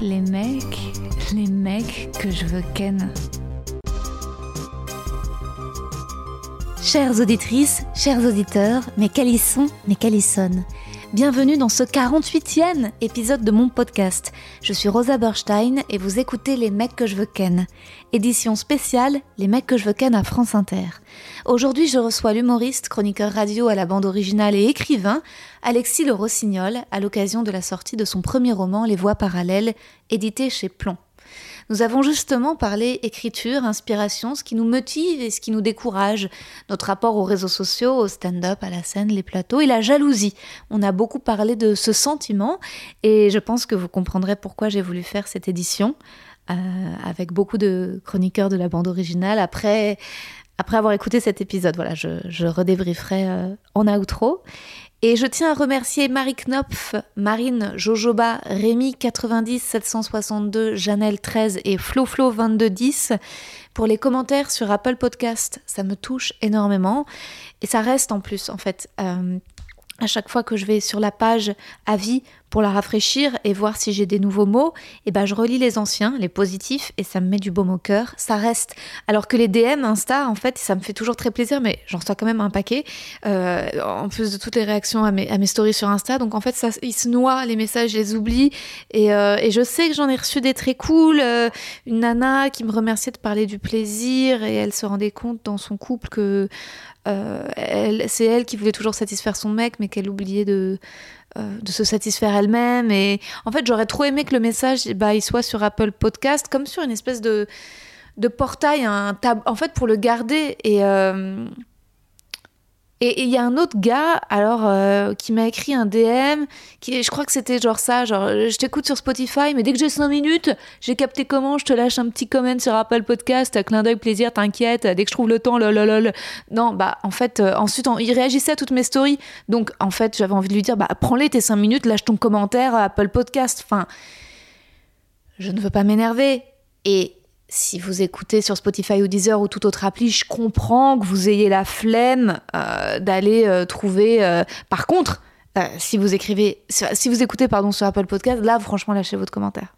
Les mecs, les mecs que je veux ken. Chères auditrices, chers auditeurs, mes calissons, mes calissonnes. Bienvenue dans ce 48e épisode de mon podcast. Je suis Rosa Berstein et vous écoutez Les mecs que je veux ken. Édition spéciale Les mecs que je veux ken à France Inter. Aujourd'hui, je reçois l'humoriste, chroniqueur radio à la bande originale et écrivain, Alexis Le Rossignol, à l'occasion de la sortie de son premier roman Les Voix parallèles, édité chez Plomb. Nous avons justement parlé écriture, inspiration, ce qui nous motive et ce qui nous décourage, notre rapport aux réseaux sociaux, au stand-up, à la scène, les plateaux et la jalousie. On a beaucoup parlé de ce sentiment et je pense que vous comprendrez pourquoi j'ai voulu faire cette édition euh, avec beaucoup de chroniqueurs de la bande originale après, après avoir écouté cet épisode. Voilà, je, redébrieferai euh, en outro. Et je tiens à remercier Marie Knopf, Marine Jojoba, Rémi 90 762, Janelle 13 et Flo Flo 2210 pour les commentaires sur Apple Podcast. Ça me touche énormément et ça reste en plus en fait. Euh, à chaque fois que je vais sur la page avis pour la rafraîchir et voir si j'ai des nouveaux mots, et eh ben je relis les anciens, les positifs, et ça me met du baume au cœur. Ça reste. Alors que les DM Insta, en fait, ça me fait toujours très plaisir, mais j'en reçois quand même un paquet. Euh, en plus de toutes les réactions à mes, stories sur Insta, donc en fait, ça, ils se noient les messages, je les oublie. Et, euh, et je sais que j'en ai reçu des très cool. Euh, une nana qui me remerciait de parler du plaisir, et elle se rendait compte dans son couple que c'est elle qui voulait toujours satisfaire son mec, mais qu'elle oubliait de, euh, de se satisfaire elle-même. Et en fait, j'aurais trop aimé que le message, bah, il soit sur Apple Podcast, comme sur une espèce de, portail, un tab en fait, pour le garder. Et, euh, et il y a un autre gars, alors, euh, qui m'a écrit un DM, qui, je crois que c'était genre ça, genre, je t'écoute sur Spotify, mais dès que j'ai 5 minutes, j'ai capté comment, je te lâche un petit comment sur Apple Podcast, clin d'œil, plaisir, t'inquiète, dès que je trouve le temps, lololol. Non, bah, en fait, euh, ensuite, il réagissait à toutes mes stories. Donc, en fait, j'avais envie de lui dire, bah, prends-les tes 5 minutes, lâche ton commentaire à Apple Podcast. Enfin, je ne veux pas m'énerver. Et si vous écoutez sur Spotify ou Deezer ou toute autre appli, je comprends que vous ayez la flemme euh, d'aller euh, trouver. Euh, par contre, si vous écrivez, si vous écoutez pardon sur Apple Podcast, là franchement lâchez votre commentaire.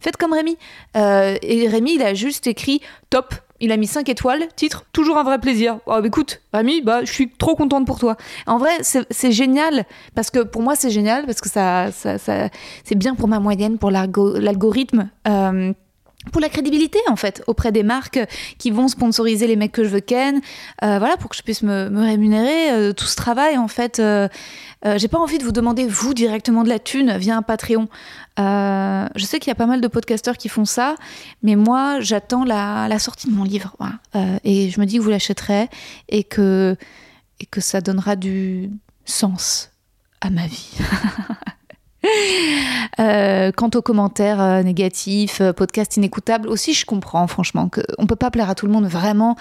Faites comme Rémi. et Rémi, il a juste écrit top. Il a mis 5 étoiles, titre toujours un vrai plaisir. Oh, écoute, Rémi, bah, je suis trop contente pour toi. En vrai, c'est génial, parce que pour moi, c'est génial, parce que ça c'est bien pour ma moyenne, pour l'algorithme pour la crédibilité en fait auprès des marques qui vont sponsoriser les mecs que je veux ken euh, voilà pour que je puisse me, rémunérer euh, tout ce travail en fait euh, j'ai pas envie de vous demander vous directement de la thune via un Patreon. Je sais qu'il y a pas mal de podcasteurs qui font ça mais moi j'attends la, la, sortie de mon livre et je me dis que vous l'achèterez et que et que ça donnera du sens à ma vie Euh, quant aux commentaires euh, négatifs, euh, podcast inécoutable, aussi je comprends franchement qu'on ne peut pas plaire à tout le monde vraiment.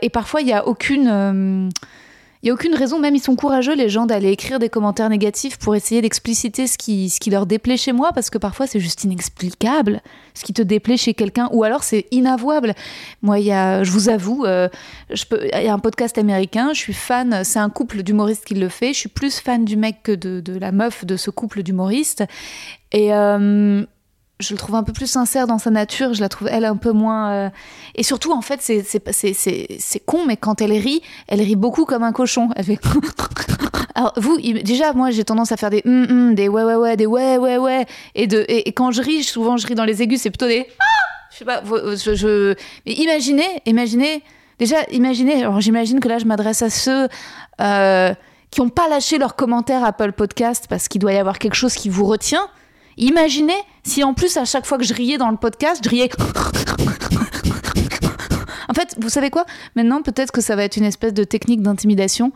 et parfois il n'y a aucune il n'y a aucune raison, même ils sont courageux, les gens, d'aller écrire des commentaires négatifs pour essayer d'expliciter ce qui, ce qui leur déplaît chez moi, parce que parfois c'est juste inexplicable ce qui te déplaît chez quelqu'un, ou alors c'est inavouable. Moi, y a, je vous avoue, euh, il y a un podcast américain, je suis fan, c'est un couple d'humoristes qui le fait, je suis plus fan du mec que de, de la meuf de ce couple d'humoristes. Et, euh, je le trouve un peu plus sincère dans sa nature, je la trouve elle un peu moins. Euh, et surtout, en fait, c'est con, mais quand elle rit, elle rit beaucoup comme un cochon. Elle fait. Alors, vous, déjà, moi, j'ai tendance à faire des hum, hum, des ouais, ouais, ouais, des ouais, ouais, ouais. Et, de, et, quand je ris, souvent, je ris dans les aigus, c'est plutôt des. Ah je sais pas, je. je... Imaginez, imaginez. Déjà, imaginez. Alors, j'imagine que là, je m'adresse à ceux. Euh, qui n'ont pas lâché leurs commentaires Apple Podcast parce qu'il doit y avoir quelque chose qui vous retient. Imaginez si en plus à chaque fois que je riais dans le podcast, je riais. en fait, vous savez quoi? Maintenant, peut-être que ça va être une espèce de technique d'intimidation.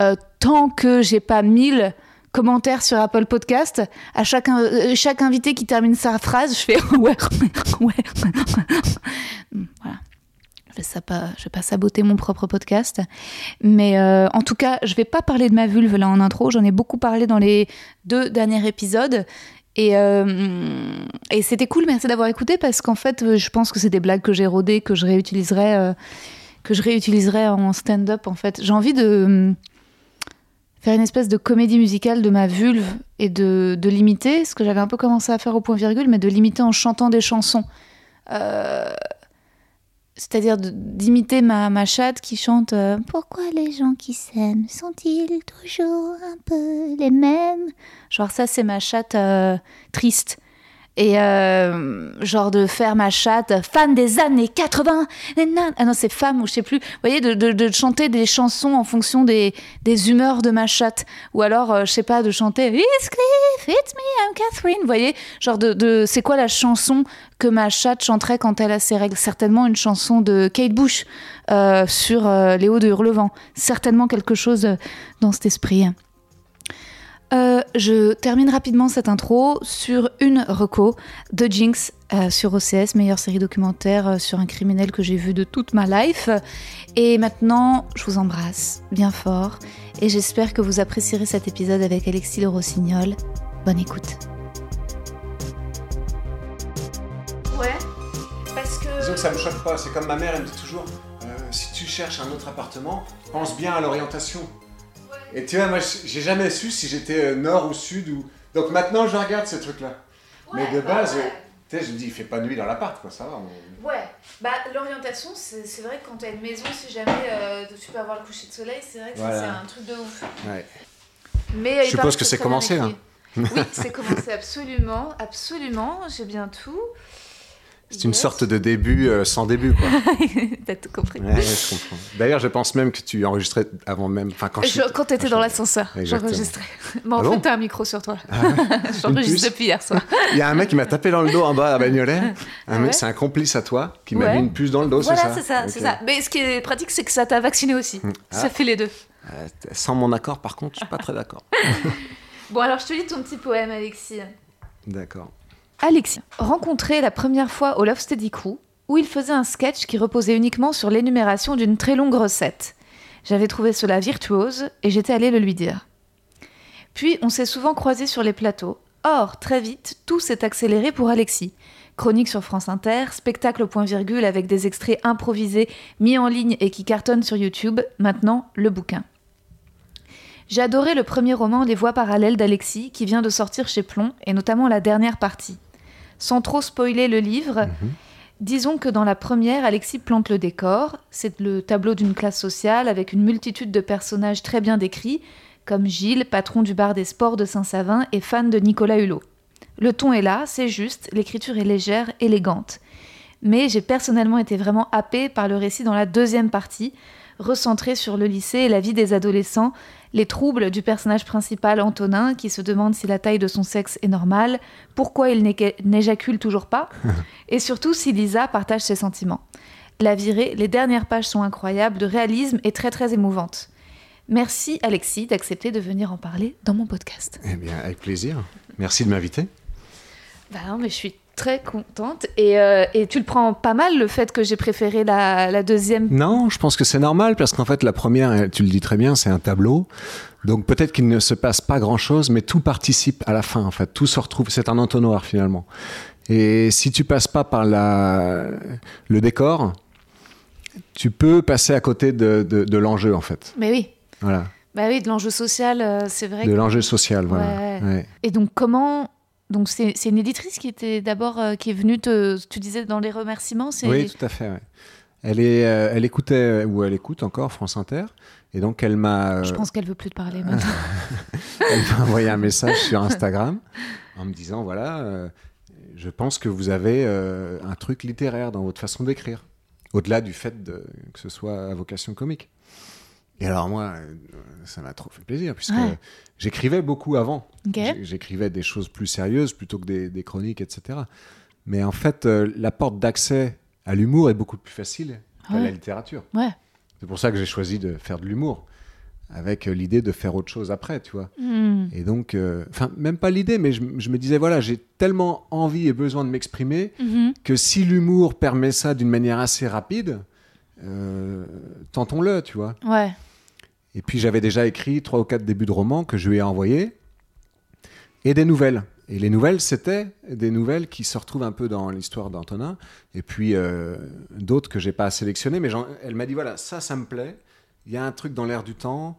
Euh, tant que j'ai pas mille commentaires sur Apple Podcast. À chaque, euh, chaque invité qui termine sa phrase, je fais ouais, ouais. voilà. Je vais, pas, vais pas saboter mon propre podcast. Mais euh, en tout cas, je vais pas parler de ma vulve là en intro. J'en ai beaucoup parlé dans les deux derniers épisodes. Et, euh, et c'était cool, merci d'avoir écouté parce qu'en fait, je pense que c'est des blagues que j'ai rodées, que je réutiliserai, que je en stand-up. En fait, j'ai envie de faire une espèce de comédie musicale de ma vulve et de, de limiter, ce que j'avais un peu commencé à faire au point virgule, mais de limiter en chantant des chansons. Euh, c'est-à-dire d'imiter ma, ma chatte qui chante euh, Pourquoi les gens qui s'aiment sont-ils toujours un peu les mêmes? Genre ça c'est ma chatte euh, triste et euh, genre de faire ma chatte fan des années 80 ah non c'est femme ou je sais plus. Vous voyez de, chanter des chansons en fonction des, humeurs de ma chatte. Ou alors euh, je sais pas de chanter It's Cliff, it's me, I'm Catherine. Vous voyez genre de, de c'est quoi la chanson que ma chatte chanterait quand elle a ses règles? Certainement une chanson de Kate Bush euh, sur euh, hauts de Hurlevent. Certainement quelque chose dans cet esprit euh, je termine rapidement cette intro sur une reco de Jinx euh, sur OCS, meilleure série documentaire euh, sur un criminel que j'ai vu de toute ma life. Et maintenant, je vous embrasse bien fort et j'espère que vous apprécierez cet épisode avec Alexis Le Rossignol. Bonne écoute. Ouais, parce que. Disons que ça me choque pas, c'est comme ma mère, elle me dit toujours si tu cherches un autre appartement, pense bien à l'orientation. Et tu vois, moi, j'ai jamais su si j'étais euh, nord ou sud. ou Donc maintenant, je regarde ces trucs-là. Mais de bah base, tu sais, je me dis, il fait pas nuit dans l'appart, quoi, ça va. Ouais, bah l'orientation, c'est vrai que quand tu as une maison, si jamais euh, tu peux avoir le coucher de soleil, c'est vrai que c'est un truc de ouf. Ouais. Mais, je suppose que c'est commencé, hein. Oui, c'est commencé absolument, absolument, j'ai bien tout. C'est une sorte de début euh, sans début, quoi. T'as tout compris. Ouais, je comprends. D'ailleurs, je pense même que tu enregistrais avant même. Enfin, quand je, quand t'étais dans l'ascenseur, j'enregistrais. Mais en ah fait, t'as un micro sur toi. Ah J'enregistre depuis hier soir. Il y a un mec qui m'a tapé dans le dos en bas à Bagnolet. Ah c'est un complice à toi qui m'a mis une puce dans le dos, c'est ça Voilà, c'est ça, c'est ça. Mais ce qui est pratique, c'est que ça t'a vacciné aussi. Hmm. Ça fait les deux. Euh, sans mon accord, par contre, je suis pas très d'accord. bon, alors je te lis ton petit poème, Alexis. D'accord. Alexis, rencontré la première fois au Love Steady Crew, où il faisait un sketch qui reposait uniquement sur l'énumération d'une très longue recette. J'avais trouvé cela virtuose et j'étais allé le lui dire. Puis on s'est souvent croisés sur les plateaux. Or, très vite, tout s'est accéléré pour Alexis. Chronique sur France Inter, spectacle au point virgule avec des extraits improvisés mis en ligne et qui cartonnent sur YouTube, maintenant le bouquin. J'ai adoré le premier roman Les Voix parallèles d'Alexis qui vient de sortir chez Plomb et notamment la dernière partie. Sans trop spoiler le livre, mhm. disons que dans la première, Alexis plante le décor. C'est le tableau d'une classe sociale avec une multitude de personnages très bien décrits, comme Gilles, patron du bar des sports de Saint-Savin et fan de Nicolas Hulot. Le ton est là, c'est juste, l'écriture est légère, élégante. Mais j'ai personnellement été vraiment happée par le récit dans la deuxième partie, recentré sur le lycée et la vie des adolescents, les troubles du personnage principal Antonin qui se demande si la taille de son sexe est normale, pourquoi il n'éjacule toujours pas, et surtout si Lisa partage ses sentiments. La virée, les dernières pages sont incroyables, de réalisme et très très émouvantes. Merci Alexis d'accepter de venir en parler dans mon podcast. Eh bien, avec plaisir. Merci de m'inviter. Bah non, mais je suis très contente. Et, euh, et, tu le prends pas mal, le fait que j'ai préféré la, la, deuxième? Non, je pense que c'est normal, parce qu'en fait, la première, tu le dis très bien, c'est un tableau. Donc peut-être qu'il ne se passe pas grand-chose, mais tout participe à la fin, en fait. Tout se retrouve, c'est un entonnoir, finalement. Et si tu passes pas par la, le décor, tu peux passer à côté de, de, de l'enjeu, en fait. Mais oui. Voilà. Bah oui, de l'enjeu social, euh, c'est vrai. De l'enjeu social, voilà. Ouais. Et donc, comment donc c'est une éditrice qui était d'abord euh, qui est venue te, tu disais dans les remerciements. Oui, tout à fait. Elle est, euh, elle écoutait ou elle écoute encore France Inter et donc elle m'a. Euh, Je pense qu'elle veut plus te parler maintenant. elle m'a envoyé un message sur Instagram en me disant voilà, je pense que vous avez un truc littéraire dans votre façon d'écrire, au-delà du fait de, que ce soit à vocation comique. Et alors moi, ça m'a trop fait plaisir puisque J'écrivais beaucoup avant. J'écrivais des choses plus sérieuses plutôt que des, chroniques, etc. Mais en fait, euh, la porte d'accès à l'humour est beaucoup plus facile qu'à la littérature. Ouais. C'est pour ça que j'ai choisi de faire de l'humour. avec l'idée de faire autre chose après, tu vois. Hmm. Et donc, euh, enfin, même pas l'idée, mais je, je me disais, voilà, j'ai tellement envie et besoin de m'exprimer Mhm. que si l'humour permet ça d'une manière assez rapide, euh, tentons-le, tu vois. Ouais. Et puis j'avais déjà écrit trois ou quatre débuts de romans que je lui ai envoyés et des nouvelles. Et les nouvelles, c'était des nouvelles qui se retrouvent un peu dans l'histoire d'Antonin, et puis euh, d'autres que j'ai pas sélectionnées. Mais elle m'a dit voilà, ça, ça me plaît. Il y a un truc dans l'air du temps,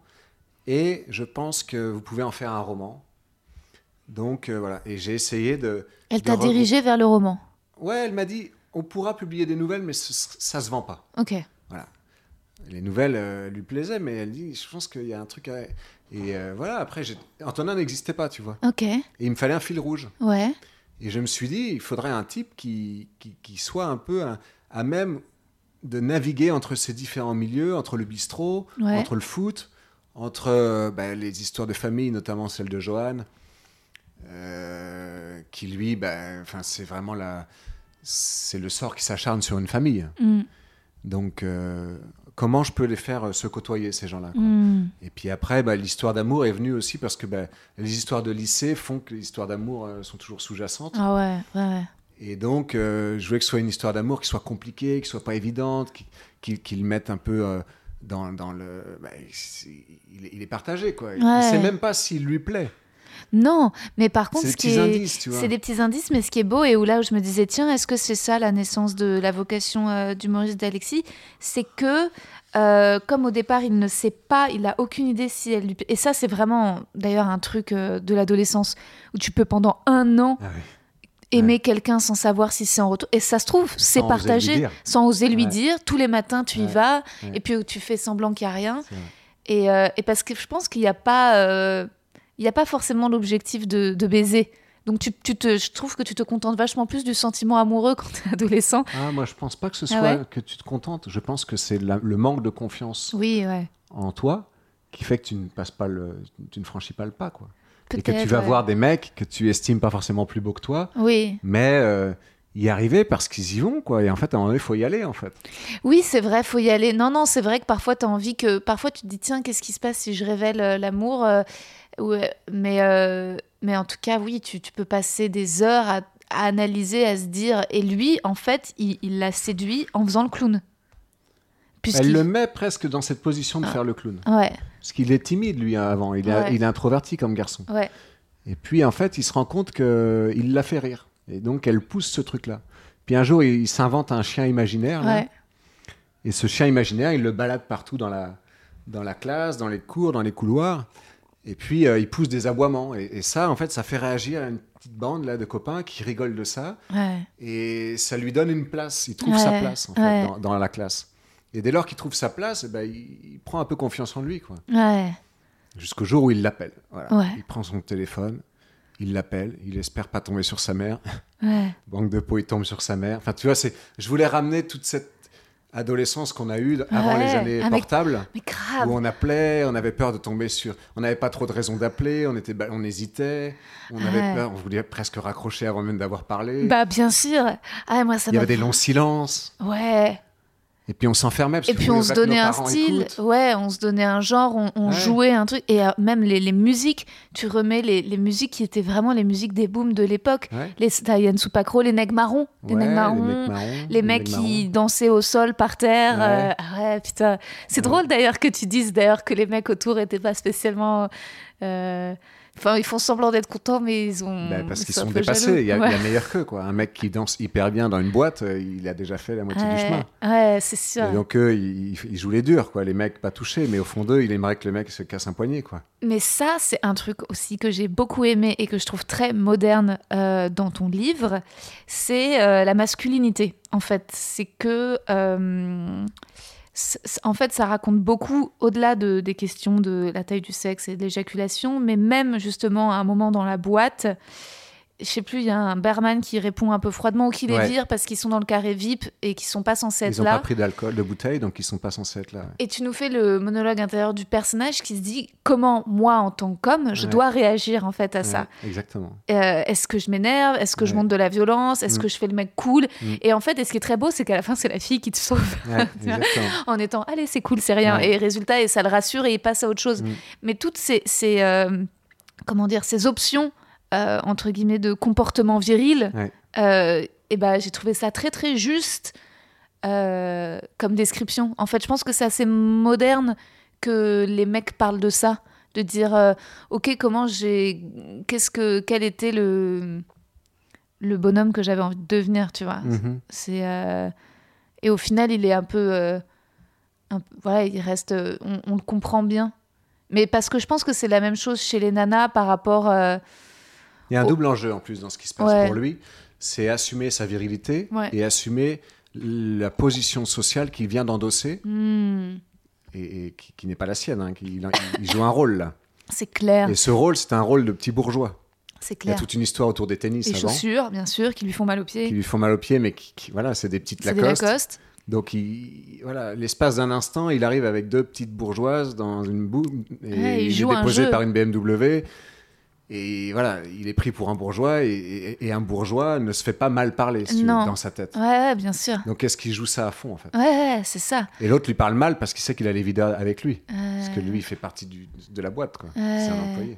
et je pense que vous pouvez en faire un roman. Donc euh, voilà. Et j'ai essayé de. Elle t'a dirigé vers le roman. Ouais, elle m'a dit on pourra publier des nouvelles, mais ça se vend pas. Ok. Les nouvelles euh, lui plaisaient, mais elle dit je pense qu'il y a un truc à. Et euh, voilà, après, Antonin n'existait pas, tu vois. Ok. Et il me fallait un fil rouge. Ouais. Et je me suis dit, il faudrait un type qui, qui, qui soit un peu à, à même de naviguer entre ces différents milieux, entre le bistrot, Ouais. entre le foot, entre euh, bah, les histoires de famille, notamment celle de Johan, qui lui, bah, c'est vraiment la, c'est le sort qui s'acharne sur une famille. Hmm. Donc, euh, comment je peux les faire euh, se côtoyer ces gens-là. Hmm. Et puis après, bah, l'histoire d'amour est venue aussi parce que bah, les histoires de lycée font que les histoires d'amour euh, sont toujours sous-jacentes. Ah ouais. Ouais. ouais. Et donc, euh, je voulais que ce soit une histoire d'amour qui soit compliquée, qui soit pas évidente, qui, qui, qui le mette un peu euh, dans, dans le. bah, il, est- il est partagé, quoi. Il Ouais. sait même pas s'il lui plaît. Non, mais par contre, C'est des ce des petits indices, mais ce qui est beau et où là où je me disais tiens, est-ce que c'est ça la naissance de la vocation euh, d'humoriste d'Alexis C'est que euh, comme au départ il ne sait pas, il a aucune idée si elle lui. Et ça c'est vraiment d'ailleurs un truc euh, de l'adolescence où tu peux pendant un an Ah oui. aimer quelqu'un sans savoir si c'est en retour. Et ça se trouve, c'est partagé, sans oser lui Ouais. dire. Tous les matins tu y vas et puis tu fais semblant qu'il n'y a rien. Et, euh, et parce que je pense qu'il n'y a pas, il y a pas forcément l'objectif de, de baiser. Donc tu, tu te, je trouve que tu te contentes vachement plus du sentiment amoureux quand tu es adolescent. Ah, moi, je pense pas que ce Ah soit ouais que tu te contentes. Je pense que c'est le manque de confiance Oui, ouais. en toi qui fait que tu ne passes pas le, tu ne franchis pas le pas, quoi. Et que tu vas ouais. voir des mecs que tu estimes pas forcément plus beaux que toi, Oui, mais euh, y arriver parce qu'ils y vont, quoi. Et en fait, à un moment donné, il faut y aller, en fait. oui, c'est vrai, faut y aller. Non, non, c'est vrai que parfois tu as envie que, parfois tu te dis tiens, qu'est-ce qui se passe si je révèle euh, l'amour euh, ouais, Mais, euh, mais en tout cas, oui, tu, tu peux passer des heures à, à analyser, à se dire. Et lui, en fait, il l'a séduit en faisant le clown. Elle le met presque dans cette position de Ah. faire le clown. Ouais, Parce qu'il est timide, lui, hein, avant. Il est, Ouais. il est introverti comme garçon. ouais. Et puis, en fait, il se rend compte qu'il l'a fait rire. Et donc, elle pousse ce truc-là. Puis un jour, il, il s'invente un chien imaginaire. là. Et ce chien imaginaire, il le balade partout dans la, dans la classe, dans les cours, dans les couloirs. Et puis, euh, il pousse des aboiements. Et, et ça, en fait, ça fait réagir à une petite bande là, de copains qui rigolent de ça. Ouais. Et ça lui donne une place. Il trouve Ouais, sa place, en fait, ouais. dans, dans la classe. Et dès lors qu'il trouve sa place, eh ben, il, il prend un peu confiance en lui. quoi. Jusqu'au jour où il l'appelle. Voilà. Il prend son téléphone, il l'appelle, il espère pas tomber sur sa mère. Banque de peau, il tombe sur sa mère. Enfin, tu vois. Je voulais ramener toute cette adolescence qu'on a eue avant Ouais. les années Ah, portables, Mais grave. où on appelait, on avait peur de tomber sur. On n'avait pas trop de raisons d'appeler, on était, on hésitait, on avait peur, on voulait presque raccrocher avant même d'avoir parlé. Bah bien sûr. Ah moi ça il y avait des longs silences, Ouais. Et puis on s'enfermait. parce Et puis on se donnait un style. écoutent. Ouais, on se donnait un genre, on, on Ouais. jouait un truc. Et euh, même les, les musiques, tu remets les, les musiques qui étaient vraiment les musiques des booms de l'époque. Ouais. Les t'as Yann Soupacro, les marrons, les Ouais, marrons. les mecs marrons. Les mecs qui dansaient au sol par terre. Ouais. euh, ah ouais, putain. C'est drôle d'ailleurs que tu dises d'ailleurs que les mecs autour étaient pas spécialement. euh, Enfin, ils font semblant d'être contents, mais ils ont. Ben, parce ils qu'ils sont dépassés. Il y, a, il Ouais. y a meilleur qu'eux, quoi. Un mec qui danse hyper bien dans une boîte, euh, il a déjà fait la moitié du chemin. ouais, c'est sûr. Et donc eux, ils, ils jouent les durs, quoi. Les mecs pas touchés, mais au fond d'eux, il aimerait que le mec se casse un poignet, quoi. Mais ça, c'est un truc aussi que j'ai beaucoup aimé et que je trouve très moderne euh, dans ton livre, c'est euh, la masculinité. En fait, c'est que, euh, en fait, ça raconte beaucoup au-delà de, des questions de la taille du sexe et de l'éjaculation, mais même justement à un moment dans la boîte, je sais plus, il y a un barman qui répond un peu froidement ou qui les Ouais. vire parce qu'ils sont dans le carré VIP et qu'ils sont pas censés être Ils n'ont là. pas pris d'alcool, de bouteille, donc ils sont pas censés être là. Et tu nous fais le monologue intérieur du personnage qui se dit comment moi en tant qu'homme je Ouais. dois réagir en fait à ça? Exactement. Euh, est-ce que je m'énerve? Est-ce que je montre de la violence? Est-ce Mm. que je fais le mec cool? Mm. Et en fait, et ce qui est très beau, c'est qu'à la fin, c'est la fille qui te sauve en étant allez, c'est cool, c'est rien. Et résultat, et ça le rassure et il passe à autre chose. Mm. Mais toutes ces, ces, euh, comment dire, ces options euh, entre guillemets de comportement viril, Ouais. euh, et ben j'ai trouvé ça très très juste euh, comme description. En fait, je pense que c'est assez moderne que les mecs parlent de ça, de dire ok comment j'ai, qu'est-ce que quel était le le bonhomme que j'avais envie de devenir, tu vois. Mhm. C'est et au final, il est un peu, voilà, il reste, on, on le comprend bien. Mais parce que je pense que c'est la même chose chez les nanas par rapport. euh, Il y a un Oh. double enjeu en plus dans ce qui se passe Ouais. pour lui. C'est assumer sa virilité Ouais. et assumer la position sociale qu'il vient d'endosser hmm, et, et qui, qui n'est pas la sienne. hein, il, il joue un rôle là. c'est clair, Et ce rôle, c'est un rôle de petit bourgeois. c'est Il y a clair. toute une histoire autour des tennis Les avant, chaussures, bien sûr, qui lui font mal aux qui pieds. lui font mal aux pieds, mais qui, qui- voilà, c'est des petites C'est des Lacoste. Lacoste. Donc, il, voilà, l'espace d'un instant, il arrive avec deux petites bourgeoises dans une boue et Ouais, il il, joue est un déposé jeu. par une BMW. Et voilà, il est pris pour un bourgeois et, et- et un bourgeois ne se fait pas mal parler si veux, dans sa tête. Ouais, ouais, bien sûr. Donc, est-ce qu'il joue ça à fond en fait? Ouais, ouais, c'est ça. Et l'autre lui parle mal parce qu'il sait qu'il a les vidéos avec lui. Parce que Euh, lui, il fait partie du- de la boîte, quoi. Ouais. C'est un employé.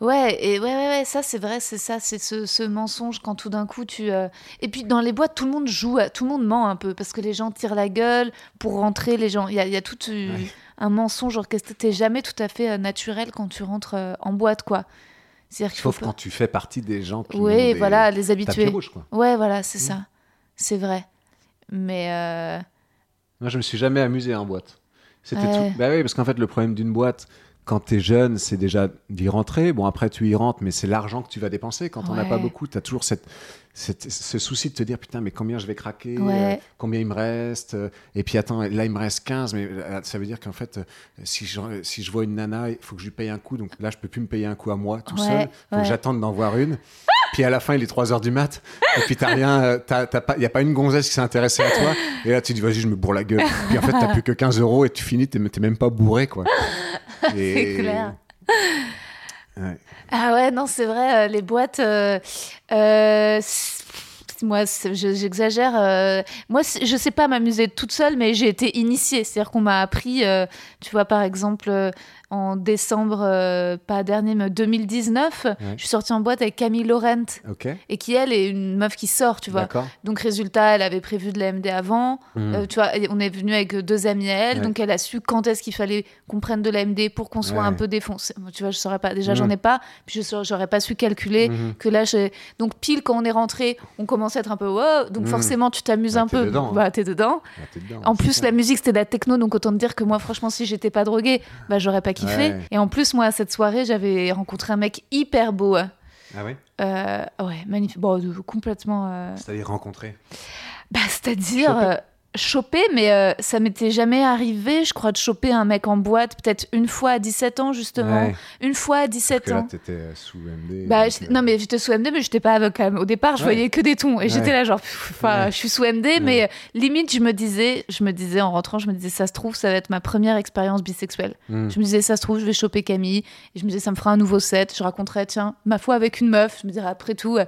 Ouais, et ouais, ouais, ouais, ça c'est vrai, c'est ça, c'est ce, ce mensonge quand tout d'un coup tu. euh, Et puis dans les boîtes, tout le monde joue, tout le monde ment un peu parce que les gens tirent la gueule pour rentrer, les gens. Il y a, y a tout euh, Ouais. Un mensonge orchestré. T'es jamais tout à fait euh, naturel quand tu rentres euh, en boîte, quoi. Faut. Sauf quand tu fais partie des gens qui Oui, ont des voilà, les habitués. rouges, quoi. Ouais, voilà, c'est Mm. ça. C'est vrai. Mais. euh, Moi, je me suis jamais amusé en boîte. C'était Ouais. tout. Bah oui, parce qu'en fait, le problème d'une boîte, quand t'es jeune, c'est déjà d'y rentrer. Bon, après, tu y rentres, mais c'est l'argent que tu vas dépenser. Quand on n'a pas beaucoup, t'as toujours cette, cette- ce souci de te dire, putain, mais combien je vais craquer Ouais. euh, Combien il me reste euh, Et puis, attends, là, il me reste 15, mais euh, ça veut dire qu'en fait, si je, si je vois une nana, il faut que je lui paye un coup. Donc là, je peux plus me payer un coup à moi, tout Ouais, seul. faut que j'attende d'en voir une. Puis à la fin, il est 3 heures du mat. Et puis t'as rien, euh, t'as, t'as pas, y a pas une gonzesse qui s'est intéressée à toi. Et là, tu dis, vas-y, je me bourre la gueule. Puis en fait, t'as plus que 15 euros et tu finis, t'es même pas bourré, quoi. Et- C'est clair. Ouais. Ah ouais, non, c'est vrai, euh, les boîtes. euh, euh, moi, j'exagère. euh, moi, je sais pas m'amuser toute seule, mais j'ai été initiée. C'est-à-dire qu'on m'a appris, tu vois, par exemple, en décembre, euh, pas dernier, mais 2019, je suis sortie en boîte avec Camille Laurent, et qui, elle, est une meuf qui sort, tu vois. Donc, résultat, elle avait prévu de la MD avant. Hmm. Euh, tu vois, on est venu avec deux amis à elle, Ouais. donc elle a su quand est-ce qu'il fallait qu'on prenne de la MD pour qu'on soit Ouais. un peu défoncé. Tu vois, je saurais pas. Déjà, j'en Mhm. ai pas, puis je j'aurais pas su calculer Mhm. que là, j'ai. Donc pile quand on est rentré, on commence à être un peu wow, donc forcément tu t'amuses Bah, un peu. dedans, hein. Bah t'es dedans. Ah, t'es dedans, En plus, ça. la musique c'était de la techno, donc autant te dire que moi, franchement, si j'étais pas droguée, bah j'aurais pas kiffé. Ouais. Et en plus, moi, à cette soirée, j'avais rencontré un mec hyper beau. Ah ouais? Euh, ouais, magnifique. Bon, de- complètement. euh, C'est-à-dire rencontrer. bah, c'est-à-dire Choper. mais euh, ça m'était jamais arrivé, je crois, de choper un mec en boîte, peut-être une fois à 17 ans, justement. Ouais. Une fois à 17 Que là, ans. t'étais euh, sous MD. Bah, je- euh, non, mais j'étais sous MD, mais j'étais pas quand même. Au départ, je Ouais. voyais que des tons. Et j'étais là, genre, enfin, je suis sous MD, mais limite, je me disais, je me disais en rentrant, je me disais, ça se trouve, ça va être ma première expérience bisexuelle. hmm. Je me disais, ça se trouve, je vais choper Camille. Et je me disais, ça me fera un nouveau set. Je raconterai, tiens, ma foi avec une meuf. Je me dirais, après tout. euh,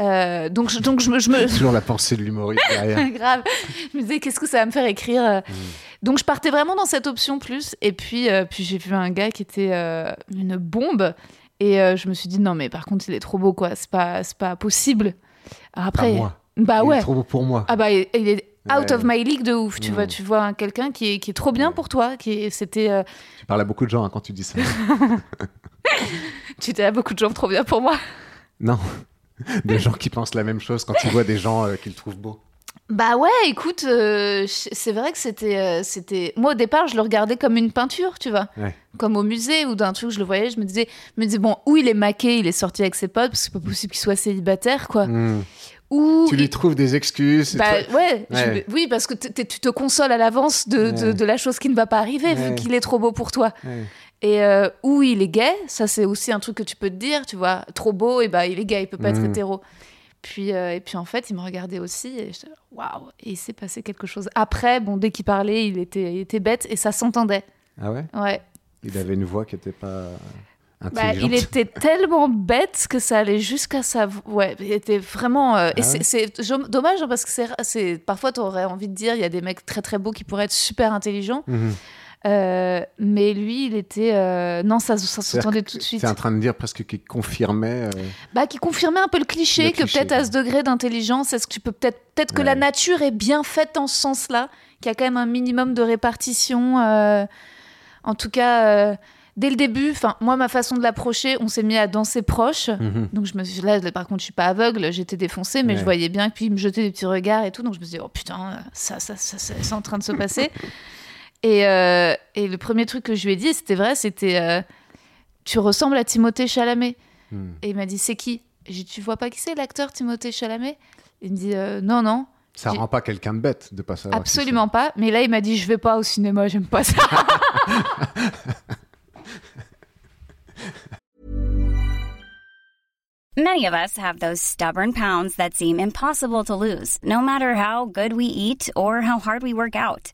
euh, donc, je, donc je me. Je me Toujours la pensée de l'humoriste derrière. grave. Je me disais, qu'est-ce que ça va me faire écrire euh. Donc, je partais vraiment dans cette option plus. Et puis, euh, puis j'ai vu un gars qui était euh, une bombe. Et je me suis dit, non, mais par contre, il est trop beau, quoi. C'est pas, pas possible. Alors Pas après, moi. bah Il est ouais. trop beau pour moi. Ah bah, il il est out Ouais. of my league de ouf. Tu Mm. vois, tu vois un- quelqu'un qui est, qui est trop bien pour toi. Qui est- c'était, euh, Tu parles à beaucoup de gens hein, quand tu dis ça. tu étais à beaucoup de gens trop bien pour moi. non. Des gens qui pensent la même chose quand ils voient des gens euh, qu'ils trouvent beaux. Bah ouais, écoute, euh, c'est vrai que c'était, euh, c'était. Moi au départ, je le regardais comme une peinture, tu vois, Ouais. comme au musée ou d'un truc. Je le voyais, je me disais, me disais bon, où il est maqué, il est sorti avec ses potes, parce que c'est pas possible qu'il soit célibataire, quoi. Hmm. Ou Tu lui il- trouves des excuses. bah toi- ouais, oui, parce que tu te consoles à l'avance de, de, Ouais. de la chose qui ne va pas arriver, vu qu'il est trop beau pour toi. Et euh, ou il est gay, ça c'est aussi un truc que tu peux te dire, tu vois, trop beau, et bah il est gay, il peut pas être Mhm. hétéro. Puis, euh, et puis en fait, il me regardait aussi, et là, waouh, et il s'est passé quelque chose. Après, bon, dès qu'il parlait, il était, il était bête, et ça s'entendait. Ah ouais? Ouais. Il avait une voix qui était pas Bah, intelligente. il était tellement bête que ça allait jusqu'à sa. Ouais, il était vraiment. euh, Ah c'est- ouais? c'est jom- dommage hein, parce que c'est, parfois tu aurais envie de dire il y a des mecs très très beaux qui pourraient être super intelligents, Mhm. Euh, mais lui il était euh, non ça, s'entendait tout de suite. C'est en train de dire presque qu'il confirmait. euh, Bah qui confirmait un peu le cliché Le que peut-être à ce degré d'intelligence, est-ce que tu peux peut-être peut-être que la nature est bien faite dans ce sens-là, qu'il y a quand même un minimum de répartition. en tout cas, dès le début, enfin moi ma façon de l'approcher, on s'est mis à danser proche. mhm. Donc je me suis là, par contre, je suis pas aveugle, j'étais défoncée, mais Ouais. je voyais bien puis il me jetait des petits regards et tout. Donc je me suis dit, oh putain, ça, ça, ça, ça, c'est en train de se passer. et, euh, et le premier truc que je lui ai dit, c'était vrai, c'était, euh, tu ressembles à Timothée Chalamet. Mhm. Et il m'a dit, c'est qui? J'ai dit, tu vois pas qui c'est l'acteur Timothée Chalamet? Il me dit, euh, non, non, Ça rend pas quelqu'un de bête de pas savoir. absolument pas. Mais là, il m'a dit, je vais pas au cinéma, j'aime pas ça. Many of us have those stubborn pounds that seem impossible to lose, no matter how good we eat or how hard we work out.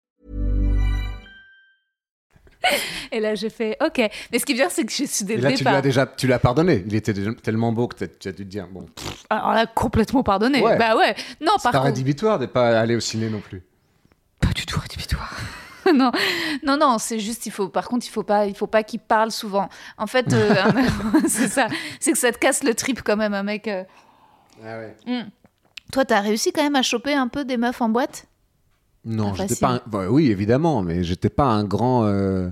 et là, j'ai fait, ok. Mais ce qui est bien, c'est que j'ai su dès Et le là, tu lui départ. as déjà, tu l'as pardonné. Il était déjà tellement beau que tu as dû te dire, bon, pff, Alors là, complètement pardonné. Ouais. Bah ouais. Non, c'est par pas contre. rédhibitoire de pas aller au ciné non plus. Pas du tout rédhibitoire. non, non, non, c'est juste, il faut. Par contre, il faut pas, il faut pas qu'il parle souvent. En fait, euh, c'est ça, c'est que ça te casse le trip quand même, un mec. euh. Ah ouais. Hmm. Toi, t'as réussi quand même à choper un peu des meufs en boîte? Non, j'étais pas. un- bah oui, évidemment, mais j'étais pas un grand. euh,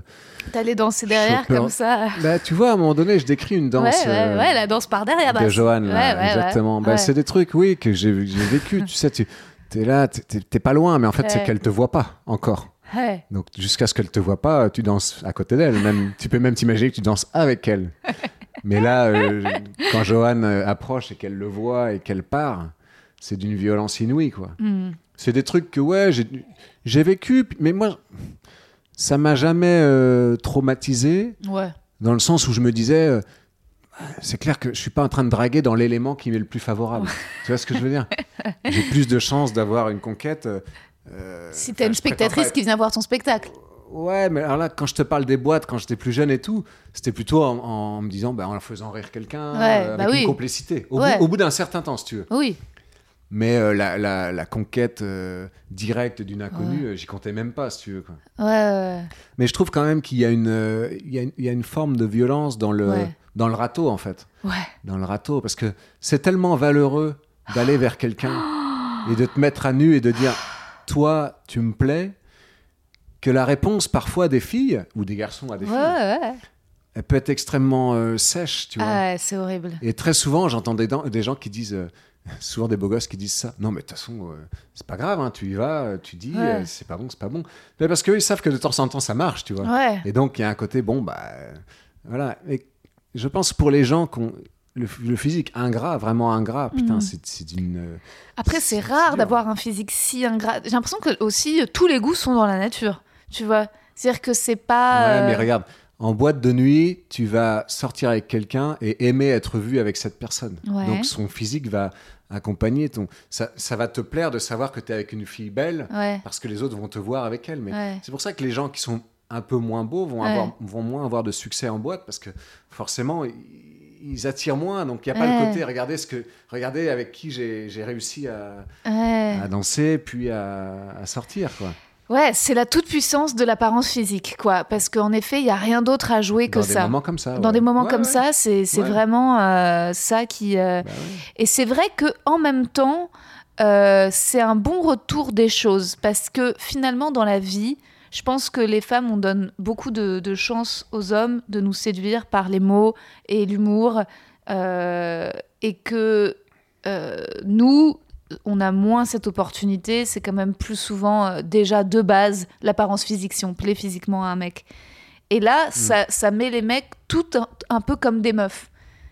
T'allais danser derrière Chopper. comme ça. Bah, tu vois, à un moment donné, je décris une danse. ouais, ouais, euh, ouais, la danse par derrière. bah, de Johan, là, exactement. Bah. C'est des trucs, oui, que j'ai vécu. tu sais, tu es là, t'es- pas loin, mais en fait, c'est qu'elle te voit pas encore. Ouais. Donc, jusqu'à ce qu'elle te voit pas, tu danses à côté d'elle. Même, tu peux même t'imaginer que tu danses avec elle. Mais là, euh, quand Johan euh, approche et qu'elle le voit et qu'elle part, c'est d'une violence inouïe, quoi. Hmm. C'est des trucs que, ouais, j'ai- vécu, mais moi, ça m'a jamais euh, traumatisé Ouais. dans le sens où je me disais, euh, c'est clair que je suis pas en train de draguer dans l'élément qui m'est le plus favorable. tu vois ce que je veux dire? J'ai plus de chances d'avoir une conquête. euh, euh, Si t'as une spectatrice être- qui vient voir ton spectacle. Ouais, mais alors là, quand je te parle des boîtes, quand j'étais plus jeune et tout, c'était plutôt en, en me disant, bah, en faisant rire quelqu'un, Ouais, bah avec oui. une complicité. Au Ouais. bout, au bout d'un certain temps, si tu veux. Oui. Mais euh, la, la- la conquête euh, directe d'une inconnue, euh, j'y comptais même pas, si tu veux. Quoi. Ouais, ouais. Mais je trouve quand même qu'il y, a une, euh, il y, a une- il y a une forme de violence dans le, dans le râteau, en fait. Ouais. Dans le râteau, parce que c'est tellement valeureux d'aller vers quelqu'un et de te mettre à nu et de dire, toi, tu me plais, que la réponse parfois des filles, ou des garçons à des filles, elle peut être extrêmement sèche, tu vois. Ah c'est horrible. Et très souvent, j'entends des, gens qui disent, souvent des beaux gosses qui disent ça. Non, mais de toute façon, euh, c'est pas grave, hein, tu y vas, euh, tu dis, Ouais. euh, c'est pas bon, c'est pas bon. Mais parce qu'eux, ils savent que de temps en temps, ça marche, tu vois. Ouais. Et donc, il y a un côté, bon, bah, euh, voilà. Et je pense pour les gens qui ont le, le physique ingrat, vraiment ingrat, putain, Mhm. c'est c'est d'une. Après, c'est rare d'avoir un physique si ingrat. J'ai l'impression que aussi tous les goûts sont dans la nature. Tu vois C'est-à-dire que c'est pas. Ouais, mais regarde, en boîte de nuit, tu vas sortir avec quelqu'un et aimer être vu avec cette personne. Ouais. Donc, son physique va accompagner ton. Ça, ça va te plaire de savoir que tu es avec une fille belle. Ouais. parce que les autres vont te voir avec elle. Mais Ouais. c'est pour ça que les gens qui sont un peu moins beaux vont, avoir, vont moins avoir de succès en boîte parce que forcément ils, attirent moins. Donc il n'y a pas le côté regardez ce que regardez avec qui j'ai réussi à danser puis à, à sortir quoi. Ouais, c'est la toute puissance de l'apparence physique, quoi. Parce qu'en effet, il y a rien d'autre à jouer que Dans des ça. moments comme ça. Dans ouais. des moments Ouais, comme ouais. ça, c'est vraiment euh, ça qui. euh, Bah. Et c'est vrai que en même temps, euh, c'est un bon retour des choses parce que finalement, dans la vie, je pense que les femmes, on donne beaucoup de, de chance aux hommes de nous séduire par les mots et l'humour, et que euh, nous, on a moins cette opportunité. C'est quand même plus souvent euh, déjà de base l'apparence physique si on plaît physiquement à un mec. Et là, Mm. ça, ça met les mecs tout un, un peu comme des meufs.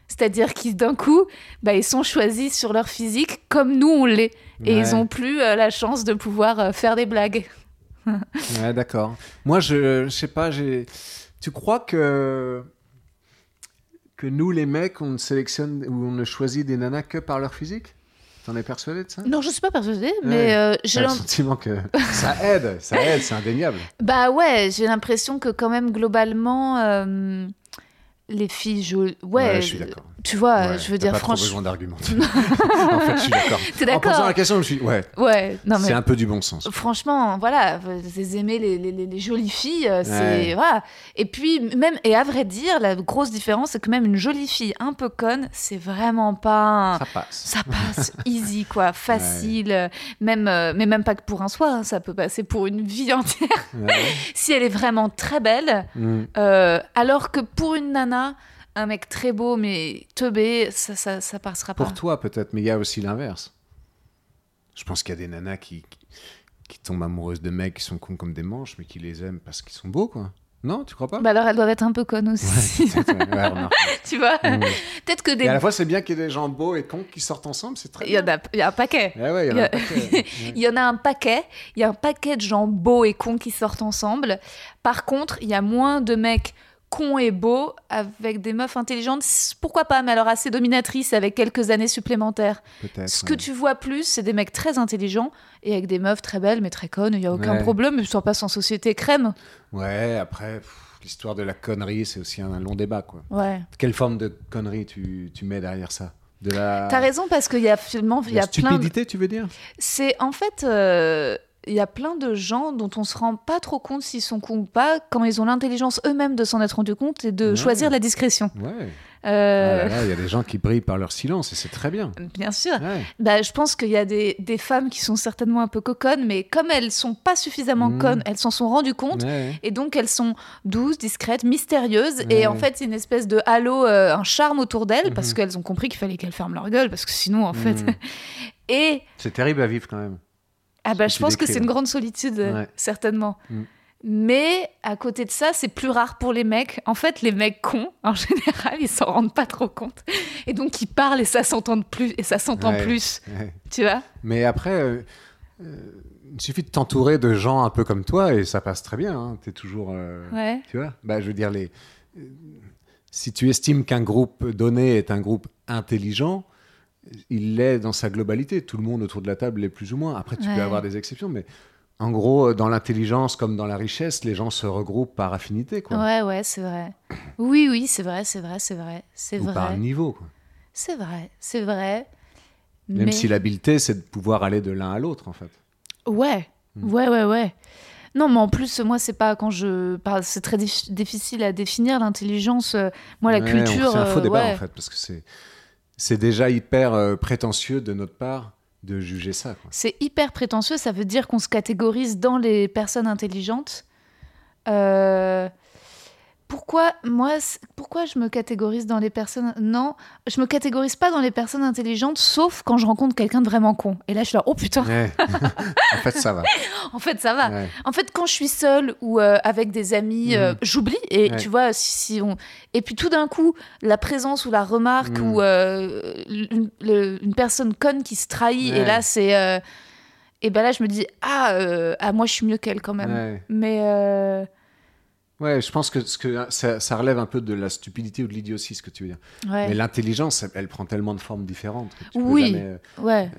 C'est-à-dire qu'ils d'un coup, bah, ils sont choisis sur leur physique comme nous on l'est. Et Ouais. ils ont plus euh, la chance de pouvoir euh, faire des blagues. Ouais, d'accord. Moi, je, je sais pas, j'ai. Tu crois que que nous, les mecs, on ne sélectionne ou on ne choisit des nanas que par leur physique? T'en es persuadé de ça? Non, je suis pas persuadée, Ouais. mais euh, j'ai le sentiment que ça aide, ça aide, c'est indéniable. Bah ouais, j'ai l'impression que quand même globalement, euh, les filles, je... ouais, je suis d'accord. Tu vois, Ouais, je veux dire pas trop franchement, besoin en fait, je suis d'accord. T'es En d'accord posant la question, je suis. Ouais, ouais, non mais c'est un peu du bon sens. franchement, voilà, vous aimez les, les- les- les jolies filles, euh, c'est Ouais. voilà. Et puis même, et à vrai dire, la grosse différence, c'est que même une jolie fille un peu conne, c'est vraiment pas. Ça passe. Ça passe easy, quoi, facile, euh, même, euh, mais même pas que pour un soir, hein, ça peut passer pour une vie entière si elle est vraiment très belle. Mm. Euh, alors que pour une nana, un mec très beau mais teubé, ça, ça, ça passera pas. Pour toi, peut-être, mais il y a aussi l'inverse. Je pense qu'il y a des nanas qui, qui, qui tombent amoureuses de mecs qui sont cons comme des manches, mais qui les aiment parce qu'ils sont beaux, quoi. Non, tu crois pas? Bah alors elles doivent être un peu connes aussi. Ouais, peut-être, ouais, ouais, remarque. tu vois Mm. Peut-être que Et des. à la fois, c'est bien qu'il y ait des gens beaux et cons qui sortent ensemble, c'est très Il y, bien. en a, il y a un paquet. Eh il y en a un paquet. Il y en a un paquet. Il y a un paquet de gens beaux et cons qui sortent ensemble. Par contre, il y a moins de mecs cons et beaux avec des meufs intelligentes. Pourquoi pas Mais alors assez dominatrices avec quelques années supplémentaires. Ce que ouais. tu vois plus, c'est des mecs très intelligents et avec des meufs très belles mais très connes. Il y a aucun Ouais. problème. Ils sont pas en société crème. Ouais, après, l'histoire de la connerie, c'est aussi un long débat, quoi. Ouais. Quelle forme de connerie tu, tu mets derrière ça? De la, T'as raison parce qu'il y a finalement il y la a plein. de- stupidité, tu veux dire? C'est en fait euh, il y a plein de gens dont on se rend pas trop compte s'ils sont cons ou pas quand ils ont l'intelligence eux-mêmes de s'en être rendu compte et de Ouais. choisir la discrétion. Ouais. Ah Euh, là là, il y a des gens qui brillent par leur silence et c'est très bien. Bien sûr. Ouais. Bah, je pense qu'il y a des, des femmes qui sont certainement un peu coconnes, mais comme elles sont pas suffisamment Mhm. connes, elles s'en sont rendues compte. Ouais. Et donc elles sont douces, discrètes, mystérieuses. Ouais. Et en fait, c'est une espèce de halo, euh, un charme autour d'elles, parce Mhm. qu'elles ont compris qu'il fallait qu'elles ferment leur gueule, parce que sinon, en fait. Mhm. Et C'est terrible à vivre quand même. Ah bah, je pense que c'est une grande solitude, euh, Ouais. certainement. Mhm. Mais à côté de ça, c'est plus rare pour les mecs. En fait, les mecs cons, en général, ils s'en rendent pas trop compte. Et donc, ils parlent et ça s'entend plus, et ça s'entend Ouais. plus. Ouais. Tu vois? Mais après, euh, euh, il suffit de t'entourer de gens un peu comme toi et ça passe très bien. Hein. Tu es toujours. euh, Ouais. Tu vois? Bah, Je veux dire, les... si tu estimes qu'un groupe donné est un groupe intelligent, il l'est dans sa globalité. Tout le monde autour de la table l'est plus ou moins. Après, tu Ouais. peux avoir des exceptions, mais en gros, dans l'intelligence comme dans la richesse, les gens se regroupent par affinité, quoi. Ouais, ouais, c'est vrai. Oui, oui, c'est vrai, c'est vrai, c'est vrai. C'est ou par vrai. niveau. Quoi. C'est vrai, c'est vrai. Même Mais- si l'habileté, c'est de pouvoir aller de l'un à l'autre, en fait. Ouais, Mm. ouais, ouais, ouais. Non, mais en plus, moi, c'est pas quand je. par- C'est très dif- difficile à définir l'intelligence. euh, Moi, la Ouais, culture. C'est un faux euh, débat, ouais. en fait, parce que c'est, c'est déjà hyper euh, prétentieux de notre part de juger ça. C'est hyper prétentieux, ça veut dire qu'on se catégorise dans les personnes intelligentes. Euh, Pourquoi moi, pourquoi je me catégorise dans les personnes Non, je me catégorise pas dans les personnes intelligentes, sauf quand je rencontre quelqu'un de vraiment con. Et là, je suis là, oh putain, Ouais. en fait, ça va. en fait, ça va. Ouais. En fait, quand je suis seule ou euh, avec des amis, euh, Mhm. j'oublie. Et Ouais. tu vois, si, si on... Et puis tout d'un coup, la présence ou la remarque ou euh, une, le- une personne conne qui se trahit, et là, c'est. Et ben là, je me dis, ah, ah, moi, je suis mieux qu'elle quand même. Mais. Euh, Ouais, je pense que, ce que ça, ça relève un peu de la stupidité ou de l'idiotie, ce que tu veux dire. ouais. Mais l'intelligence, elle, elle prend tellement de formes différentes. Que tu peux Oui. euh, ouais.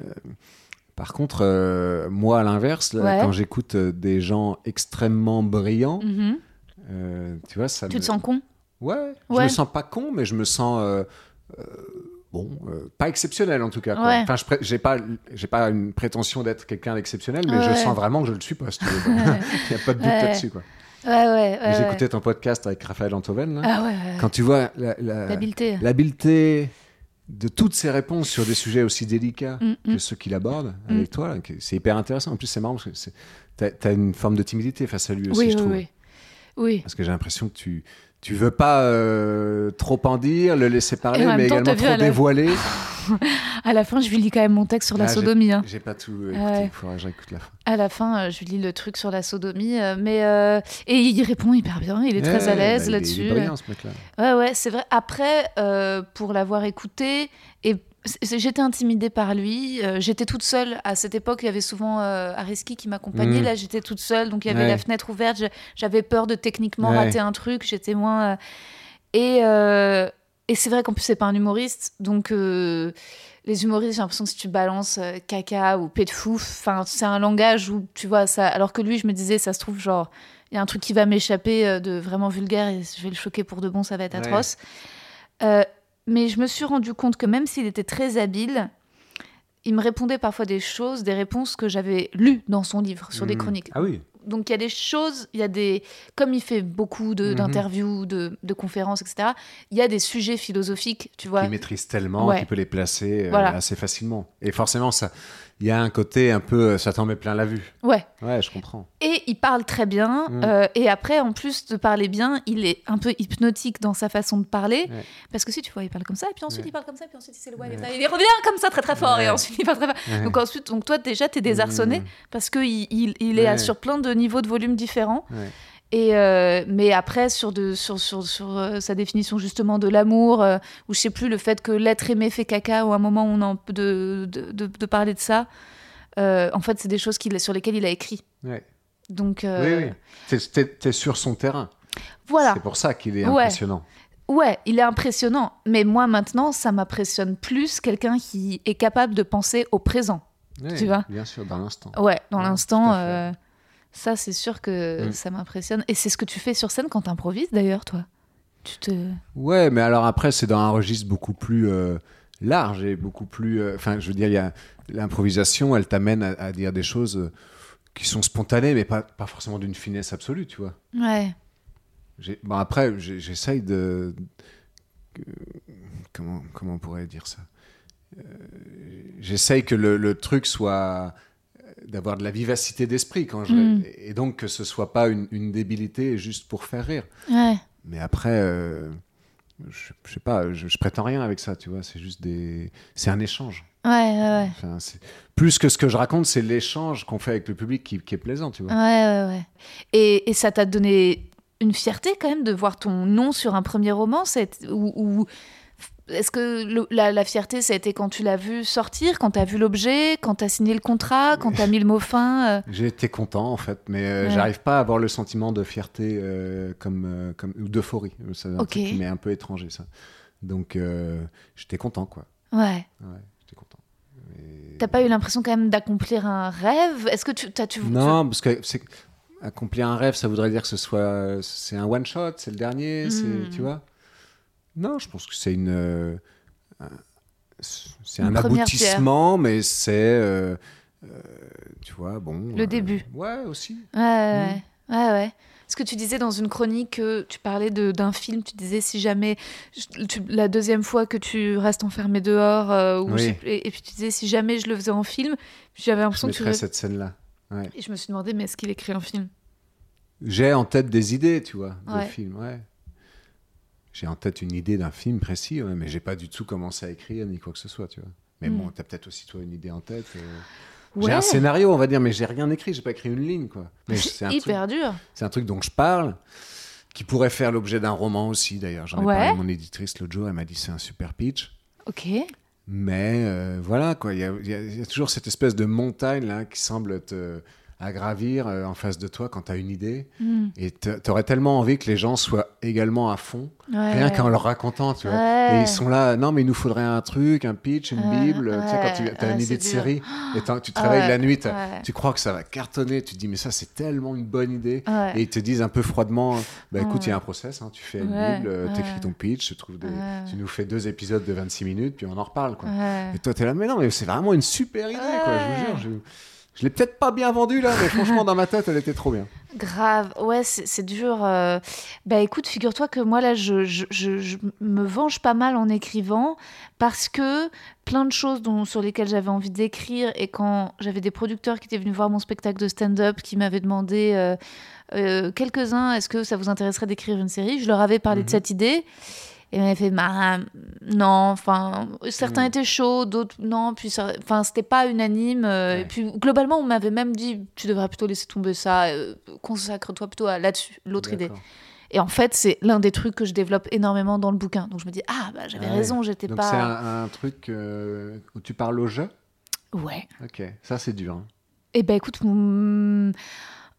Par contre, euh, moi, à l'inverse, Ouais. quand j'écoute euh, des gens extrêmement brillants, Mhm. euh, tu vois, ça Tu me... te sens con? Ouais, je Ouais. me sens pas con, mais je me sens euh, euh, bon, euh, pas exceptionnel en tout cas. quoi. Ouais. Enfin, je j'ai pas, j'ai pas une prétention d'être quelqu'un d'exceptionnel, mais je sens vraiment que je le suis pas. Si tu veux. Il y a pas de doute là-dessus. Quoi. Ouais, ouais. ouais, J'ai ouais. écouté ton podcast avec Raphaël Antoven. là. Ah ouais. Quand tu vois la- la- L'habileté. de toutes ses réponses sur des sujets aussi délicats Mm, que mm. ceux qu'il aborde Mm. avec toi, que c'est hyper intéressant. En plus, c'est marrant parce que t'as as une forme de timidité face à lui aussi, Oui, je oui, trouve. oui. Oui. Parce que j'ai l'impression que tu tu veux pas euh, trop en dire, le laisser parler, mais temps, également trop la- dévoiler. À la fin, je lui lis quand même mon texte sur la Ah, j'ai- sodomie. hein. J'ai pas tout écouté, Ouais. il faudrait que j'écoute la fin. À la fin, euh, je lui lis le truc sur la sodomie. euh, mais euh, Et il répond hyper bien. Il est très Ouais, à l'aise bah, il est- Il là-dessus. est brillant, ce mec-là. Ouais, ouais, c'est vrai. Après, euh, pour l'avoir écouté, et j'étais intimidée par lui. euh, j'étais toute seule. À cette époque, il y avait souvent euh, Ariski qui m'accompagnait. Mm. Là, j'étais toute seule. Donc, il y avait Ouais. la fenêtre ouverte. J'avais peur de techniquement Ouais. rater un truc. J'étais moins. euh, Et, euh, et c'est vrai qu'en plus, c'est pas un humoriste. Donc, les humoristes, j'ai l'impression que si tu balances caca ou pet de fouf, enfin, c'est un langage où tu vois ça. Alors que lui, je me disais, ça se trouve, genre, il y a un truc qui va m'échapper de vraiment vulgaire et je vais le choquer pour de bon, ça va être atroce. Mais je me suis rendu compte que même s'il était très habile, il me répondait parfois des choses, des réponses que j'avais lues dans son livre, sur des Mhm. chroniques. Ah oui. Donc il y a des choses, il y a des, comme il fait beaucoup de- Mhm. d'interviews, de, de conférences, etc. Il y a des sujets philosophiques, tu vois. Qu'il maîtrise tellement Ouais. qu'il peut les placer euh, Voilà. assez facilement. Et forcément, ça, il y a un côté un peu, euh, ça t'en met plein la vue. Ouais. Ouais, je comprends. Et il parle très bien. Mhm. euh, et après, en plus de parler bien, il est un peu hypnotique dans sa façon de parler. Ouais. Parce que si tu vois, il parle comme ça, et puis ensuite Ouais. il parle comme ça, et puis ensuite il s'éloigne. Ouais. Il revient comme ça très très fort, et ensuite il parle très fort. Donc ensuite, donc toi déjà, t'es désarçonné Mhm. parce qu'il il, il est à- sur plein de niveaux de volume différents. Et euh, mais après, sur, de, sur, sur, sur euh, sa définition justement de l'amour, euh, ou je sais plus, le fait que l'être aimé fait caca, ou un moment où on en peut de, de, de, de parler de ça, en fait, c'est des choses sur lesquelles il a écrit. Ouais. Donc Oui, oui. T'es- sur son terrain. voilà. C'est pour ça qu'il est Ouais. impressionnant. Ouais, il est impressionnant. Mais moi, maintenant, ça m'impressionne plus quelqu'un qui est capable de penser au présent. Ouais, Tu vois? Bien sûr, dans l'instant. Ouais, dans Ouais, l'instant, ça, c'est sûr que Mm. ça m'impressionne. Et c'est ce que tu fais sur scène quand t'improvises, d'ailleurs, toi? Tu te... Ouais, mais alors après, c'est dans un registre beaucoup plus euh, large et beaucoup plus. euh, Enfin, je veux dire, l'improvisation, elle t'amène à, à dire des choses euh, qui sont spontanées, mais pas, pas forcément d'une finesse absolue, tu vois. Ouais. Bon, après, j'essaye de. Comment, comment on pourrait dire ça? J'essaye que le, le truc soit. D'avoir de la vivacité d'esprit quand je. Mm. Et donc que ce soit pas une, une débilité juste pour faire rire. Ouais. Mais après, euh, je, je sais pas, je, je prétends rien avec ça, tu vois. C'est juste des. C'est un échange. Ouais, ouais, Enfin, c'est- plus que ce que je raconte, c'est l'échange qu'on fait avec le public qui, qui est plaisant, tu ouais. vois. Ouais, ouais, ouais. Et, et ça t'a donné une fierté, quand même, de voir ton nom sur un premier roman c'est- ou, ou- Est-ce que le- la, la fierté, ça a été quand tu l'as vu sortir, quand t'as vu l'objet, quand t'as signé le contrat, quand t'as mis le mot fin euh, J'ai été content en fait, mais euh, Ouais. j'arrive pas à avoir le sentiment de fierté euh, comme, comme ou d'euphorie. C'est un Ok. truc qui m'est un peu étranger ça. Donc j'étais content quoi. Ouais. Ouais, j'étais content. Et- T'as pas eu l'impression quand même d'accomplir un rêve? Est-ce que tu, t'as, tu, Non, parce que c'est accomplir un rêve, ça voudrait dire que ce soit c'est un one shot, c'est le dernier, Hmm. c'est tu vois? Non, je pense que c'est une euh, c'est un aboutissement, mais c'est euh, euh, tu vois bon. Le début. Ouais, aussi. Ouais, ouais, ouais, ouais. Ce que tu disais dans une chronique, que tu parlais de, d'un film, tu disais si jamais je- tu- la deuxième fois que tu restes enfermé dehors, euh, ou Oui. je et, et puis tu disais si jamais je le faisais en film, j'avais l'impression que tu mettrais cette scène là. Ouais. et je me suis demandé mais est-ce qu'il écrit un film? J'ai en tête des idées, tu vois, de Ouais. films, ouais. J'ai en tête une idée d'un film précis, ouais, mais j'ai pas du tout commencé à écrire ni quoi que ce soit, tu vois. Mais Mm. bon, t'as peut-être aussi toi une idée en tête. euh. Ouais. J'ai un scénario, on va dire, mais j'ai rien écrit, j'ai pas écrit une ligne, quoi. C'est un, truc, Hyper dur. c'est un truc dont je parle, qui pourrait faire l'objet d'un roman aussi, d'ailleurs. J'en ai parlé à mon éditrice l'autre jour, elle m'a dit c'est un super pitch. Ok. Mais euh, voilà, quoi, il y y a toujours cette espèce de montagne là qui semble te à gravir euh, en face de toi quand tu as une idée. Hmm. Et tu aurais tellement envie que les gens soient également à fond, Ouais. rien qu'en leur racontant, tu vois. Ouais. Et ils sont là, non, mais il nous faudrait un truc, un pitch, une bible. Tu sais, quand tu as une idée de dur. série et tu ouais, la nuit, tu crois que ça va cartonner, tu te dis, mais ça, c'est tellement une bonne idée. Et ils te disent un peu froidement, bah écoute, il y a un process, hein, tu fais une bible, euh, ouais. t'écris ton pitch, tu, des- tu nous fais deux épisodes de 26 minutes, puis on en reparle. Quoi. Et toi, t'es là, mais non, mais c'est vraiment une super idée, quoi, je vous jure. Je, je l'ai peut-être pas bien vendue là, mais franchement, dans ma tête, elle était trop bien. Grave, ouais, c'est dur. euh. Bah écoute, figure-toi que moi là, je, je, je- je me venge pas mal en écrivant parce que plein de choses dont, sur lesquelles j'avais envie d'écrire et quand j'avais des producteurs qui étaient venus voir mon spectacle de stand-up qui m'avaient demandé euh, euh, quelques-uns, est-ce que ça vous intéresserait d'écrire une série Je leur avais parlé de Mhm. cette idée. Et m'avait fait, bah, non, enfin, certains Mhm. étaient chauds, d'autres non, puis enfin, c'était pas unanime. euh, Ouais. Et puis, globalement, on m'avait même dit, tu devrais plutôt laisser tomber ça, euh, consacre-toi plutôt à là-dessus, l'autre idée. Et en fait, c'est l'un des trucs que je développe énormément dans le bouquin. Donc je me dis, ah, bah, j'avais Ah ouais. raison, j'étais pas. c'est un, un truc euh, où tu parles au jeu? Ouais. Ok, ça c'est dur. hein. Eh ben écoute, mm,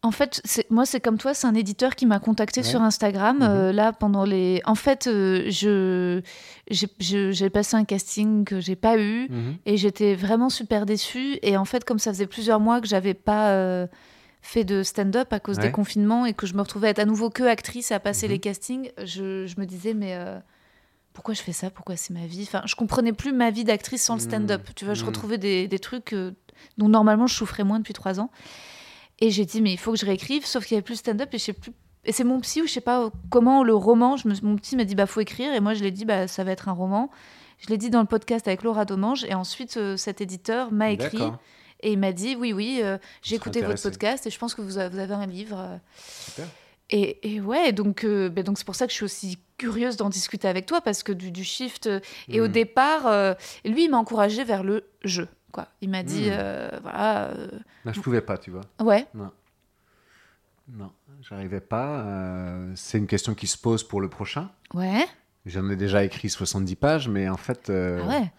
en fait, moi c'est comme toi, c'est un éditeur qui m'a contacté Ouais. sur Instagram. Mhm. euh, là, pendant les. En fait, euh, je j'ai- passé un casting que j'ai pas eu Mhm. et j'étais vraiment super déçue. Et en fait, comme ça faisait plusieurs mois que j'avais pas euh, fait de stand-up à cause Ouais. des confinements et que je me retrouvais à être à nouveau que actrice à passer Mhm. les castings, je, je me disais mais pourquoi je fais ça? Pourquoi c'est ma vie? Enfin, je comprenais plus ma vie d'actrice sans le stand-up. Tu vois, je retrouvais des, des trucs dont normalement je souffrais moins depuis trois ans. Et j'ai dit mais il faut que je réécrive, sauf qu'il y avait plus de stand-up et je sais plus. Et c'est mon psy ou je sais pas comment le roman. Je me, mon psy m'a dit bah faut écrire et moi je l'ai dit bah ça va être un roman. Je l'ai dit dans le podcast avec Laura Domange et ensuite euh, cet éditeur m'a écrit et il m'a dit oui oui euh, j'ai écouté votre podcast et je pense que vous avez, un livre. euh. super. Et, et ouais donc euh, ben donc c'est pour ça que je suis aussi curieuse d'en discuter avec toi parce que du, du shift euh, et au Mhm. départ euh, lui il m'a encouragé vers le jeu quoi. Il m'a dit Mhm. euh, voilà euh, Là, je pouvais pas, tu vois. ouais Non, j'arrivais pas. euh, c'est une question qui se pose pour le prochain. ouais J'en ai déjà écrit 70 pages, mais en fait, euh, ah ouais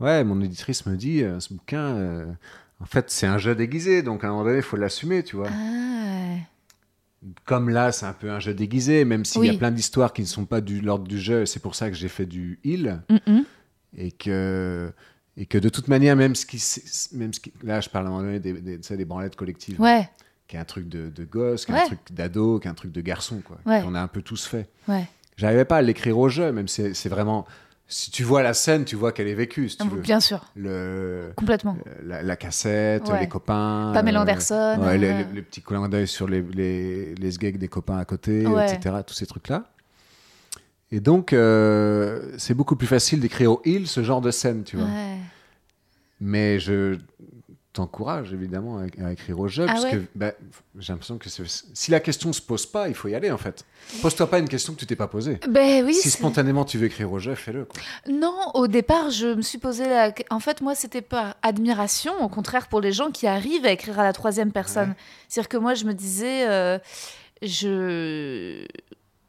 ouais, mon éditrice me dit, ce bouquin, en fait, c'est un jeu déguisé, donc à un moment donné, il faut l'assumer, tu vois. ah, Comme là, c'est un peu un jeu déguisé, même s'il y a plein d'histoires qui ne sont pas de l'ordre du jeu, c'est pour ça que j'ai fait du heal, mm, mm. et que, et que de toute manière, même ce qui, même ce qui, là, je parle à un moment donné des, des, sais, des branlettes collectives, ouais qui est un truc de, de gosse, qui est Ouais. un truc d'ado, qui est un truc de garçon, quoi. Ouais. Qu'on a un peu tous fait. ouais J'arrivais pas à l'écrire au jeu, même si c'est vraiment. Si tu vois la scène, tu vois qu'elle est vécue, si tu veux. bien sûr Le, complètement la, la cassette, Ouais. les copains. Pamela euh, Anderson, ouais, les, euh. les- les petits clins d'œil sur les, les, les des copains à côté, Ouais. etc. Tous ces trucs-là. Et donc, euh, c'est beaucoup plus facile d'écrire au il ce genre de scène, tu vois. ouais Mais je t'encourage évidemment à, à écrire au jeu, Ah parce ouais que bah, j'ai l'impression que si la question se pose pas, il faut y aller en fait. Pose-toi pas une question que tu t'es pas posée. ben oui si spontanément tu veux écrire au jeu, fais-le. Non, au départ, je me suis posé la. En fait, moi, c'était pas admiration, au contraire, pour les gens qui arrivent à écrire à la troisième personne. Ouais. C'est-à-dire que moi, je me disais, euh, je.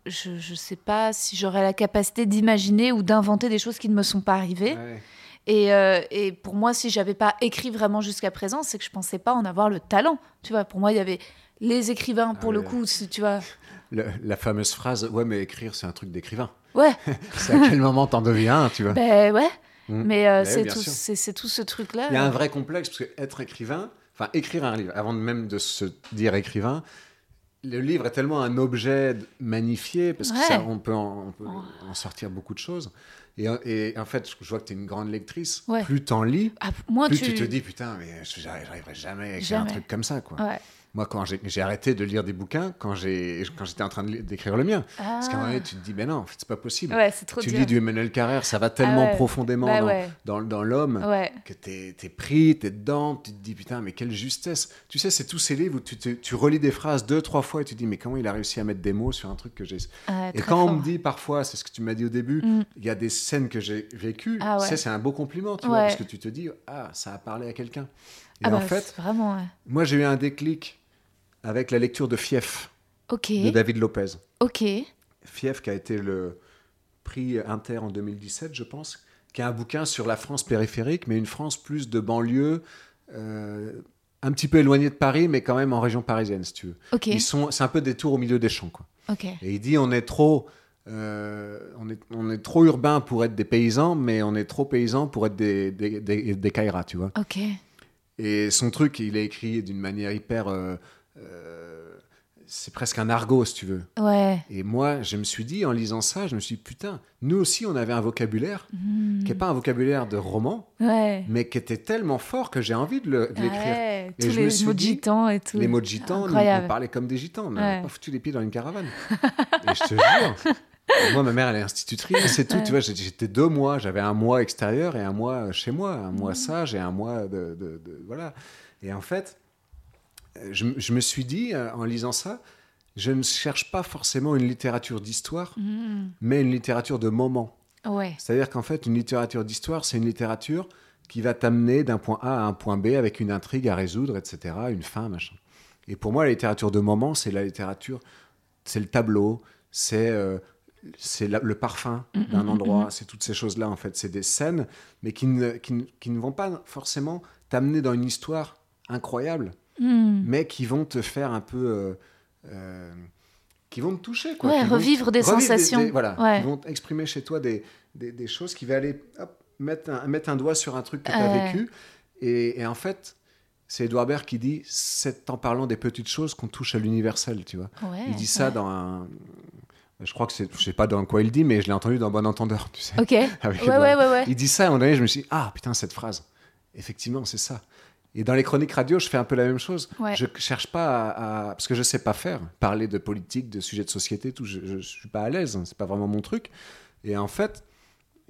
Je, je sais pas si j'aurais la capacité d'imaginer ou d'inventer des choses qui ne me sont pas arrivées. Ouais. Et, euh, et pour moi, si j'avais pas écrit vraiment jusqu'à présent, c'est que je pensais pas en avoir le talent. Tu vois, pour moi, il y avait les écrivains, pour Ah le coup, si tu vois. Le- la fameuse phrase Ouais, mais écrire, c'est un truc d'écrivain. Ouais, C'est à quel moment t'en deviens un, tu vois ben ouais. Mm. Mais euh, Ouais, c'est tout, tout ce truc-là. Il y a un vrai complexe, parce que être écrivain, enfin écrire un livre, avant même de se dire écrivain, le livre est tellement un objet magnifié, parce que Ouais. ça, on peut, en, on peut en sortir beaucoup de choses. Et, et en fait, je vois que tu es une grande lectrice. Ouais. Plus t'en lis, Ah, moi, plus tu... tu... te dis, putain, mais je- j'arriverai jamais à écrire un truc comme ça. Quoi. Ouais. Moi, quand j'ai arrêté de lire des bouquins, quand j'étais en train d'écrire le mien, parce qu'à un moment donné, tu te dis, ben non, en fait, c'est pas possible. Ah. Ouais, c'est trop tu dur. lis du Emmanuel Carrère, ça va tellement ouais. profondément Bah dans, ouais. dans, dans l'homme que t'es es pris, t'es dedans, tu te dis putain, mais quelle justesse. Tu sais, c'est tous ces livres où tu, te- tu relis des phrases deux, trois fois et tu te dis, mais comment il a réussi à mettre des mots sur un truc que j'ai. Et quand on me dit parfois, c'est ce que tu m'as dit au début, Mm. il y a des scènes que j'ai vécues, Ah tu sais, c'est un beau compliment, tu vois, parce que tu te dis, ah, ça a parlé à quelqu'un. Et Ah en bah, fait, vraiment. ouais. moi j'ai eu un déclic avec la lecture de Fief, de David Lopez. Ok. Fief qui a été le prix Inter en 2017, je pense, qui est un bouquin sur la France périphérique, mais une France plus de banlieue, euh, un petit peu éloignée de Paris, mais quand même en région parisienne, si tu veux. Ok. Ils sont, c'est un peu des tours au milieu des champs, quoi. Et il dit on est trop, euh, on est, on est trop urbain pour être des paysans, mais on est trop paysans pour être des des, des, tu vois. Ok. Et son truc, il est écrit d'une manière hyper, euh, c'est presque un argot, si tu veux. Ouais. Et moi, je me suis dit, en lisant ça, je me suis dit, putain, nous aussi, on avait un vocabulaire Hmm. qui n'est pas un vocabulaire de roman, Ouais. mais qui était tellement fort que j'ai envie de de Ah l'écrire. ouais. Tous je me les suis mots de dit, gitans et tout. Les mots de gitans, nous, on parlait comme des gitans, on n'avait pas foutu les pieds dans une caravane. et je te jure, moi, ma mère, elle est institutrice, c'est tout. Tu vois, j'étais deux mois, j'avais un mois extérieur et un mois chez moi, un mois sage et un mois de, de- de- voilà. Et en fait, euh, je, me- je me suis dit, euh, en lisant ça, je ne cherche pas forcément une littérature d'histoire, Mhm. mais une littérature de moment. Ouais. C'est-à-dire qu'en fait, une littérature d'histoire, c'est une littérature qui va t'amener d'un point A à un point B avec une intrigue à résoudre, etc., une fin, machin. Et pour moi, la littérature de moment, c'est la littérature, c'est le tableau, c'est euh, c'est le parfum d'un endroit, c'est toutes ces choses-là, en fait. C'est des scènes, mais qui ne, qui ne- qui ne vont pas forcément t'amener dans une histoire incroyable, Mhm. mais qui vont te faire un peu... euh, euh, qui vont te toucher, quoi. Ouais, vont- revivre des sensations. voilà, Ouais. qui vont exprimer chez toi des, des, des choses qui vont aller hop, mettre, un, mettre un doigt sur un truc que tu as Ouais. vécu. Et, et en fait, c'est Edouard Baird qui dit c'est en parlant des petites choses qu'on touche à l'universel, tu vois. Ouais, il dit ça ouais. dans un. Je crois que c'est. Je sais pas dans quoi il dit, mais je l'ai entendu dans Bon Entendeur, tu sais. Ok. Ouais, Avec ouais, Edouard. ouais, ouais. Il dit ça, et à un moment donné, je me suis dit, ah putain, cette phrase. Effectivement, c'est ça. Et dans les chroniques radio, je fais un peu la même chose. Ouais. Je cherche pas à, à- Parce que je sais pas faire. Parler de politique, de sujets de société, tout. Je, je suis pas à l'aise. hein, C'est pas vraiment mon truc. Et en fait,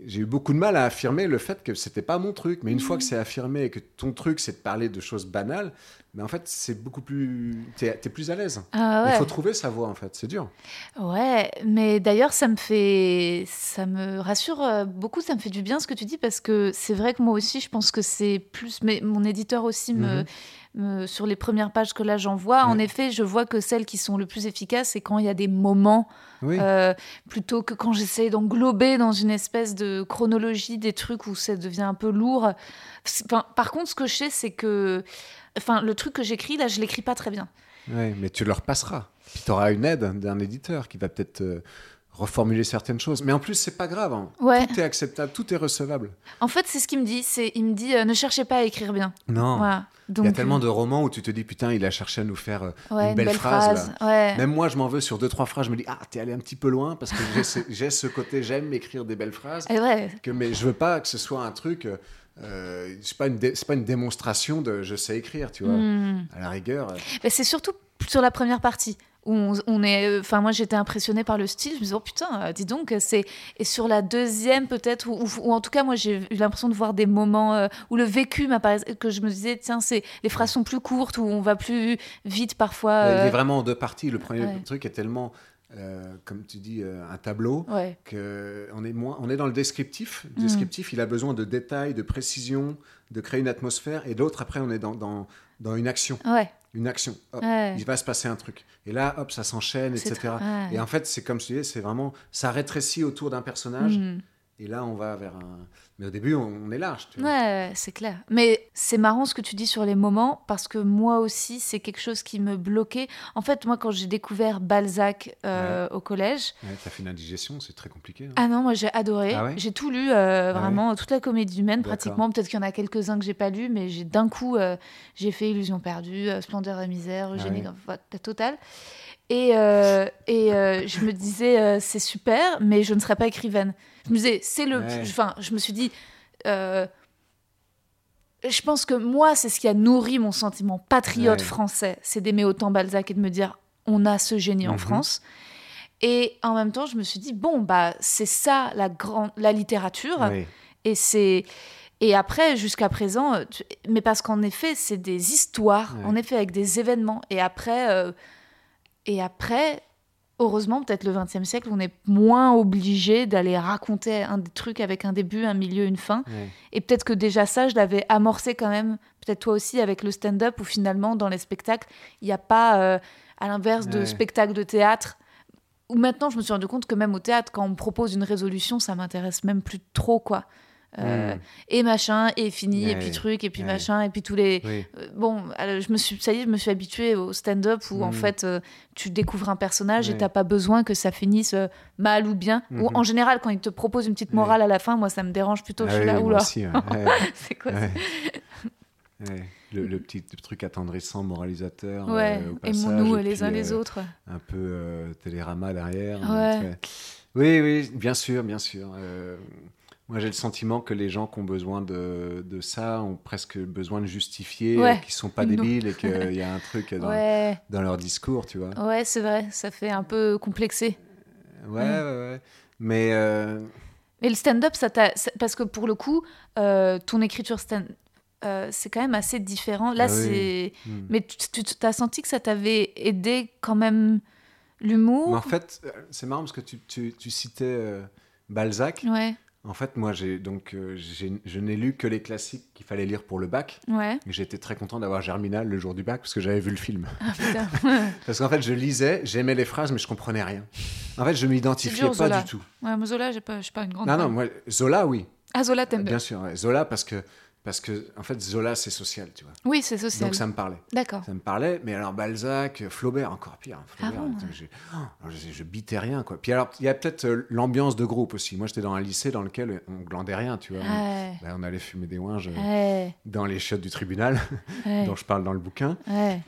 j'ai eu beaucoup de mal à affirmer le fait que c'était pas mon truc. Mais une fois que c'est affirmé et que ton truc, c'est de parler de choses banales, mais en fait, c'est beaucoup plus. T'es es plus à l'aise. Ah Il faut trouver sa voix, en fait. C'est dur. Ouais, mais d'ailleurs, ça me fait. Ça me rassure euh, beaucoup, ça me fait du bien ce que tu dis, parce que c'est vrai que moi aussi, je pense que c'est plus. Mais mon éditeur aussi me. me- sur les premières pages que là j'envoie, en Ouais. effet, je vois que celles qui sont le plus efficaces, c'est quand il y a des moments, Oui. euh, plutôt que quand j'essaie d'englober dans une espèce de chronologie des trucs où ça devient un peu lourd. Enfin, par contre, ce que je sais, c'est que. Enfin, le truc que j'écris, là, je l'écris pas très bien. Ouais, mais tu leur passeras. Puis tu auras une aide d'un éditeur qui va peut-être euh, reformuler certaines choses. Mais en plus, c'est pas grave. hein. Ouais. Tout est acceptable, tout est recevable. En fait, c'est ce qu'il me dit. C'est, il me dit, euh, ne cherchez pas à écrire bien. Non. Voilà. Donc, Il y a tellement de romans où tu te dis, putain, il a cherché à nous faire euh, euh, ouais, une, belle, phrase. Ouais. Même moi, je m'en veux sur deux, trois phrases. Je me dis, ah, t'es allé un petit peu loin parce que j'ai ce, j'ai ce côté, j'aime écrire des belles phrases. Et. Que, mais je veux pas que ce soit un truc. euh, euh, c'est pas une dé- c'est pas une démonstration de je sais écrire, tu vois. Hmm. À la rigueur. euh, Mais c'est surtout sur la première partie où on, on est. euh, Enfin, moi, j'étais impressionnée par le style. Je me disais, oh putain, dis donc, c'est. Et sur la deuxième, peut-être, ou, en tout cas, moi, j'ai eu l'impression de voir des moments euh, où le vécu m'apparaît, que je me disais, tiens, c'est les phrases sont plus courtes, où on va plus vite parfois. Il est vraiment en deux parties. Le premier ouais. truc est tellement, euh, comme tu dis, euh, un tableau. Ouais. que on est moins, on est dans le descriptif. Le Mm. descriptif, il a besoin de détails, de précision, de créer une atmosphère. Et l'autre, après, on est dans, dans, dans une action. Ouais. Une action. Hop, Ouais. Il va se passer un truc. Et là, hop, ça s'enchaîne, etc. Et en fait, c'est comme je disais, c'est vraiment, ça rétrécit autour d'un personnage. Hmm. Et là, on va vers un. Mais au début, on, est large. Tu vois. Ouais, c'est clair. Mais c'est marrant ce que tu dis sur les moments, parce que moi aussi, c'est quelque chose qui me bloquait. En fait, moi, quand j'ai découvert Balzac euh, au collège, Ouais, T'as fait une indigestion, c'est très compliqué. hein. ah non, moi j'ai adoré. Ah ouais j'ai tout lu, euh, Ah vraiment, toute la comédie humaine pratiquement. Peut-être qu'il y en a quelques-uns que j'ai pas lus, mais j'ai d'un coup, euh, j'ai fait Illusion perdue, Splendeur et misère, Eugénie, ouais. enfin, la totale. Et, et je me disais, c'est super, mais je ne serais pas écrivaine. Je me disais, c'est le. Ouais. Enfin, je me suis dit. euh, je pense que moi, c'est ce qui a nourri mon sentiment patriote Ouais. français. C'est d'aimer autant Balzac et de me dire, on a ce génie en Mhm. France. Et en même temps, je me suis dit, bon, bah, c'est ça la, grande, la littérature. Oui. Et c'est. Et après, jusqu'à présent, euh, tu- mais parce qu'en effet, c'est des histoires, en effet, avec des événements. Et après, euh, et après, heureusement, peut-être le XXe siècle, on est moins obligé d'aller raconter un des trucs avec un début, un milieu, une fin. Ouais. Et peut-être que déjà ça, je l'avais amorcé quand même, peut-être toi aussi, avec le stand-up, où finalement, dans les spectacles, il n'y a pas, euh, à l'inverse de Ouais. spectacles de théâtre, où maintenant, je me suis rendu compte que même au théâtre, quand on me propose une résolution, ça m'intéresse même plus trop, quoi. Euh, Mm. Et machin, et fini, et puis truc, et puis Ouais. machin, et puis tous les... Oui. Euh, Bon, alors, je me suis, ça y est, je me suis habituée au stand-up où en Mm. fait euh, tu découvres un personnage et t'as pas besoin que ça finisse euh, mal ou bien. Ou Mhm. en général, quand il te propose une petite morale à la fin, moi ça me dérange plutôt. Ah je suis oui, là, ouais. Ouais. c'est quoi. Le, le petit truc attendrissant, moralisateur. euh, au aimons-nous passage, et les puis, uns les euh, autres. Un peu euh, télérama derrière. Oui, oui, bien sûr, bien sûr. Moi, j'ai le sentiment que les gens qui ont besoin de, de ça ont presque besoin de justifier Ouais. euh, qu'ils sont pas Non. débiles et qu'il y a un truc dans, Ouais, dans leur discours, tu vois. ouais, c'est vrai, ça fait un peu complexé. Ouais, ouais, ouais. Mais euh, Mais le stand-up, ça t'a- parce que pour le coup, euh, ton écriture stand, euh, c'est quand même assez différent. Là, Ah oui. c'est. hmm. Mais tu, tu as senti que ça t'avait aidé quand même L'humour. En fait, c'est marrant parce que tu, tu- tu citais euh, Balzac. Ouais, En fait, moi, j'ai donc euh, je n'ai lu que les classiques qu'il fallait lire pour le bac. ouais. J'étais très content d'avoir Germinal le jour du bac parce que j'avais vu le film. Ah putain. Parce qu'en fait, je lisais, j'aimais les phrases, mais je comprenais rien. En fait, je m'identifiais pas Zola. du tout. ouais, mais Zola, j'ai pas, je suis pas une grande. Non, non, moi, Zola, oui. Ah, Zola, t'aimes bien. Bien sûr, ouais. Zola parce que parce que en fait, Zola, c'est social, tu vois. Oui, c'est social. Donc ça me parlait. D'accord. Ça me parlait, mais alors Balzac, Flaubert, encore pire. hein, Flaubert, Ah bon oh, je, je bitais rien, quoi. Puis alors, il y a peut-être euh, l'ambiance de groupe aussi. Moi, j'étais dans un lycée dans lequel on glandait rien, tu vois. Ouais. On allait fumer des ouinges euh, Ouais, dans les chiottes du tribunal, dont je parle dans le bouquin.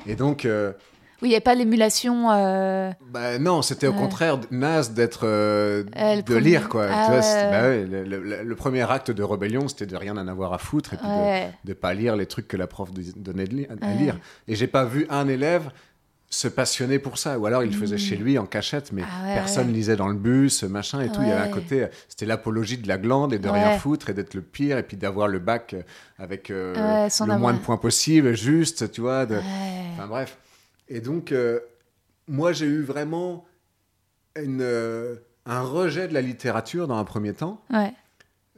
Et donc, euh, Oui, il n'y a pas l'émulation. euh, bah, non, c'était au Ouais. contraire naze d'être, euh, Euh, de premier- lire, quoi. Ah Tu vois, bah ouais, le, le- le- le premier acte de rébellion, c'était de rien en avoir à foutre et puis de- Ouais. de pas lire les trucs que la prof donnait de li- à lire. Et j'ai pas vu un élève se passionner pour ça. Ou alors il le faisait chez lui en cachette, mais. Ah ouais, personne ouais. lisait dans le bus, machin et tout. Il y avait un côté, c'était l'apologie de la glande et de rien foutre et d'être le pire et puis d'avoir le bac avec euh, le moins de points possible, juste, tu vois. De... Enfin bref. Et donc, euh, moi j'ai eu vraiment une, euh, un rejet de la littérature dans un premier temps, Ouais.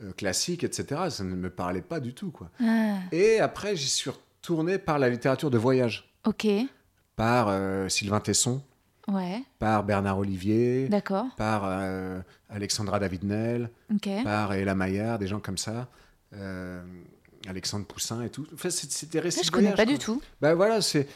euh, classique, etc. Ça ne me parlait pas du tout, quoi. Ah, Et après, j'y suis retourné par la littérature de voyage, ok. par Sylvain Tesson, Ouais. par Bernard Olivier, D'accord. par Alexandra David-Nel, par Ella Maillard, des gens comme ça, Alexandre Poussin et tout. Enfin, récits Ah, je connais pas quoi. du tout. Ben voilà, c'est,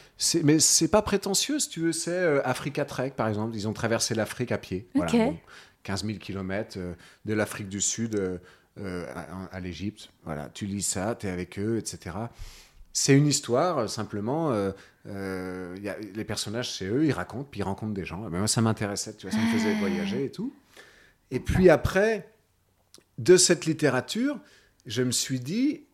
mais c'est pas prétentieux, si tu veux. C'est euh, Africa Trek, par exemple. Ils ont traversé l'Afrique à pied. Voilà, Ok. bon, 15 000 km de l'Afrique du Sud euh, euh, à, à l'Égypte. Voilà, tu lis ça, tu es avec eux, etc. C'est une histoire, simplement. y a, les personnages, c'est eux, ils racontent, puis ils rencontrent des gens. Ben moi, ça m'intéressait, tu vois, ça me faisait Ah. voyager et tout. Et puis après, de cette littérature, je me suis dit,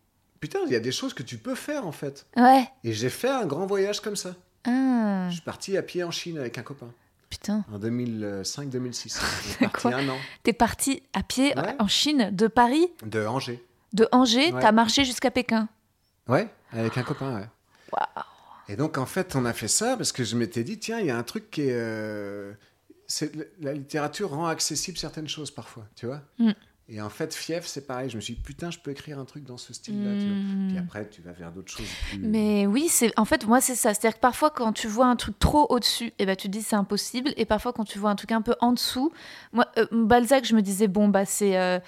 putain, il y a des choses que tu peux faire, en fait. Ouais. Et j'ai fait un grand voyage comme ça. Ah, Je suis parti à pied en Chine avec un copain putain. en 2005-2006. On est parti Quoi un an T'es parti à pied Ouais. en Chine, de Paris, de Angers. de Angers, Ouais. t'as marché jusqu'à Pékin. Ouais, avec un copain, ouais. Waouh. Et donc en fait, on a fait ça parce que je m'étais dit, tiens, il y a un truc qui est... euh, la littérature rend accessible certaines choses parfois, tu vois. Mm. Et en fait, Fief, c'est pareil. Je me suis dit, putain, je peux écrire un truc dans ce style-là. Hmm. Puis après, tu vas vers d'autres choses plus... Mais oui, c'est en fait moi c'est ça, c'est-à-dire que parfois quand tu vois un truc trop au-dessus, et ben tu te dis c'est impossible, et parfois quand tu vois un truc un peu en dessous, moi euh, Balzac je me disais bon bah c'est euh,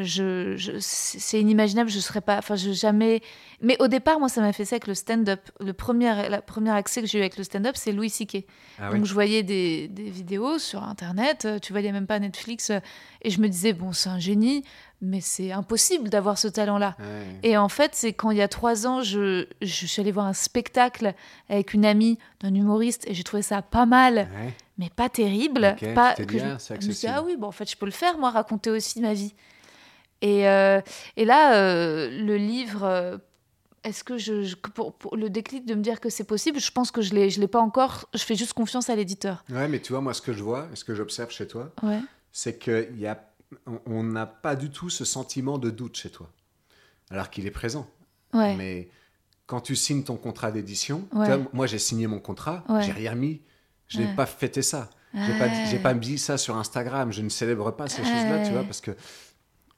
je, je- c'est inimaginable, je serais pas, enfin je jamais. Mais au départ moi ça m'a fait ça avec le stand-up. Le premier la première accès que j'ai eu avec le stand-up c'est Louis C.K. Ah oui. Donc je voyais des, des vidéos sur internet, euh, tu voyais même pas Netflix, euh, et je me disais bon c'est un génie, mais c'est impossible d'avoir ce talent-là. Ouais. Et en fait, c'est quand il y a trois ans, je, je suis allée voir un spectacle avec une amie d'un humoriste et j'ai trouvé ça pas mal, Ouais. mais pas terrible. Ok, pas que dit, je, ah, ah oui, bon, en fait, je peux le faire, moi, raconter aussi ma vie. Et, euh, et là, euh, le livre, euh, est-ce que je, je- pour, pour le déclic de me dire que c'est possible, je pense que je je l'ai pas encore. Je fais juste confiance à l'éditeur. Ouais, mais tu vois, moi, ce que je vois, ce que j'observe chez toi, Ouais. c'est qu'il y a, on- on n'a pas du tout ce sentiment de doute chez toi, alors qu'il est présent. Ouais. Mais quand tu signes ton contrat d'édition, Ouais. moi j'ai signé mon contrat, Ouais. j'ai rien mis, je n'ai Ouais. pas fêté ça, j'ai pas, pas mis ça sur Instagram, je ne célèbre pas ces choses-là, tu vois, parce que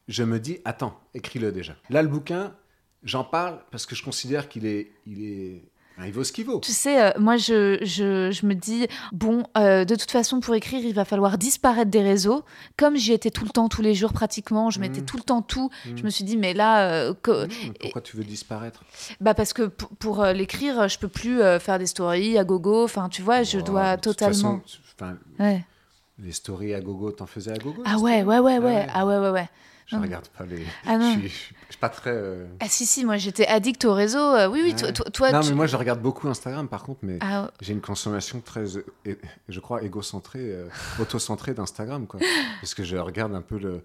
je me dis, attends, écris-le déjà. Là, le bouquin, j'en parle parce que je considère qu'il est, il est, il vaut ce qu'il vaut. Tu sais, euh, moi, je, je, je me dis, bon, euh, de toute façon, pour écrire, il va falloir disparaître des réseaux. Comme j'y étais tout le temps, tous les jours pratiquement, je mettais Mhm. tout le temps tout. Je me suis dit, mais là, euh, que- Non, mais pourquoi tu veux disparaître? Bah parce que pour, euh, l'écrire, je peux plus euh, faire des stories à gogo. Enfin, tu vois, je Oh, dois de toute totalement. façon, Ouais. les stories à gogo, t'en faisais à gogo? Ah les ouais, stories ouais, ouais, Ah ouais. Ah ouais, ouais, ouais. Je Non. regarde pas les. Ah non. je, suis, je suis- je suis pas très. euh, Ah si, si, moi j'étais addict au réseau. Euh, oui, oui, Ouais. toi, toi, non, tu- mais moi je regarde beaucoup Instagram par contre, mais Ah, j'ai une consommation très, euh, je crois, égocentrée, euh, autocentrée d'Instagram, quoi. Parce que je regarde un peu le,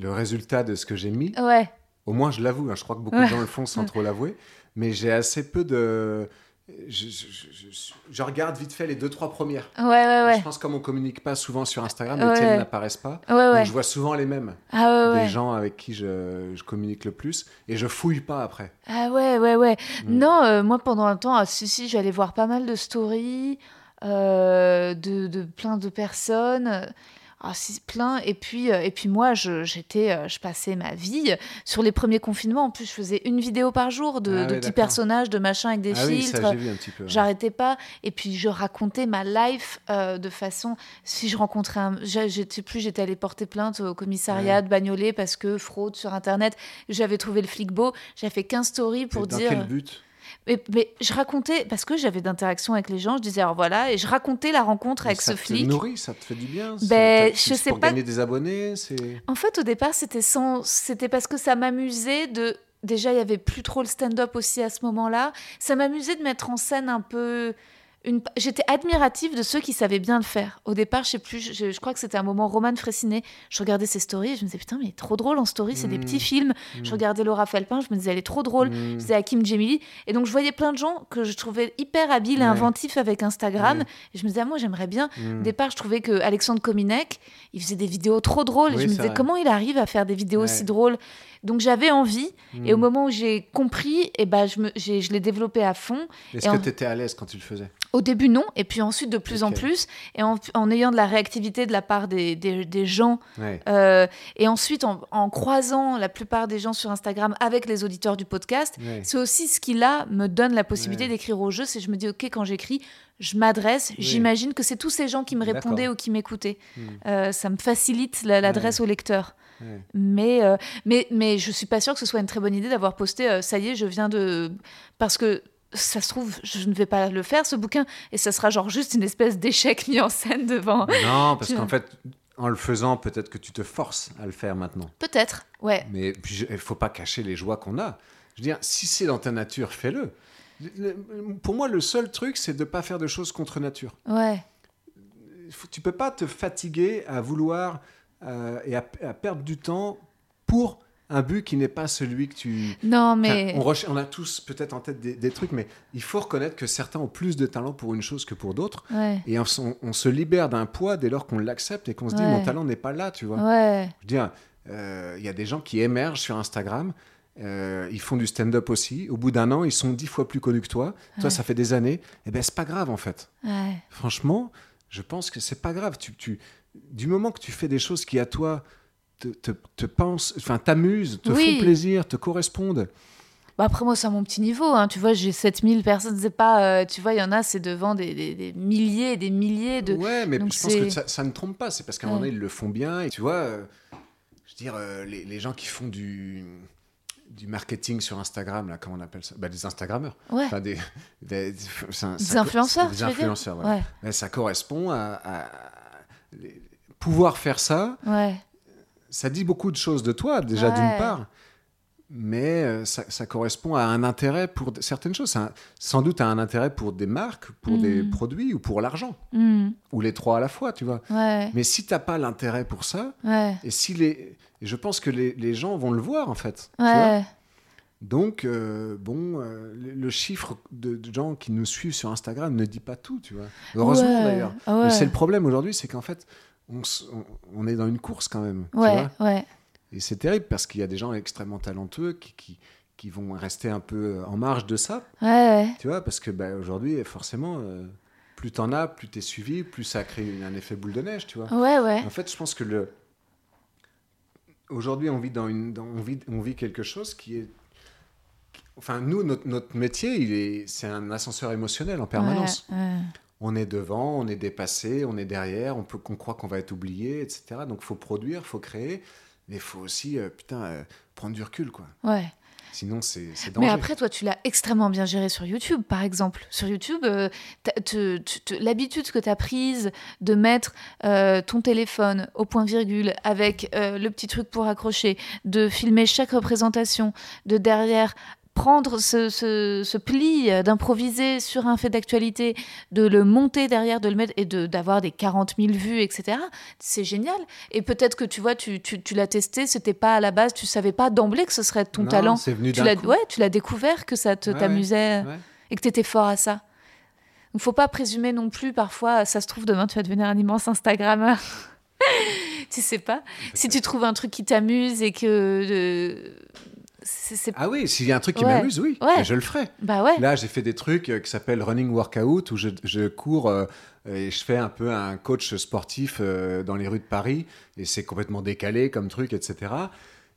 le résultat de ce que j'ai mis. ouais. Au moins, je l'avoue. hein, je crois que beaucoup Ouais. de gens le font sans trop l'avouer. Mais j'ai assez peu de. Je, regarde vite fait les deux, trois premières. Ouais, ouais, ouais. Je pense comme on communique pas souvent sur Instagram, les tiennes n'apparaissent pas. Ouais, Donc je vois souvent les mêmes. Ah ouais, des gens avec qui je, je communique le plus et je fouille pas après. Ah ouais, ouais, ouais. Mm. Non, euh, moi pendant un temps, ah, si, si, j'allais voir pas mal de stories. euh, de, de plein de personnes. Ah, si, plein. Et puis, euh, et puis moi, je, j'étais, euh, je passais ma vie sur les premiers confinements. En plus, je faisais une vidéo par jour de, Ah de ouais, petits personnages, de machins avec des Ah oui, filtres. ça j'ai vu un petit peu. ouais. J'arrêtais pas. Et puis, je racontais ma life euh, de façon. Si je rencontrais un. j'ai- J'étais plus, j'étais allée porter plainte au commissariat de Bagnolet parce que fraude sur Internet. J'avais trouvé le flic beau. J'avais fait 15 stories pour Mais Dans dire. quel but? Mais, mais je racontais, parce que j'avais d'interaction avec les gens, je disais alors voilà, et je racontais la rencontre avec ça ce te flic. nourrit, ça te fait du bien. c'est- Ben, je sais pour pas- gagner des abonnés. En fait, au départ, c'était sans, c'était parce que ça m'amusait de. Déjà, il y avait plus trop le stand-up aussi à ce moment-là. Ça m'amusait de mettre en scène un peu. Une... J'étais admirative de ceux qui savaient bien le faire. Au départ, je sais plus, je, je crois que c'était un moment Roman Fressinet. Je regardais ses stories et je me disais putain, mais il est trop drôle en story, c'est des Mm. petits films. Je regardais Laura Felpin, je me disais elle est trop drôle. Mm. Je disais Hakim Djemili. Et donc, je voyais plein de gens que je trouvais hyper habiles et inventifs avec Instagram. Et je me disais, ah, moi, j'aimerais bien. Mm. Au départ, je trouvais que Alexandre Kominek, il faisait des vidéos trop drôles. et je me disais, vrai. comment il arrive à faire des vidéos Ouais. aussi drôles? Donc, j'avais envie. Et au moment où j'ai compris, et ben, je, me, j'ai- je l'ai développé à fond. Est-ce que en- tu étais à l'aise quand tu le faisais? Au début, non. Et puis ensuite, de plus en plus. Et en, en ayant de la réactivité de la part des, des, des gens. Ouais. euh, et ensuite, en, en croisant la plupart des gens sur Instagram avec les auditeurs du podcast, Ouais. c'est aussi ce qui là me donne la possibilité Ouais. d'écrire au jeu. C'est je me dis ok quand j'écris, je m'adresse. Oui. J'imagine que c'est tous ces gens qui me répondaient ou qui m'écoutaient. Mm. Euh, ça me facilite la- l'adresse au lecteur. Ouais. Mais, euh, mais mais je suis pas sûre que ce soit une très bonne idée d'avoir posté. euh, ça y est, je viens de parce que ça se trouve, je ne vais pas le faire ce bouquin et ça sera genre juste une espèce d'échec mis en scène devant. Non, parce qu'en fait, en le faisant, peut-être que tu te forces à le faire maintenant. Peut-être, ouais. Mais il faut pas cacher les joies qu'on a. Je veux dire, si c'est dans ta nature, fais-le. Pour moi, le seul truc, c'est de ne pas faire de choses contre nature. Ouais, Tu peux pas te fatiguer à vouloir euh, et à, à perdre du temps pour un but qui n'est pas celui que tu. non Enfin, mais on, a tous peut-être en tête des, des trucs, mais il faut reconnaître que certains ont plus de talent pour une chose que pour d'autres. ouais, Et on, se libère d'un poids dès lors qu'on l'accepte et qu'on se dit Ouais. mon talent n'est pas là, tu vois. ouais, Je veux dire, euh, il y a des gens qui émergent sur Instagram, euh, ils font du stand-up aussi. Au bout d'un an, ils sont dix fois plus connus que toi. Toi, Ouais. ça fait des années. Et ben, c'est pas grave en fait. ouais. Franchement, je pense que c'est pas grave. Tu, tu, du moment que tu fais des choses qui à toi te, te, te pensent, enfin t'amusent, te Oui. font plaisir, te correspondent. Bah après, moi, c'est à mon petit niveau. hein. Tu vois, j'ai 7000 personnes. C'est pas. euh, tu vois, il y en a, c'est devant des, des- des milliers et des milliers de. Ouais, mais donc je pense que ça, ça ne trompe pas. C'est parce qu'à un Ouais. moment donné, ils le font bien. Et tu vois, euh, je veux dire, les, les gens qui font du, du marketing sur Instagram, là, comment on appelle ça? Bah, Des Instagrammeurs. Ouais. Enfin, des, des, ça- Des ça- influenceurs, Des influenceurs, voilà. Ouais, ça correspond à, à- les- pouvoir faire ça. ouais. Ça dit beaucoup de choses de toi, déjà, d'une part. Mais euh, ça, ça correspond à un intérêt pour certaines choses. Sans doute à un intérêt pour des marques, pour des Mm. produits ou pour l'argent. Hmm, Ou les trois à la fois, tu vois. ouais, Mais si t'as pas l'intérêt pour ça, ouais, et si les, et je pense que les, les gens vont le voir en fait. tu vois. ouais. Donc euh, bon, euh, le, chiffre de, de gens qui nous suivent sur Instagram ne dit pas tout, tu vois. Heureusement d'ailleurs. ah. Mais c'est le problème aujourd'hui, c'est qu'en fait, on, est dans une course quand même. tu Ouais, vois. Et c'est terrible parce qu'il y a des gens extrêmement talentueux qui, qui, qui vont rester un peu en marge de ça, Ouais, ouais. tu vois, parce que bah, aujourd'hui, forcément, euh, plus t'en as, plus t'es suivi, plus ça crée un effet boule de neige, tu vois. Ouais, ouais. En fait, je pense que le aujourd'hui, on vit dans une, dans- on vit, on vit quelque chose qui est, enfin, nous, notre, notre métier, il est, c'est un ascenseur émotionnel en permanence. Ouais, ouais. On est devant, on est dépassé, on est derrière, on peut, qu'on croit qu'on va être oublié, etc. Donc, faut produire, faut créer, mais il faut aussi, euh, putain, euh, prendre du recul, quoi. Ouais. Sinon, c'est, c'est Mais dangereux. après, toi, tu l'as extrêmement bien géré sur YouTube, par exemple. Sur YouTube, euh, l'habitude que tu as prise de mettre euh, ton téléphone au point-virgule avec euh, le petit truc pour accrocher, de filmer chaque représentation, de derrière prendre ce, ce- ce pli, euh, d'improviser sur un fait d'actualité, de le monter derrière, de le mettre et de- d'avoir des 40 000 vues, etc. C'est génial. Et peut-être que tu vois, tu, tu, tu l'as testé, c'était pas à la base, tu savais pas d'emblée que ce serait ton Non, talent. c'est venu Tu l'as ouais, tu l'as découvert que ça Ouais, t'amusait Ouais. et que tu étais fort à ça. Donc faut pas présumer non plus parfois ça se trouve demain tu vas devenir un immense instagrammeur. tu sais pas. Si tu trouves un truc qui t'amuse et que euh, Ah oui, s'il y a un truc qui Ouais. m'amuse, oui, Ouais. je le ferai. bah ouais. Là, j'ai fait des trucs euh, qui s'appellent running workout où je, je cours euh, et je fais un peu un coach sportif euh, dans les rues de Paris et c'est complètement décalé comme truc, etc.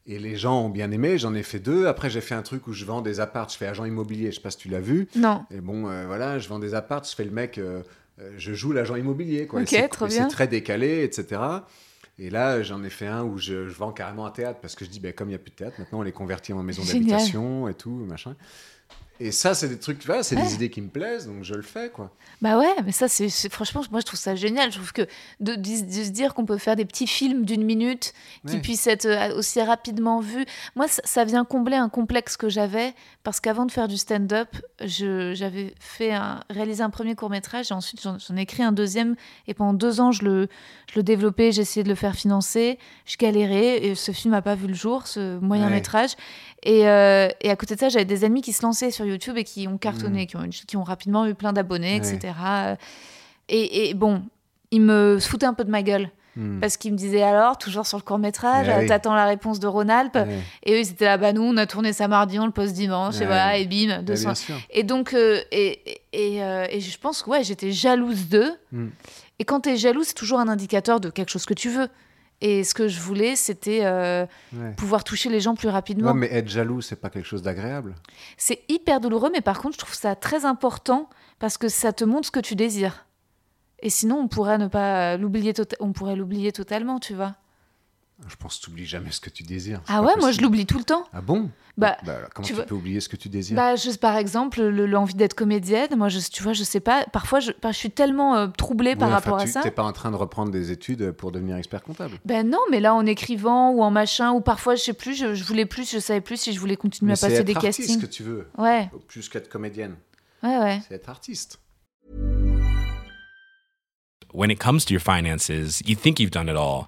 Et les gens ont bien aimé. J'en ai fait deux. Après, j'ai fait un truc où je vends des apparts. Je fais agent immobilier. Je sais pas si tu l'as vu. Non. Et bon, euh, voilà, je vends des apparts. Je fais le mec. je joue l'agent immobilier. Quoi. Ok, trop bien. C'est très décalé, etc. Et là, j'en ai fait un où je, je vends carrément un théâtre parce que je dis, ben, comme il n'y a plus de théâtre, maintenant on les convertit en maison d'habitation et tout, machin. Et ça, c'est des trucs, voilà, c'est Ouais. des idées qui me plaisent, donc je le fais, quoi. Bah ouais, mais ça, c'est franchement, moi, je trouve ça génial. Je trouve que de, de- de se dire qu'on peut faire des petits films d'une minute qui Ouais. puissent être euh, aussi rapidement vus. Moi, ça, ça vient combler un complexe que j'avais parce qu'avant de faire du stand-up, j'avais fait un, réalisé un premier court métrage et ensuite j'en ai écrit un deuxième. Et pendant deux ans, je le, je le développais, essayé de le faire financer. Je galérais et ce film n'a pas vu le jour, ce moyen métrage. Et, euh, et à côté de ça, j'avais des amis qui se lançaient sur YouTube et qui ont cartonné, qui, ont, qui ont rapidement eu plein d'abonnés, Ouais. etc. Et, et bon, ils me foutaient un peu de ma gueule. Hmm. Parce qu'ils me disaient alors, toujours sur le court métrage, Ouais, oui. t'attends la réponse de Rhône-Alpes. Ouais. Et eux, ils étaient là, bah nous, on a tourné ça mardi, on le poste dimanche, et voilà, et bim, Ouais, 200. bien sûr. Et donc, euh, et, et, euh, et je pense que ouais, j'étais jalouse d'eux. Mm. Et quand tu es jalouse, c'est toujours un indicateur de quelque chose que tu veux. Et ce que je voulais, c'était euh, Ouais. pouvoir toucher les gens plus rapidement. Ouais, mais être jaloux, c'est pas quelque chose d'agréable. C'est hyper douloureux, mais par contre, je trouve ça très important parce que ça te montre ce que tu désires. Et sinon, on pourrait ne pas l'oublier, tota- on pourrait l'oublier totalement, tu vois. Je pense que tu n'oublies jamais ce que tu désires. c'est Ah ouais, moi je l'oublie tout le temps. Ah bon? Bah, alors, comment tu tu, vois- peux oublier ce que tu désires? Bah, je, par exemple, le- l'envie d'être comédienne, moi, je, tu vois, je sais pas. Parfois, je, bah, je suis tellement euh, troublée par enfin, rapport à tu ça. n'es pas en train de reprendre des études pour devenir expert comptable? Ben non, mais là, en écrivant ou en machin, ou parfois, je sais plus, je, je voulais plus, je savais plus si je voulais continuer Mais à c'est passer être des castings. que tu veux, Ouais, plus qu'être comédienne. ouais, ouais. C'est être artiste. when it comes to your finances, you think you've done it all.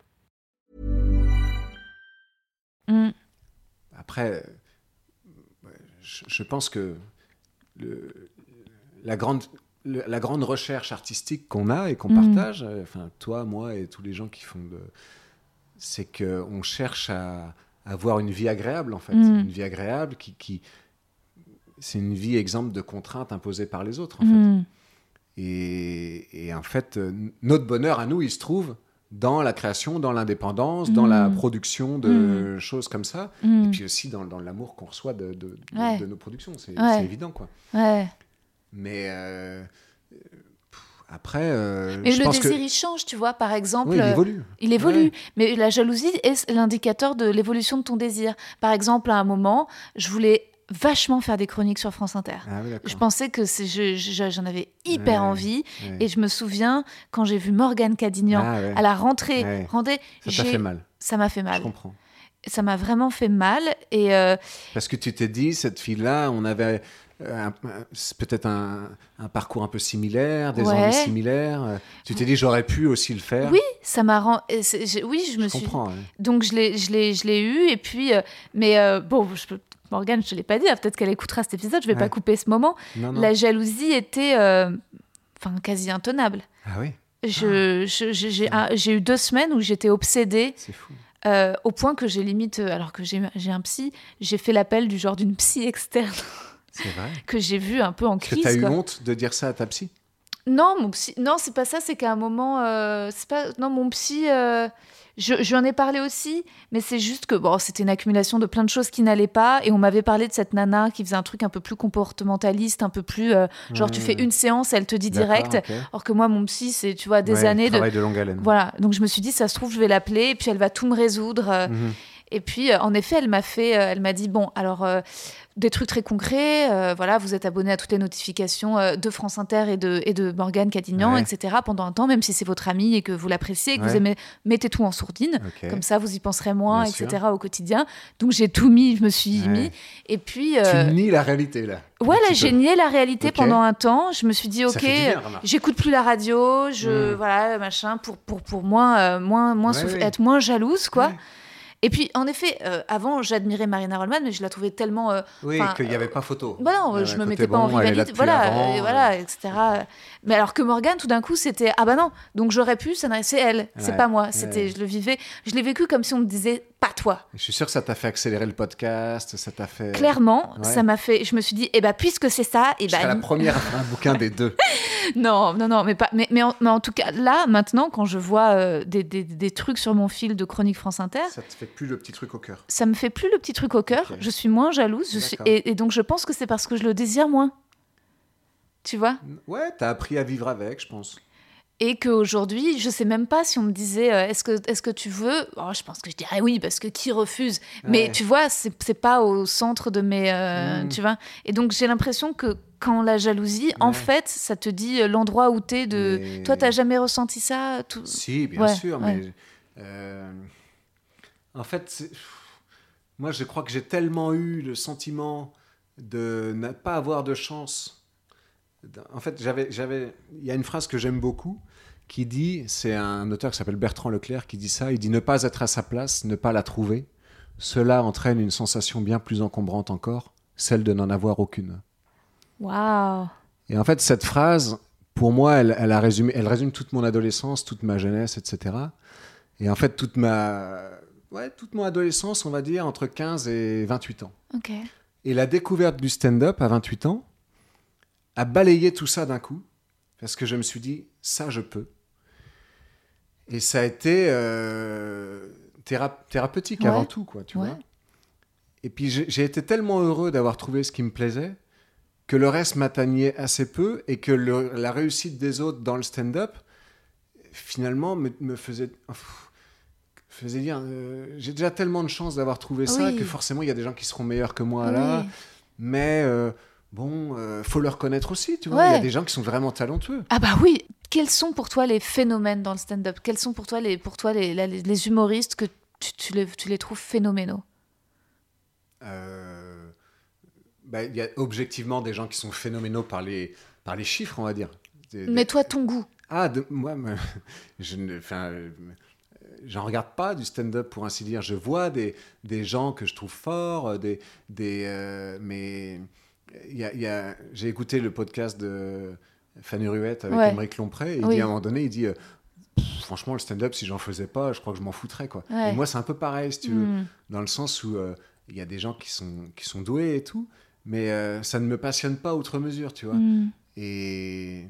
Mm. Après, euh, je, je pense que le- la, grande, le- la grande recherche artistique qu'on a et qu'on Mm. partage, euh, enfin toi, moi et tous les gens qui font de... C'est qu'on cherche à avoir une vie agréable, en fait. Mm. Une vie agréable qui... qui c'est une vie exemple de contraintes imposées par les autres, en fait. Et, et en fait, euh, notre bonheur à nous, il se trouve dans la création, dans l'indépendance, dans la Mm. production de choses comme ça, Mm. et puis aussi dans, dans l'amour qu'on reçoit de, de- de- Ouais. de nos productions. C'est Ouais. évident, quoi. Ouais. Mais euh, pff, après, euh, Mais je le pense désir, que il change, tu vois, par exemple. oui, il euh, évolue. Il évolue, mais la jalousie est l'indicateur de l'évolution de ton désir. Par exemple, à un moment, je voulais vachement faire des chroniques sur France Inter. Ah oui. Je pensais que c'est- je- je- j'en avais hyper Ouais, envie. ouais. Et je me souviens, quand j'ai vu Morgane Cadignan Ah ouais. à la rentrée, rentrée, Ça j'ai- fait mal. ça m'a fait Je mal. comprends. Ça m'a vraiment fait mal. Et euh, Parce que tu t'es dit, cette fille-là, on avait euh, peut-être un, un parcours un peu similaire, des Ouais. envies similaires. Tu t'es dit, j'aurais pu aussi le faire. oui, ça m'a rend... et c'est- j'ai- Oui, je me je suis... comprends. ouais. Donc je l'ai, je l'ai, je l'ai eu et puis euh, mais euh, bon, je peux... Morgane, je te l'ai pas dit. hein, Peut-être qu'elle écoutera cet épisode. Je vais Ouais. pas couper ce moment. Non, non. La jalousie était, euh, quasi intenable. Ah oui, Je, je- j'ai, eu deux semaines où j'étais obsédée c'est fou. euh, au point que j'ai limite, euh, alors que j'ai, un psy, j'ai fait l'appel du genre d'une psy externe C'est vrai. que j'ai vu un peu en que crise. tu as eu honte de dire ça à ta psy? Non, mon psy, non, c'est pas ça. C'est qu'à un moment, euh, c'est pas, non, mon psy, euh, je, je lui en ai parlé aussi, mais c'est juste que bon, c'était une accumulation de plein de choses qui n'allaient pas, et on m'avait parlé de cette nana qui faisait un truc un peu plus comportementaliste, un peu plus, euh, genre tu fais une séance, elle te dit direct, alors que moi, mon psy, c'est tu vois des Ouais, années de, travail de longue haleine. voilà. Donc je me suis dit, ça se trouve, je vais l'appeler, et puis elle va tout me résoudre. Mhm. Et puis, euh, en effet, elle m'a fait, euh, elle m'a dit bon, alors euh, des trucs très concrets. euh, voilà, vous êtes abonné à toutes les notifications euh, de France Inter et de et de Morgane Cadignan, Ouais. etc. Pendant un temps, même si c'est votre ami et que vous l'appréciez et que vous Ouais. aimez, mettez tout en sourdine. Comme ça, vous y penserez moins, Bien etc. au quotidien. Donc j'ai tout mis, je me suis Ouais. mis. Et puis, Tu nies la réalité là. petit j'ai nié la réalité pendant un temps. Je me suis dit, ok, j'écoute plus la radio, je Mm. voilà machin pour pour pour moins moins moins Ouais, ouais. être moins jalouse quoi. Et puis en effet, euh, avant j'admirais Marina Rollman, mais je la trouvais tellement euh, Oui, qu'il n'y avait pas photo. bah non, je me mettais pas en rivalité, voilà, avant, et euh. voilà, etc. Mais alors que Morgane, tout d'un coup, c'était ah bah non, donc j'aurais pu, ça c'est elle, c'est pas moi, ouais. c'était, je le vivais, je l'ai vécu comme si on me disait pas toi. Je suis sûr que ça t'a fait accélérer le podcast, ça t'a fait. Clairement, ouais. ça m'a fait, je me suis dit, eh bah puisque c'est ça, et Je serais bah la première à faire un bouquin des deux. non, non, non, mais pas, mais, mais, en, mais en tout cas là, maintenant, quand je vois euh, des, des, des trucs sur mon fil de chronique France Inter, Ça te fait plus le petit truc au cœur. ça me fait plus le petit truc au cœur. Je suis moins jalouse. Je suis, et, et donc je pense que c'est parce que je le désire moins. Tu vois? Ouais, t'as appris à vivre avec, je pense. Et qu'aujourd'hui, je sais même pas si on me disait euh, est-ce que, est que tu veux? Oh, Je pense que je dirais oui, parce que qui refuse? Mais tu vois, c'est pas au centre de mes. euh, Mm. Tu vois? Et donc j'ai l'impression que quand la jalousie, en fait, ça te dit euh, l'endroit où t'es de. Mais- Toi, t'as jamais ressenti ça tout... Si, bien Ouais, sûr, mais euh, en fait, moi, je crois que j'ai tellement eu le sentiment de ne pas avoir de chance. En fait, j'avais, j'avais, il y a une phrase que j'aime beaucoup qui dit, c'est un auteur qui s'appelle Bertrand Leclerc qui dit ça. Il dit ne pas être à sa place, ne pas la trouver. Cela entraîne une sensation bien plus encombrante encore, celle de n'en avoir aucune. Waouh Et en fait, cette phrase, pour moi, elle, elle a résumé, elle résume toute mon adolescence, toute ma jeunesse, etc. Et en fait, toute ma, ouais, toute mon adolescence, on va dire, entre 15 et 28 ans. Et la découverte du stand-up à 28 ans a balayé tout ça d'un coup, parce que je me suis dit, ça, je peux. Et ça a été euh, théra- thérapeutique Ouais. avant tout, quoi, tu Ouais. vois. Et puis j'ai été tellement heureux d'avoir trouvé ce qui me plaisait que le reste m'atteignait assez peu et que le- la réussite des autres dans le stand-up, finalement, me, me faisait, pff, faisait dire euh, j'ai déjà tellement de chance d'avoir trouvé ça que forcément il y a des gens qui seront meilleurs que moi là. Mais euh, bon, euh, faut le reconnaître aussi, tu vois. Il y a des gens qui sont vraiment talentueux. Ah bah oui. Quels sont pour toi les phénomènes dans le stand-up? Quels sont pour toi les, pour toi les, les, les humoristes que tu, tu les, tu les trouves phénoménaux? Euh, bah, Il y a objectivement des gens qui sont phénoménaux par les, par les chiffres, on va dire. Des- des- Mais toi, ton goût? Ah, de- moi, je ne, enfin, euh, j'en regarde pas du stand-up pour ainsi dire. Je vois des, des gens que je trouve forts, euh, des, des, euh, mais y a, y a- j'ai écouté le podcast de Fanny Ruette avec Ouais. Émeric Lompré. Et il dit à un moment donné, il dit. euh, Franchement, le stand-up, si j'en faisais pas, je crois que je m'en foutrais. Quoi. Ouais. Et moi, c'est un peu pareil, si tu veux Hmm. dans le sens où euh, il y a des gens qui sont, qui sont doués et tout, mais euh, ça ne me passionne pas outre mesure, tu vois. Hmm. Et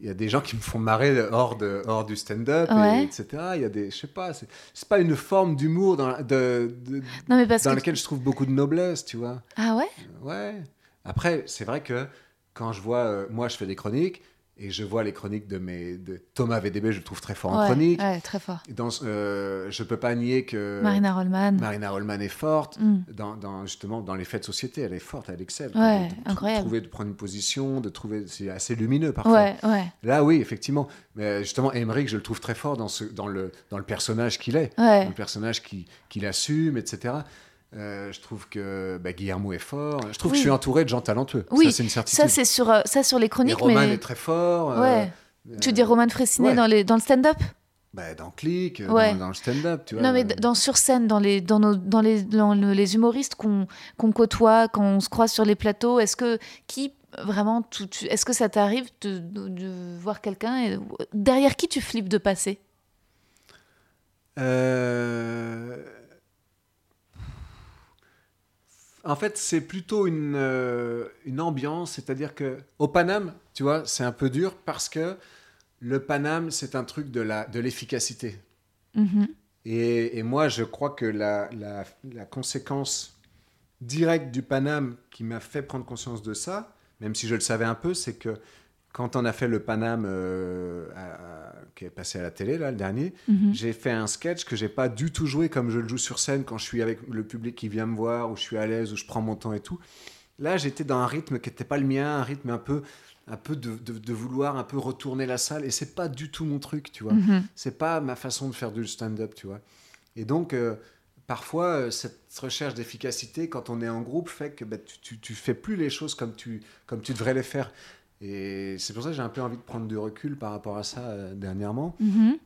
il y a des gens qui me font marrer hors, de, hors du stand-up, et- etc. Il y a des, je sais pas, c'est pas une forme d'humour dans, de, de- Non, mais parce dans que. laquelle je trouve beaucoup de noblesse, tu vois. Ah ouais? Ouais. Après, c'est vrai que quand je vois, euh, moi, je fais des chroniques. Et je vois les chroniques de mes de Thomas VDB, je le trouve très fort en chronique. ouais, très fort. Dans, euh, je peux pas nier que Marina Rollman. Marina Rollman est forte. Hmm. Dans, dans- justement, dans les faits de société, elle est forte, elle excelle. Ouais, de, de- incroyable. trouver, de prendre une position, de trouver, c'est assez lumineux parfois. Ouais, ouais, Là, oui, effectivement. Mais justement, Emmerich, je le trouve très fort dans, ce, dans, le, dans le personnage qu'il est, ouais. le personnage qui, qu'il assume, etc. Euh, je trouve que bah, Guillermo est fort. Je trouve Oui. que je suis entouré de gens talentueux. Oui, ça, c'est une certitude. Ça, c'est sur, euh, ça, sur les Et chroniques, Roman mais. est très fort. Ouais. euh, Tu veux dire Roman ouais. dans, les, dans le stand-up? Bah, dans Click, euh, Ouais. dans, dans le stand-up, tu vois. Non, mais euh, dans sur scène, dans les, dans nos, dans les, dans le- les humoristes qu'on qu'on côtoie, quand on se croise sur les plateaux, est-ce que qui vraiment, est-ce que ça t'arrive de, de- de voir quelqu'un derrière qui tu flippes de passer? Euh, En fait, c'est plutôt une, euh, une ambiance, c'est-à-dire que au Paname, tu vois, c'est un peu dur parce que le Paname, c'est un truc de la de l'efficacité. Mhm. Et, et moi, je crois que la, la, la conséquence directe du Paname qui m'a fait prendre conscience de ça, même si je le savais un peu, c'est que quand on a fait le Paname euh, à- à- qui est passé à la télé, là, le dernier, Mhm. j'ai fait un sketch que j'ai pas du tout joué comme je le joue sur scène quand je suis avec le public qui vient me voir, où je suis à l'aise, où je prends mon temps et tout. Là, j'étais dans un rythme qui n'était pas le mien, un rythme un peu, un peu de, de- de vouloir un peu retourner la salle, et c'est pas du tout mon truc, tu vois. Mhm. C'est pas ma façon de faire du stand-up, tu vois. Et donc, euh, parfois, euh, cette recherche d'efficacité, quand on est en groupe, fait que bah, tu, tu, tu fais plus les choses comme tu, comme tu devrais les faire. Et c'est pour ça que j'ai un peu envie de prendre du recul par rapport à ça euh, dernièrement. Mhm.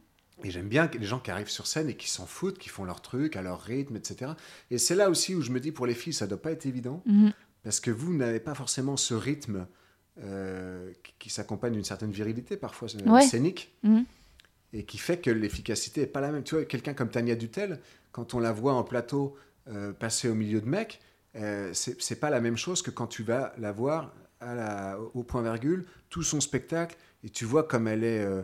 Et j'aime bien les gens qui arrivent sur scène et qui s'en foutent, qui font leur truc à leur rythme, etc. Et c'est là aussi où je me dis, pour les filles, ça doit pas être évident, Mhm. parce que vous n'avez pas forcément ce rythme euh, qui, s'accompagne d'une certaine virilité, parfois euh, Ouais. scénique, Mhm. et qui fait que l'efficacité est pas la même. Tu vois, quelqu'un comme Tania Dutel, quand on la voit en plateau euh, passer au milieu de mecs, euh, c'est pas la même chose que quand tu vas la voir à la, au point virgule, tout son spectacle, et tu vois comme elle est, euh,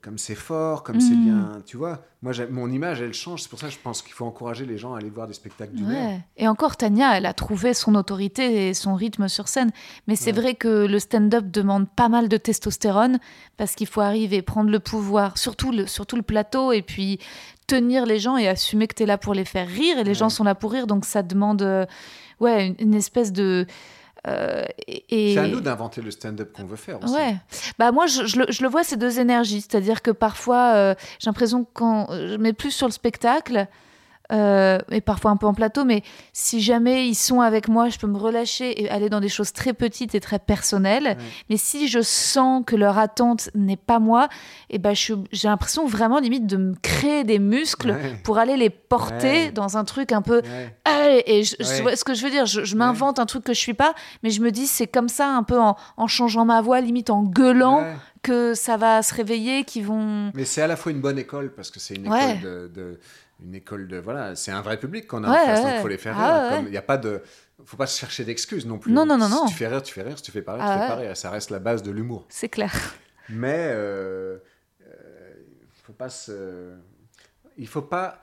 comme c'est fort, comme c'est Mhm. bien. Tu vois, moi, mon image, elle change. C'est pour ça que je pense qu'il faut encourager les gens à aller voir des spectacles du Ouais. Et encore, Tania, elle a trouvé son autorité et son rythme sur scène. Mais c'est Ouais. vrai que le stand-up demande pas mal de testostérone parce qu'il faut arriver, prendre le pouvoir, surtout le, surtout le plateau, et puis tenir les gens et assumer que tu es là pour les faire rire. Et les Ouais. gens sont là pour rire, donc ça demande euh, ouais, une, une espèce de. Euh, et, C'est à nous d'inventer le stand-up qu'on veut faire aussi. Ouais. Bah moi je, je le, je le vois ces deux énergies, c'est-à-dire que parfois euh, j'ai l'impression que quand je mets plus sur le spectacle euh, et parfois un peu en plateau, mais si jamais ils sont avec moi, je peux me relâcher et aller dans des choses très petites et très personnelles. Ouais. Mais si je sens que leur attente n'est pas moi, et ben je suis- j'ai l'impression vraiment limite de me créer des muscles Ouais. pour aller les porter Ouais. dans un truc un peu. Allez, et je, vois ce que je veux dire, je, je m'invente un truc que je suis pas, mais je me dis c'est comme ça un peu en, en changeant ma voix, limite en gueulant, que ça va se réveiller, qu'ils vont. Mais c'est à la fois une bonne école parce que c'est une école Ouais. de, de- une école de voilà, c'est un vrai public qu'on a Ouais, en face, donc ouais. il faut les faire Ah rire. ouais. Il y a pas de, faut pas se chercher d'excuses non plus. Non, non, non, Si non. tu fais rire, tu fais rire. Si tu fais pas rire, Ah tu fais pas ouais. rire. Ça reste la base de l'humour. C'est clair. Mais euh, euh, faut pas se, il faut pas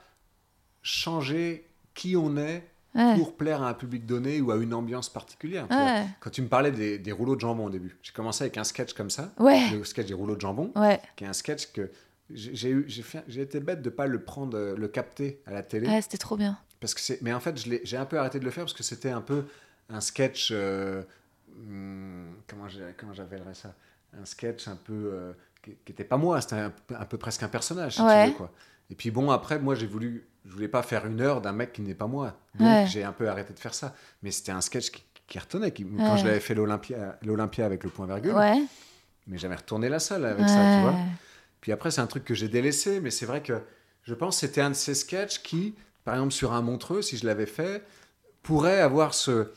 changer qui on est Ouais. pour plaire à un public donné ou à une ambiance particulière. Ouais. Quand tu me parlais des, des rouleaux de jambon au début, j'ai commencé avec un sketch comme ça, Ouais. le sketch des rouleaux de jambon Ouais. qui est un sketch que j'ai été bête de pas le prendre, euh, le capter à la télé, Ouais, c'était trop bien. parce que c'est. Mais en fait, je l'ai- j'ai un peu arrêté de le faire parce que c'était un peu un sketch. euh, hum, comment comment j'appellerais ça? Un sketch un peu euh, qui, qui était pas moi, c'était un, un peu presque un personnage, si Ouais. tu veux quoi. Et puis bon, après, moi, j'ai voulu, je voulais pas faire une heure d'un mec qui n'est pas moi, donc Ouais. j'ai un peu arrêté de faire ça. Mais c'était un sketch qui, qui retenait. Qui, Ouais. Quand je l'avais fait l'Olympia, l'Olympia avec le point virgule, Ouais. mais j'avais retourné la salle avec ça, tu vois. Puis après, c'est un truc que j'ai délaissé, mais c'est vrai que je pense que c'était un de ces sketchs qui, par exemple, sur un Montreux, si je l'avais fait, pourrait avoir ce,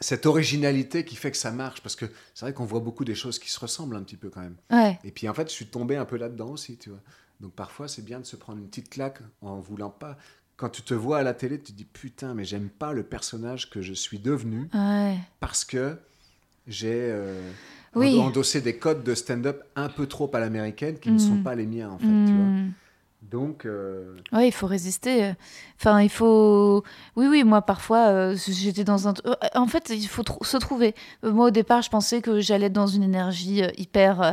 cette originalité qui fait que ça marche. Parce que c'est vrai qu'on voit beaucoup des choses qui se ressemblent un petit peu quand même. Ouais. Et puis en fait, je suis tombé un peu là-dedans aussi, tu vois. Donc parfois, c'est bien de se prendre une petite claque en voulant pas. Quand tu te vois à la télé, tu te dis putain, mais j'aime pas le personnage que je suis devenu Ouais. parce que j'ai euh, Oui. endossé des codes de stand-up un peu trop à l'américaine qui ne sont Mm. pas les miens en fait. Tu vois. Hmm. Donc euh, Ouais, il faut résister. Enfin, il faut. Oui, oui, moi, parfois, euh, j'étais dans un. euh, En fait, il faut tr- se trouver. Euh, Moi, au départ, je pensais que j'allais être dans une énergie euh, hyper euh,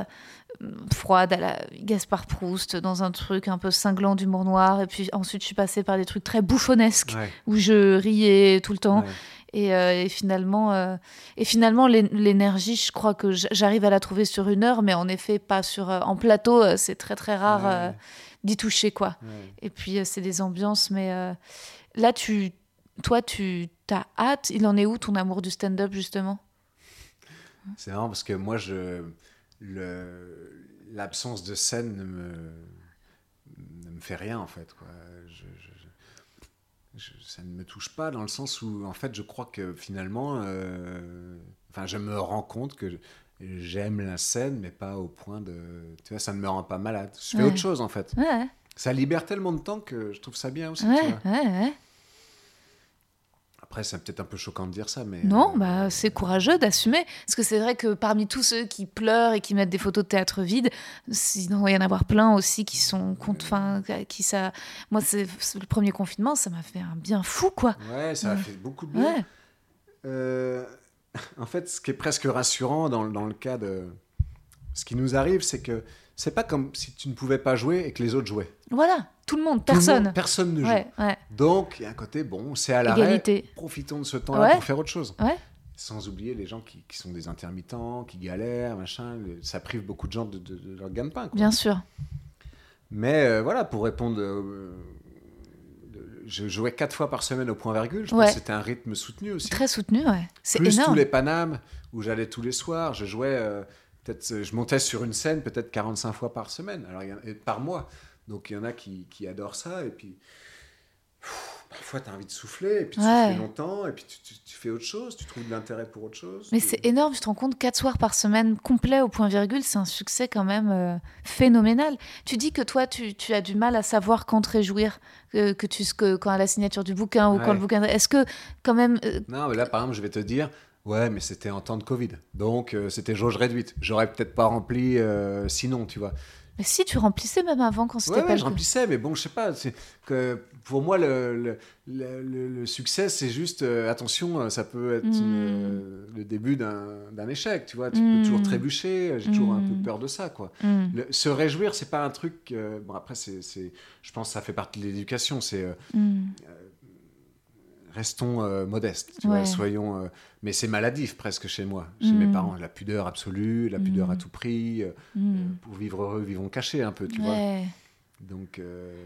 froide à la Gaspard Proust, dans un truc un peu cinglant d'humour noir. Et puis ensuite, je suis passée par des trucs très bouffonnesques ouais, où je riais tout le temps. ouais. Et, euh, et finalement, euh, et finalement l'é- l'énergie, je crois que j'arrive à la trouver sur une heure, mais en effet, pas sur. euh, en plateau, c'est très, très rare Ouais. d'y toucher, quoi. Ouais. Et puis, c'est des ambiances, mais là, tu, toi, tu as hâte? Il en est où ton amour du stand-up, justement? C'est marrant parce que moi, je l'absence de scène ne me, ne me fait rien en fait. Quoi. Je- ça ne me touche pas dans le sens où, en fait, je crois que finalement, euh, enfin, je me rends compte que j'aime la scène, mais pas au point de, tu vois, ça ne me rend pas malade. Je fais Ouais. autre chose en fait. Ouais, Ça libère tellement de temps que je trouve ça bien aussi. tu ouais, vois. Après, c'est peut-être un peu choquant de dire ça, mais Non, euh, bah, c'est courageux d'assumer. Parce que c'est vrai que parmi tous ceux qui pleurent et qui mettent des photos de théâtre vide, sinon, il y en avoir plein aussi qui sont contre. Enfin, qui ça. Moi, c'est le premier confinement, ça m'a fait un bien fou, quoi. Ouais, ça a Ouais. fait beaucoup de bien. Ouais. Euh, en fait, ce qui est presque rassurant dans, dans le cas de, Ce qui nous arrive, c'est que c'est pas comme si tu ne pouvais pas jouer et que les autres jouaient. Voilà, tout le monde, Tout le personne. monde- personne ne joue. ouais, ouais. Donc, il y a un côté, bon, c'est à l'arrêt. Égalité. Profitons de ce temps-là Ouais. pour faire autre chose. Sans oublier les gens qui, qui sont des intermittents, qui galèrent, machin. Ça prive beaucoup de gens de, de- de leur gagne-pain. Bien sûr. Mais euh, voilà, pour répondre, euh, je jouais quatre fois par semaine au point virgule. Je Ouais. pense que c'était un rythme soutenu aussi. Très soutenu, ouais. C'est Plus énorme. tous les Panames où j'allais tous les soirs. Je jouais, euh, peut-être, euh, je montais sur une scène peut-être 45 fois par semaine, alors et par mois. Donc il y en a qui, qui adorent ça. Et puis, pff, parfois, tu as envie de souffler, et puis tu Ouais. souffles longtemps, et puis tu, tu- tu fais autre chose, tu trouves de l'intérêt pour autre chose. Mais Tu- c'est énorme, je te rends compte, 4 soirs par semaine complet au point virgule, c'est un succès quand même euh, phénoménal. Tu dis que toi, tu, as du mal à savoir quand te réjouir, que, que tu, que, quand à la signature du bouquin ou quand le bouquin. Est-ce que quand même. euh, Non, mais là, par exemple, je vais te dire, ouais, mais c'était en temps de Covid. Donc, euh, c'était jauge réduite. J'aurais peut-être pas rempli euh, sinon, tu vois. mais si tu remplissais même avant quand c'était Ouais, pas ouais, je remplissais, mais bon, je sais pas. c'est Que pour moi, le, le, le- le- le succès, c'est juste, euh, attention, ça peut être Mm. euh, le début d'un échec, tu vois. Tu peux toujours trébucher. J'ai toujours un peu peur de ça, quoi. Se réjouir, c'est pas un truc. bon, après, c'est, je pense que ça fait partie de l'éducation. C'est. Restons euh, modestes, tu Ouais. vois, soyons. euh, mais c'est maladif presque chez moi, chez Mm. mes parents. La pudeur absolue, la pudeur Mm. à tout prix. euh, euh, pour vivre heureux, vivons cachés un peu, tu vois. Donc,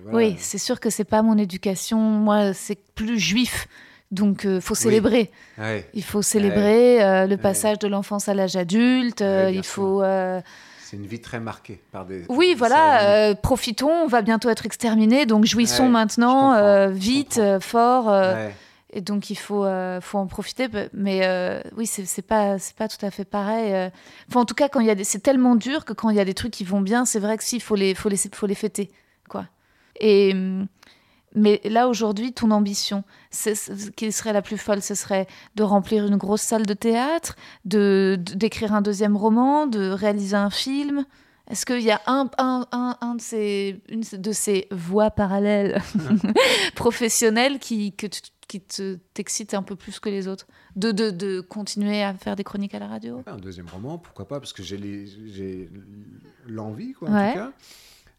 voilà. Oui, c'est sûr que c'est pas mon éducation. Moi, c'est plus juif. Donc, euh, faut célébrer. Ouais. Il faut célébrer euh, le passage de l'enfance à l'âge adulte. il faut. C'est une vie très marquée par des. Oui, des voilà, euh, profitons, on va bientôt être exterminés, donc jouissons Ouais, maintenant, euh, vite, euh, fort, Ouais. Et donc il faut, euh, faut en profiter. Mais euh, oui, c'est pas, pas tout à fait pareil. euh. Enfin, en tout cas, quand il y a des, c'est tellement dur que quand il y a des trucs qui vont bien, c'est vrai que si, faut les, faut les, faut les fêter, quoi. Et hum, mais là aujourd'hui, ton ambition, c'est- qui serait la plus folle, ce serait de remplir une grosse salle de théâtre, de de- d'écrire un deuxième roman, de réaliser un film? Est-ce qu'il y a un, un, un, un de, ces, une de ces voies parallèles professionnelles qui, que tu- qui te, t'excite un peu plus que les autres de, de, de continuer à faire des chroniques à la radio Un deuxième roman, pourquoi pas, parce que j'ai l'envie, quoi, en Ouais. tout cas.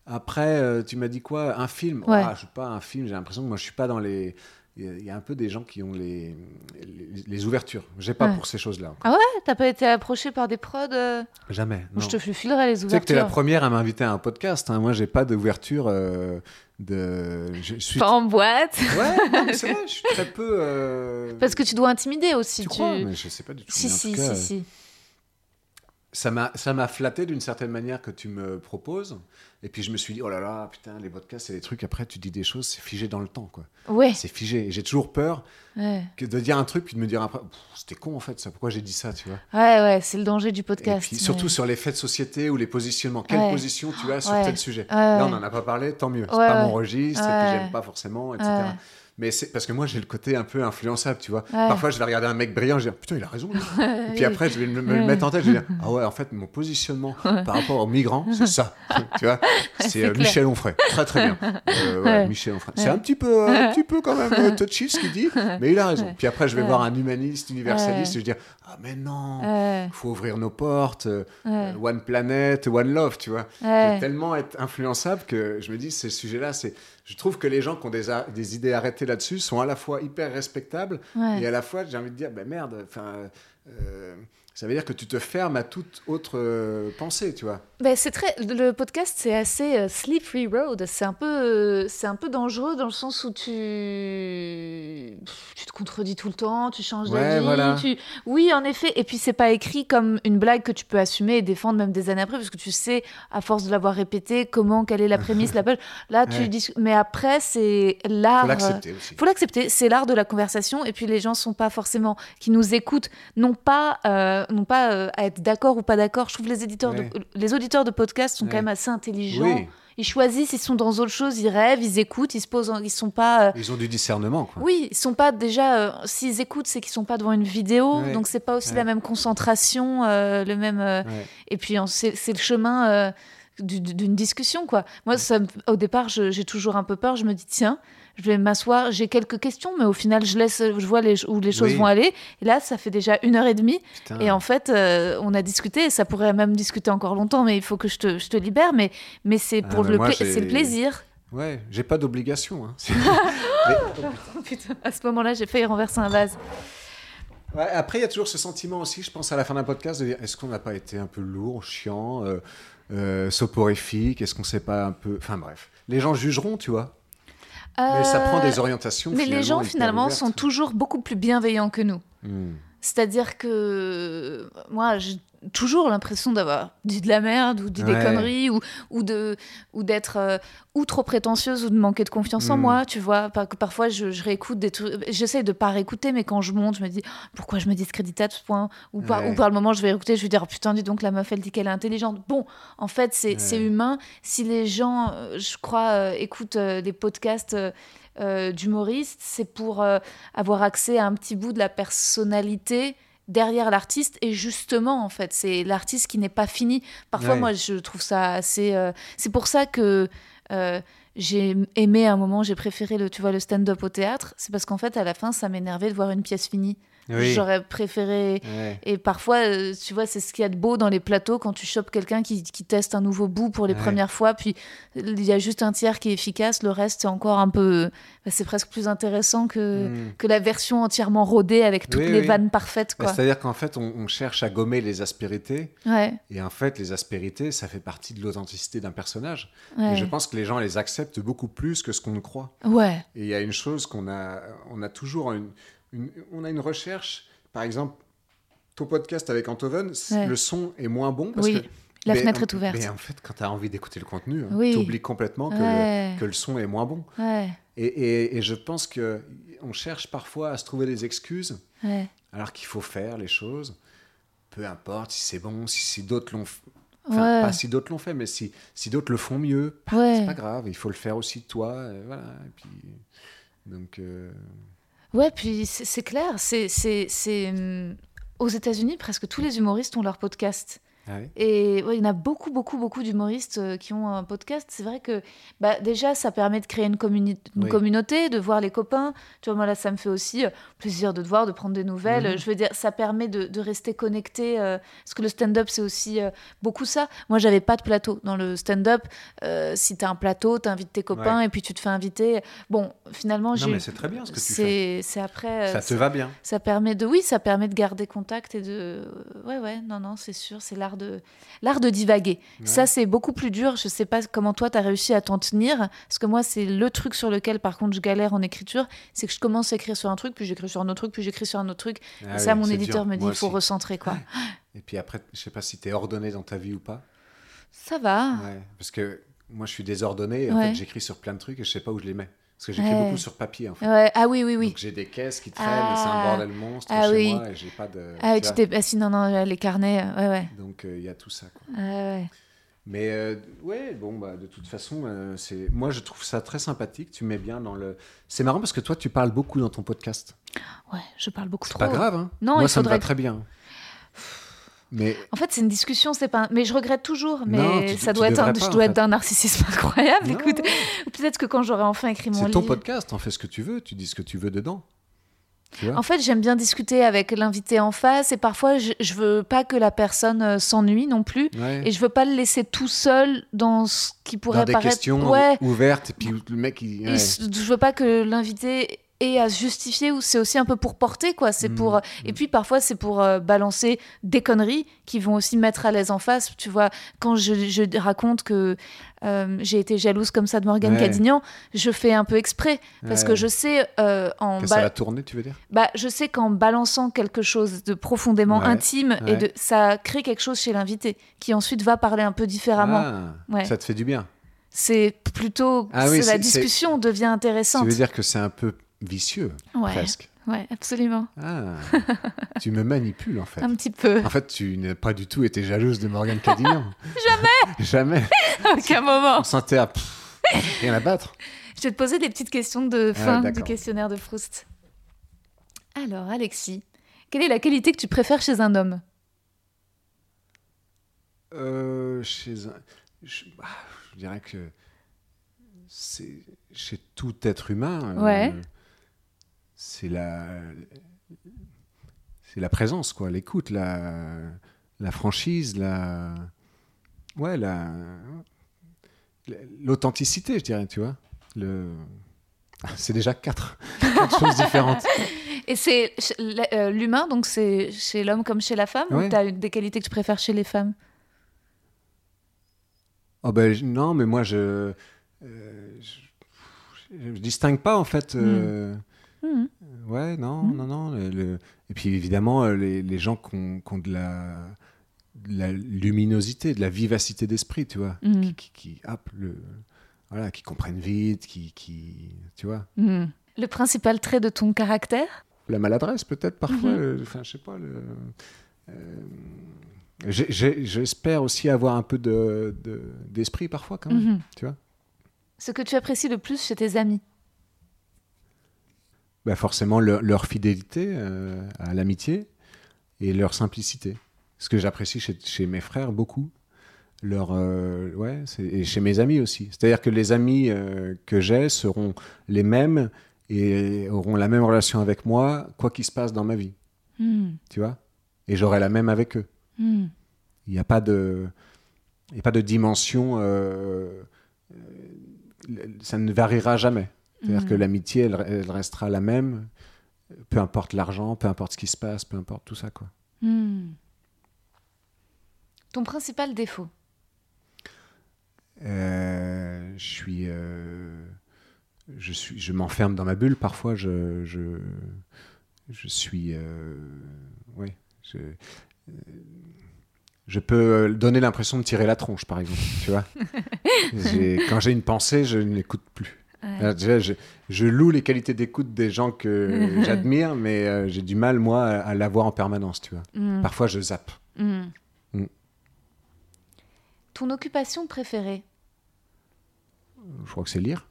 Après, euh, tu m'as dit quoi? Un film? Ouais. Ah, Je suis pas un film, j'ai l'impression que moi, je suis pas dans les. Il y a- un peu des gens qui ont les, les, les ouvertures. J'ai pas Ouais. pour ces choses-là. Ah ouais? T'as pas été approché par des prods euh? Jamais. Non. Je te filerai les Tu sais que tu es la ouvertures. première à m'inviter à un podcast. hein. Moi, j'ai pas d'ouverture euh, de. Je suis. Pas en boîte Ouais, non, mais c'est vrai, je suis très peu. euh, Parce que tu dois intimider aussi. Tu crois Mais je sais pas du tout. Si, Mais en si, tout cas, si, si. Ça m'a ça m'a flatté d'une certaine manière que tu me proposes. Et puis je me suis dit oh là là putain les podcasts c'est des trucs après tu dis des choses c'est figé dans le temps quoi. Ouais, c'est figé. Et j'ai toujours peur ouais, que de dire un truc puis de me dire après c'était con en fait ça pourquoi j'ai dit ça tu vois? Ouais, ouais, c'est le danger du et podcast. surtout sur les faits de société ou les positionnements. Quelle Ouais. position tu as sur Ouais. tel sujet? Là on n'en a pas parlé tant mieux. C'est pas mon registre et puis j'aime pas forcément etc. mais c'est parce que moi j'ai le côté un peu influençable tu vois Ouais. parfois je vais regarder un mec brillant je vais dire putain il a raison. Et puis après, je vais me, me le mettre en tête. Je vais dire, ah ouais, en fait, mon positionnement par rapport aux migrants, c'est ça. tu vois, c'est euh. Michel Onfray. Très, très bien. Euh, ouais. Michel Onfray. C'est un petit peu, un petit peu quand même euh, touchy ce qu'il dit, mais il a raison. Puis après, je vais voir un humaniste, universaliste, et je vais dire, ah mais non, il faut ouvrir nos portes. One Planet, One Love, tu vois. Je vais tellement être influençable que je me dis, ces sujets-là, c'est. Je trouve que les gens qui ont des, idées arrêtées là-dessus sont à la fois hyper respectables ouais. et à la fois, j'ai envie de dire, ben merde, enfin, euh, ça veut dire que tu te fermes à toute autre euh, pensée, tu vois. Ben, c'est très le podcast c'est assez euh, slippery road c'est un peu euh, c'est un peu dangereux dans le sens où tu tu te contredis tout le temps tu changes Ouais, d'avis voilà. tu oui en effet et puis c'est pas écrit comme une blague que tu peux assumer et défendre même des années après parce que tu sais à force de l'avoir répété comment quelle est la prémisse la page là tu Ouais. dis mais après c'est l'art Faut l'accepter aussi. faut l'accepter, c'est l'art de la conversation. Et puis les gens sont pas forcément qui nous écoutent, non pas, euh, non pas euh, à être d'accord ou pas d'accord. Je trouve les éditeurs, Ouais. de, les auditeurs de podcasts sont Ouais. quand même assez intelligents. Oui, Ils choisissent, ils sont dans autre chose, ils rêvent, ils écoutent, ils se posent, en- ils sont pas. euh, ils ont du discernement, quoi. oui, ils sont pas déjà. euh, S'ils écoutent, c'est qu'ils sont pas devant une vidéo, Ouais. donc c'est pas aussi Ouais. la même concentration, euh, le même. et puis c'est le chemin. du- du- d'une discussion, quoi. Moi, ça, au départ, j'ai toujours un peu peur. Je me dis, tiens, je vais m'asseoir, j'ai quelques questions, mais au final, je laisse, je vois les, où les choses Oui. vont aller. Et là, ça fait déjà une heure et demie. Putain. Et en fait, euh, on a discuté, et ça pourrait même discuter encore longtemps, mais il faut que je te, je te libère. Mais, mais c'est Ah, pour le, pla- plaisir. Ouais, j'ai pas d'obligation. hein. Oh, putain, à ce moment-là, j'ai failli renverser un vase. Ouais, après, il y a toujours ce sentiment aussi, je pense, à la fin d'un podcast, de dire est-ce qu'on n'a pas été un peu lourd, chiant, euh, euh, soporifique? Est-ce qu'on s'est pas un peu. Enfin bref. Les gens jugeront, tu vois. Mais ça prend Euh, des orientations. Mais les gens, finalement, sont toujours beaucoup plus bienveillants que nous. Hmm. C'est-à-dire que moi, j'ai toujours l'impression d'avoir dit de la merde ou dit des conneries ou, ou de ou d'être euh, ou trop prétentieuse ou de manquer de confiance en Mm. moi, tu vois. Par- parfois, je, je réécoute des trucs. J'essaie de pas réécouter, mais quand je monte, je me dis pourquoi je me discrédite à ce point ou par, Ouais. ou par le moment, je vais écouter, je vais dire oh, putain, dis donc la meuf, elle dit qu'elle est intelligente. Bon, en fait, c'est Ouais. humain. Si les gens, euh, je crois, euh, écoutent euh, des podcasts. Euh, d'humoristes, c'est pour euh, avoir accès à un petit bout de la personnalité derrière l'artiste. Et justement en fait c'est l'artiste qui n'est pas fini. Parfois Ouais. moi je trouve ça assez euh, c'est pour ça que euh, j'ai aimé à un moment j'ai préféré le tu vois le stand-up au théâtre. C'est parce qu'en fait à la fin ça m'énervait de voir une pièce finie Oui. j'aurais préféré Ouais. et parfois, euh, tu vois, c'est ce qu'il y a de beau dans les plateaux quand tu chopes quelqu'un qui, qui teste un nouveau bout pour les Ouais. premières fois, puis il y a juste un tiers qui est efficace, le reste c'est encore un peu. bah, c'est presque plus intéressant que, Hmm. que la version entièrement rodée avec toutes Oui, les oui. vannes parfaites, Bah. C'est-à-dire qu'en fait, on, on cherche à gommer les aspérités. Ouais, Et en fait, les aspérités, ça fait partie de l'authenticité d'un personnage. Et je pense que les gens les acceptent beaucoup plus que ce qu'on croit. Ouais, Et il y a une chose qu'on a, on a toujours une, une- on a une recherche. Par exemple, ton podcast avec Antoven, Ouais. le son est moins bon parce Oui, que la mais fenêtre en- est ouverte. Mais en fait, quand tu as envie d'écouter le contenu, Oui. tu oublies complètement que, Ouais. le, que le son est moins bon. ouais, Et, et- et je pense que on cherche parfois à se trouver des excuses, ouais. alors qu'il faut faire les choses. Peu importe si c'est bon, si, si d'autres l'ont fait. Enfin, pas si d'autres l'ont fait, mais si, si d'autres le font mieux, c'est pas grave, il faut le faire aussi toi. et voilà. Et puis, donc, euh, Ouais, puis c'est clair, c'est, hum, Aux États-Unis, presque tous les humoristes ont leur podcast. Ah oui. Et ouais, il y en a beaucoup, beaucoup, beaucoup d'humoristes euh, qui ont un podcast. C'est vrai que bah, déjà, ça permet de créer une, communi- une Oui. communauté, de voir les copains. Tu vois, moi, là, ça me fait aussi euh, plaisir de te voir, de prendre des nouvelles. Mhm. Je veux dire, ça permet de, de rester connecté. euh, parce que le stand-up, c'est aussi beaucoup ça. Moi, j'avais pas de plateau. Dans le stand-up, si tu as un plateau, tu invites tes copains et puis tu te fais inviter. Bon, finalement, Non, j'ai. mais c'est très bien ce que tu fais. c'est après. Ça te va bien. ça permet de oui ça permet de garder contact et de ouais ouais non non c'est sûr c'est l'art de l'art de divaguer Ouais. ça c'est beaucoup plus dur je sais pas comment toi t'as réussi à t'en tenir parce que moi c'est le truc sur lequel par contre je galère en écriture c'est que je commence à écrire sur un truc puis j'écris sur un autre truc puis j'écris sur un autre truc Ah et ça oui, mon éditeur dur. me dit il faut recentrer quoi Et puis après, je sais pas si tu es ordonné dans ta vie ou pas. ça va Ouais, parce que moi, je suis désordonné. Et en Ouais. fait, j'écris sur plein de trucs et je sais pas où je les mets. Parce que j'écris Ouais. beaucoup sur papier, en fait. ouais ah oui oui oui Donc j'ai des caisses qui traînent et c'est un Ah. bordel monstre Ah chez oui. moi et j'ai pas de. ah oui, tu t'es ah, si non non les carnets euh, ouais ouais Donc euh, il y a tout ça. Quoi. Ouais, ouais. Mais euh, ouais, bon, bah, de toute façon, euh, c'est moi je trouve ça très sympathique. Tu mets bien dans le. C'est marrant parce que toi, tu parles beaucoup dans ton podcast. ouais je parle beaucoup C'est trop pas grave, hein Non, Moi, il ça me va faudrait- très bien. Mais En fait, c'est une discussion, c'est pas. Mais je regrette toujours. Mais Non, tu- ça tu doit être, un... pas, je en dois fait. être d'un narcissisme incroyable. Non. Écoute, Ou peut-être que quand j'aurai enfin écrit mon c'est ton livre. podcast, en fais ce que tu veux, tu dis ce que tu veux dedans. En fait, j'aime bien discuter avec l'invité en face et parfois, je, je veux pas que la personne euh, s'ennuie non plus. Ouais. Et je veux pas le laisser tout seul dans ce qui pourrait Dans des paraître. questions Ouais. ouvertes et puis le mec il. Ouais. je veux pas que l'invité ait à se justifier ou c'est aussi un peu pour porter quoi c'est Mm, pour et puis parfois c'est pour euh, balancer des conneries qui vont aussi mettre à l'aise en face tu vois quand je, je raconte que euh, j'ai été jalouse comme ça de Morgane Ouais. Cadignan je fais un peu exprès parce Ouais. que je sais euh, en Que ça va tourner, tu veux dire? Bah, je sais qu'en balançant quelque chose de profondément Ouais, intime et de ça crée quelque chose chez l'invité qui ensuite va parler un peu différemment Ah. Ça te fait du bien. c'est plutôt Ah oui, la discussion devient intéressante Tu veux dire que c'est un peu vicieux, Ouais. presque. Ouais, absolument. Ah, tu me manipules en fait. Un petit peu. En fait, tu n'as pas du tout été jalouse de Morgane Cadignan. Jamais Jamais. À aucun moment. On sentait à pff, rien à battre. Je vais te poser des petites questions de Ah, fin du questionnaire de Proust. Alors, Alexis, quelle est la qualité que tu préfères chez un homme? Euh, chez un... je, bah, je dirais que c'est chez tout être humain. euh, Ouais. C'est la, c'est la présence, quoi, l'écoute, la, la franchise, la, ouais, la, l'authenticité, je dirais, tu vois. Le, c'est déjà quatre, quatre choses différentes. Et c'est euh, l'humain, donc c'est chez l'homme comme chez la femme Ouais. Ou t'as des qualités que tu préfères chez les femmes? Oh ben non, mais moi je, euh, je, je distingue pas en fait. euh, Mhm. Ouais, non, Mm. non, non. le- le- Et puis évidemment, euh, les, les gens qui ont, qui ont de, la, de la luminosité, de la vivacité d'esprit, tu vois, Mm. qui, qui, qui- hop, le, voilà, qui comprennent vite, qui, qui, tu vois, Mhm. Le principal trait de ton caractère? La maladresse peut-être parfois. Euh, Enfin, je sais pas. le- euh, J'espère aussi avoir un peu de- de- d'esprit parfois quand même, tu vois. Ce que tu apprécies le plus chez tes amis? Bah, forcément leur, leur fidélité euh, à l'amitié et leur simplicité. Ce que j'apprécie chez, chez mes frères beaucoup. Leur, euh, ouais, et chez mes amis aussi. C'est-à-dire que les amis euh, que j'ai seront les mêmes et auront la même relation avec moi, quoi qu'il se passe dans ma vie. Mhm. Tu vois? Et j'aurai la même avec eux. Mhm. Il n'y a pas de, il y a pas de dimension. ça ne variera jamais. C'est-à-dire que l'amitié, elle, elle restera la même, peu importe l'argent, peu importe ce qui se passe, peu importe tout ça, quoi. Mhm. Ton principal défaut? Euh, je suis, euh, je suis, je m'enferme dans ma bulle. Parfois, je, je, je suis, euh, ouais, je, je peux donner l'impression de tirer la tronche, par exemple. Tu vois, quand j'ai une pensée, je n'écoute plus. Ouais. Déjà, je, je loue les qualités d'écoute des gens que j'admire, mais euh, j'ai du mal, moi, à, à l'avoir en permanence, tu vois. Mhm. Parfois, je zappe. Mhm. Mm. Ton occupation préférée? Je crois que c'est lire.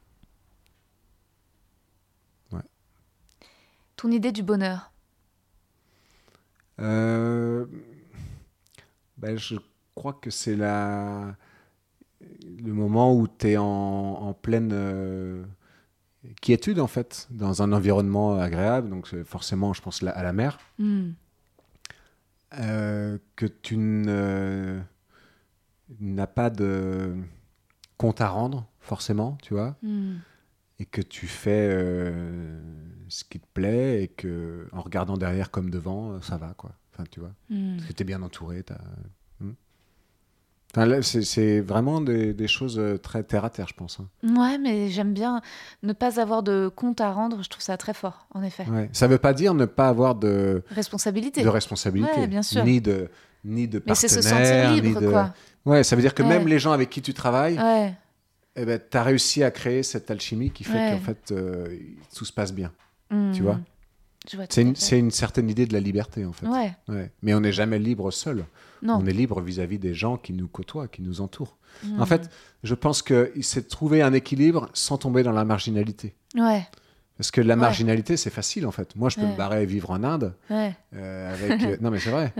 Ton idée du bonheur? Euh, ben, je crois que c'est la... le moment où tu es en, en pleine euh, quiétude, en fait, dans un environnement agréable. Donc, forcément, je pense la- à la mer. Mhm. Euh, que tu n'as pas de compte à rendre, forcément, tu vois. Mhm. et que tu fais euh, ce qui te plaît et que en regardant derrière comme devant, euh, ça va quoi. Enfin, tu vois, Mhm. parce que t'es bien entouré. T'as... Hmm. C'est, vraiment des, des choses euh, très terre à terre, je pense. hein. Ouais, mais j'aime bien ne pas avoir de compte à rendre. Je trouve ça très fort, en effet. Ouais. Ça veut pas dire ne pas avoir de, Responsabilité. de responsabilité, Ouais, bien sûr. ni de ni de mais c'est se partenaire, sentir ni libre, de- quoi. Ouais, ça veut dire que Ouais. même les gens avec qui tu travailles, eh ben, tu as réussi à créer cette alchimie qui fait qu'en fait euh, tout se passe bien. Mhm. Tu vois C'est une, une certaine idée de la liberté en fait. Ouais. Ouais. Mais on n'est jamais libre seul. Non. On est libre vis-à-vis des gens qui nous côtoient, qui nous entourent. En fait, je pense qu'il s'est trouvé un équilibre sans tomber dans la marginalité. Ouais. Parce que la Ouais. marginalité, c'est facile en fait. Moi, je peux Ouais. me barrer et vivre en Inde Ouais. euh, avec. euh, non, mais c'est vrai.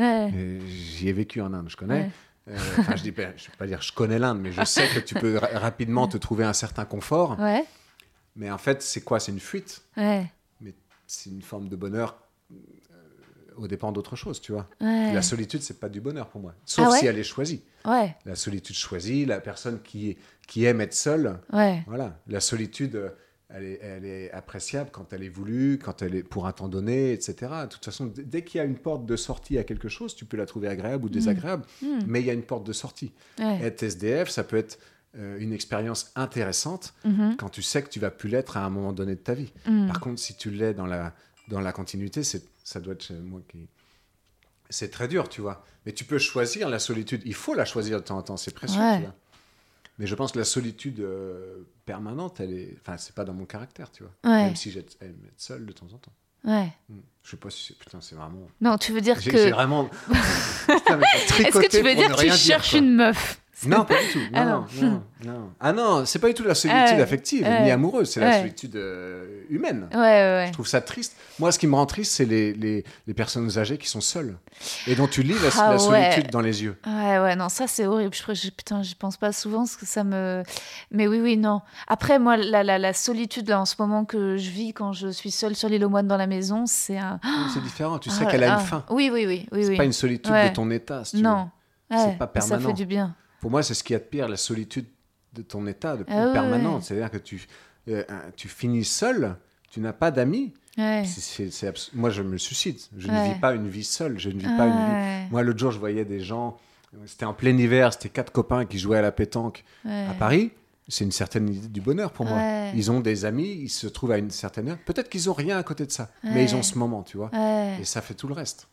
J'y ai vécu en Inde, je connais. Euh, je ne vais pas dire je connais l'Inde, mais je sais que tu peux ra- rapidement te trouver un certain confort. Mais en fait, c'est quoi? C'est une fuite. C'est une forme de bonheur euh, au dépend d'autre chose, tu vois. Ouais. La solitude, c'est pas du bonheur pour moi. Sauf Ah ouais si elle est choisie. Ouais. La solitude choisie, la personne qui, qui aime être seule, voilà. La solitude, euh, elle est, elle est appréciable quand elle est voulue, quand elle est pour un temps donné, etc. De toute façon, dès qu'il y a une porte de sortie à quelque chose, tu peux la trouver agréable ou désagréable, Mhm. mais il y a une porte de sortie. Être SDF, ça peut être euh, une expérience intéressante Mhm. quand tu sais que tu vas plus l'être à un moment donné de ta vie. Mhm. Par contre, si tu l'es dans la, dans la continuité, c'est, ça doit être moi qui. C'est très dur, tu vois. Mais tu peux choisir la solitude. Il faut la choisir de temps en temps, c'est précieux, Ouais. tu vois. Mais je pense que la solitude euh, permanente, elle est. Enfin, c'est pas dans mon caractère, tu vois. Ouais. Même si j'aime être seul de temps en temps. Ouais. Hmm. Je sais pas si c'est. Putain, c'est vraiment. Non, tu veux dire que. j'ai vraiment. Est-ce que tu veux dire que tu cherches une meuf Non, pas du tout. Ah Non, non, non. Ah non, c'est pas du tout la solitude Ah ouais. affective Ouais. ni amoureuse, c'est la solitude euh, humaine. Je trouve ça triste. Moi, ce qui me rend triste, c'est les, les, les personnes âgées qui sont seules et dont tu lis la, Ah la solitude dans les yeux. Ouais, ouais, non, ça c'est horrible. Je, je, putain, j'y pense pas souvent parce que ça me. Mais oui, oui, non. Après, moi, la, la, la solitude là en ce moment que je vis quand je suis seule sur l'île aux moines dans la maison, c'est un. C'est différent. Tu sais Ah, qu'elle a ah. une fin. Oui, oui, oui, oui, C'est oui. pas une solitude de ton état. si tu veux. Non. C'est pas mais Ça permanent. fait du bien. Pour moi, c'est ce qu'il y a de pire, la solitude de ton état, de Ah ouais, permanente. ouais. C'est-à-dire que tu, euh, tu finis seul, tu n'as pas d'amis. Ouais. C'est- c'est- c'est abs- Moi, je me suicide. Je ne vis pas une vie seule. Je ne vis pas une vie. Ouais, Moi, l'autre jour, je voyais des gens. C'était en plein hiver. C'était quatre copains qui jouaient à la pétanque à Paris. C'est une certaine idée du bonheur pour moi. Ouais. Ils ont des amis. Ils se trouvent à une certaine heure. Peut-être qu'ils ont rien à côté de ça, mais ils ont ce moment, tu vois. Ouais. Et ça fait tout le reste.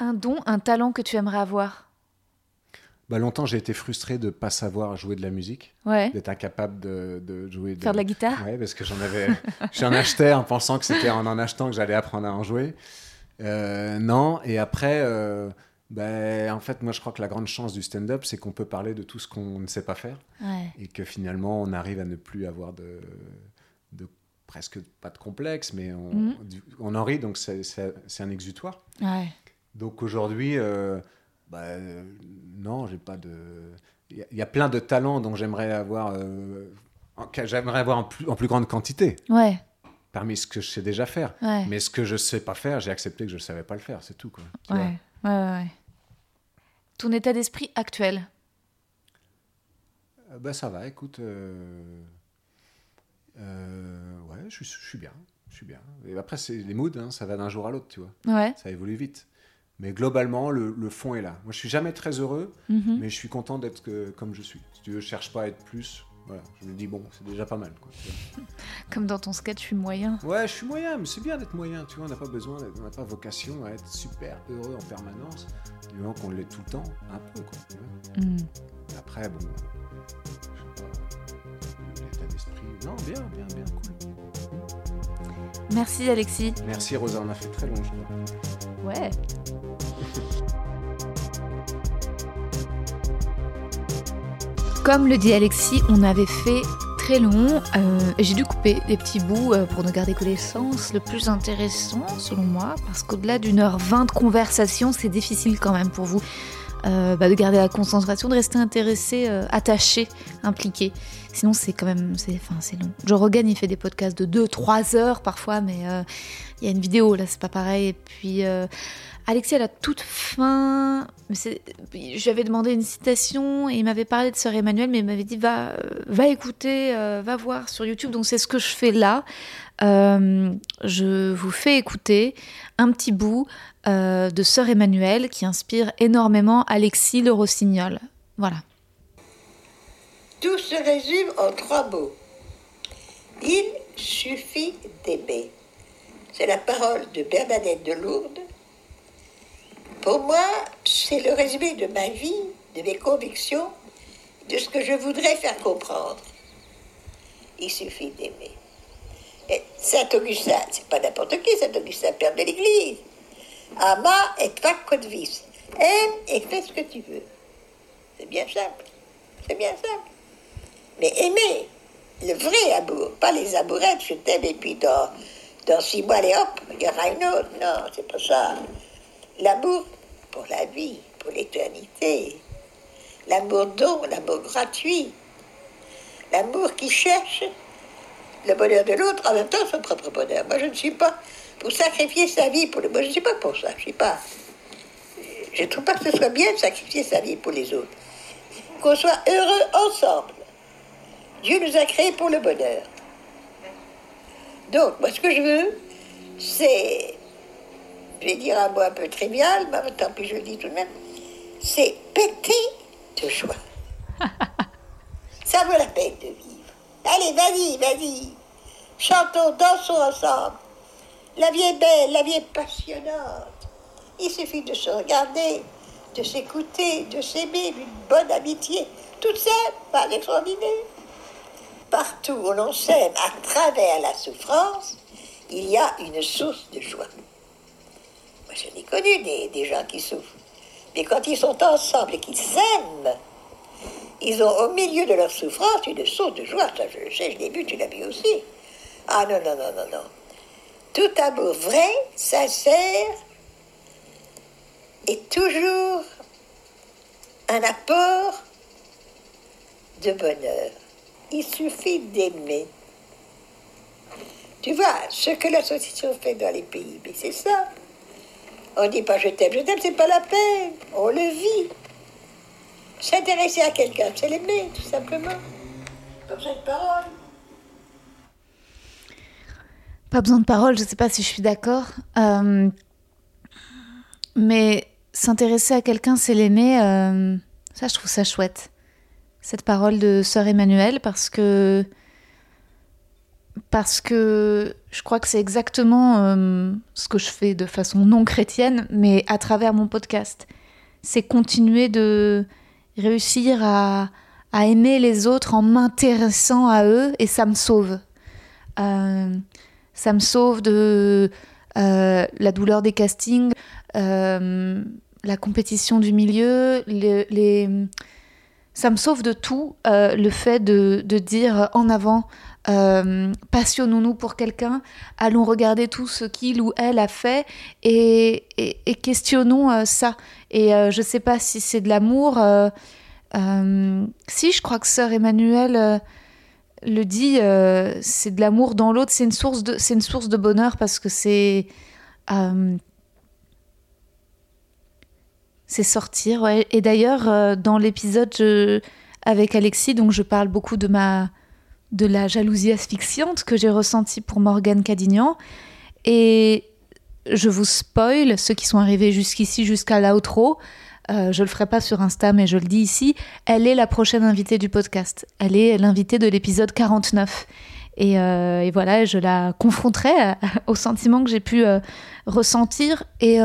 Un don, un talent que tu aimerais avoir? Bah, longtemps, j'ai été frustré de pas savoir jouer de la musique, Ouais. d'être incapable de, de jouer. Faire de la guitare. Parce que j'en avais. J'en achetais en pensant que c'était en en achetant que j'allais apprendre à en jouer. Euh, non, et après, euh, ben, en fait, moi, je crois que la grande chance du stand-up, c'est qu'on peut parler de tout ce qu'on ne sait pas faire Ouais. et que finalement, on arrive à ne plus avoir de, de presque pas de complexe, mais on, du- on en rit, donc c'est- un exutoire. Ouais. Donc aujourd'hui, euh, bah, non, j'ai pas de. Il y a- il y, a plein de talents dont j'aimerais avoir, euh, j'aimerais avoir en plus, en plus grande quantité, Ouais. parmi ce que je sais déjà faire. Ouais. Mais ce que je sais pas faire, j'ai accepté que je ne savais pas le faire, c'est tout. Quoi. Ouais. Ouais, ouais. Ton état d'esprit actuel? Euh, bah, ça va, écoute. euh, euh, ouais, je suis, je suis bien. Je suis bien. Et après, c'est les moods, hein, ça va d'un jour à l'autre, tu vois. Ouais. Ça évolue vite. Mais globalement, le, le fond est là. Moi, je suis jamais très heureux, Mhm. mais je suis content d'être comme je suis. Si tu veux, je cherche pas à être plus. Voilà, je me dis bon, c'est déjà pas mal. Quoi. Comme dans ton sketch, je suis moyen. Ouais, je suis moyen, mais c'est bien d'être moyen. Tu vois, on n'a pas besoin, on n'a pas vocation à être super heureux en permanence. Du moment qu'on l'est tout le temps, un peu quoi. tu vois. Mm. Après, bon, je sais pas, l'état d'esprit. Non, bien, bien, bien, cool. Merci Alexis. Merci Rosa, on a fait très long. je crois. Ouais. Comme le dit Alexis, on avait fait très long. euh, J'ai dû couper des petits bouts euh, pour ne garder que l'essence le plus intéressant, selon moi, parce qu'au-delà d'une heure vingt de conversation, c'est difficile quand même pour vous euh, bah, de garder la concentration, de rester intéressé, attaché, impliqué. Sinon, c'est quand même, c'est, enfin, c'est long. Joe Rogan, il fait des podcasts de 2-3 heures parfois, mais il y a une vidéo là, c'est pas pareil. Et puis euh, Alexis, à la toute fin, j'avais demandé une citation et il m'avait parlé de Sœur Emmanuel, mais il m'avait dit va, euh, va écouter, euh, va voir sur YouTube. Donc c'est ce que je fais là. Je vous fais écouter un petit bout de Sœur Emmanuel qui inspire énormément Alexis le Rossignol. Voilà. Tout se résume en trois mots. Il suffit d'aimer. C'est la parole de Bernadette de Lourdes. Pour moi, c'est le résumé de ma vie, de mes convictions, de ce que je voudrais faire comprendre. Il suffit d'aimer. Et Saint-Augustin, c'est pas n'importe qui, Saint-Augustin, père de l'Église. Ama et. Aime et fais ce que tu veux. C'est bien simple. C'est bien simple. Mais aimer, le vrai amour, pas les amourettes, je t'aime et puis dans, dans six mois, allez hop, il y aura une autre. Non, c'est pas ça. L'amour pour la vie, pour l'éternité. L'amour don, l'amour gratuit. L'amour qui cherche le bonheur de l'autre, en même temps son propre bonheur. Moi, je ne suis pas pour sacrifier sa vie pour le... Moi, je ne suis pas pour ça. Je suis pas... Je ne trouve pas que ce soit bien de sacrifier sa vie pour les autres. Qu'on soit heureux ensemble. Dieu nous a créés pour le bonheur. Donc, moi, ce que je veux, c'est, je vais dire un mot un peu trivial, mais tant pis, je le dis tout de même, c'est péter de joie. Ça vaut la peine de vivre. Allez, vas-y, vas-y. Chantons, dansons ensemble. La vie est belle, la vie est passionnante. Il suffit de se regarder, de s'écouter, de s'aimer, d'une bonne amitié. Toute simple, pas extraordinaire. Partout où l'on s'aime à travers la souffrance, il y a une source de joie. Moi, j'en ai connu des, des gens qui souffrent. Mais quand ils sont ensemble et qu'ils s'aiment, ils ont au milieu de leur souffrance une source de joie. Ça, je le sais, je l'ai vu, tu l'as vu aussi. Ah non, non, non, non, non. Tout amour vrai, sincère, est toujours un apport de bonheur. Il suffit d'aimer. Tu vois, ce que l'association fait dans les pays, mais c'est ça. On dit pas je t'aime, je t'aime, c'est pas la peine. On le vit. S'intéresser à quelqu'un, c'est l'aimer, tout simplement. Pas besoin de parole. Pas besoin de parole, je sais pas si je suis d'accord. Euh, mais s'intéresser à quelqu'un, c'est l'aimer. euh, ça, je trouve ça chouette. Cette parole de sœur Emmanuel, parce que. Parce que je crois que c'est exactement euh, ce que je fais de façon non chrétienne, mais à travers mon podcast. C'est continuer de réussir à, à aimer les autres en m'intéressant à eux, et ça me sauve. Euh, ça me sauve de euh, la douleur des castings, la compétition du milieu, les- ça me sauve de tout euh, le fait de, de dire en avant, euh, passionnons-nous pour quelqu'un, allons regarder tout ce qu'il ou elle a fait et, et- questionnons euh, ça. Et je sais pas si c'est de l'amour. si, je crois que sœur Emmanuel le dit, c'est de l'amour dans l'autre, c'est une source de, c'est une source de bonheur parce que c'est, c'est sortir. Et d'ailleurs, euh, dans l'épisode avec Alexis, donc je parle beaucoup de ma, de la jalousie asphyxiante que j'ai ressentie pour Morgane Cadignan, et je vous spoil ceux qui sont arrivés jusqu'ici, jusqu'à l'outro. Euh, je le ferai pas sur Insta, mais je le dis ici. Elle est la prochaine invitée du podcast. Elle est l'invitée de l'épisode 49. Et, euh, et voilà, je la confronterai à- aux sentiments que j'ai pu euh, ressentir. Et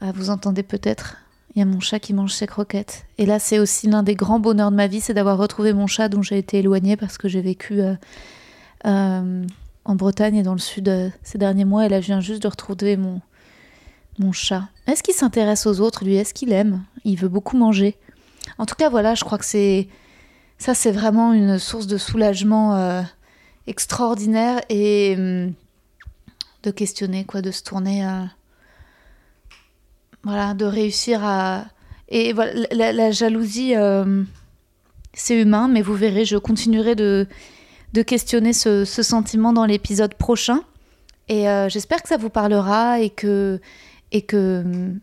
ah, vous entendez peut-être, il y a mon chat qui mange ses croquettes. Et là, c'est aussi l'un des grands bonheurs de ma vie, c'est d'avoir retrouvé mon chat dont j'ai été éloignée parce que j'ai vécu euh, euh, en Bretagne et dans le sud euh, ces derniers mois. Et là, je viens juste de retrouver mon, mon chat. Est-ce qu'il s'intéresse aux autres, lui? Est-ce qu'il aime? Il veut beaucoup manger. En tout cas, voilà, je crois que c'est. Ça, c'est vraiment une source de soulagement extraordinaire et hum, de questionner, quoi, de se tourner à. Voilà, de réussir à. Et voilà, la, jalousie, euh, c'est humain, mais vous verrez, je continuerai de, questionner ce, sentiment dans l'épisode prochain. Et euh, j'espère que ça vous parlera et que. Et que hum,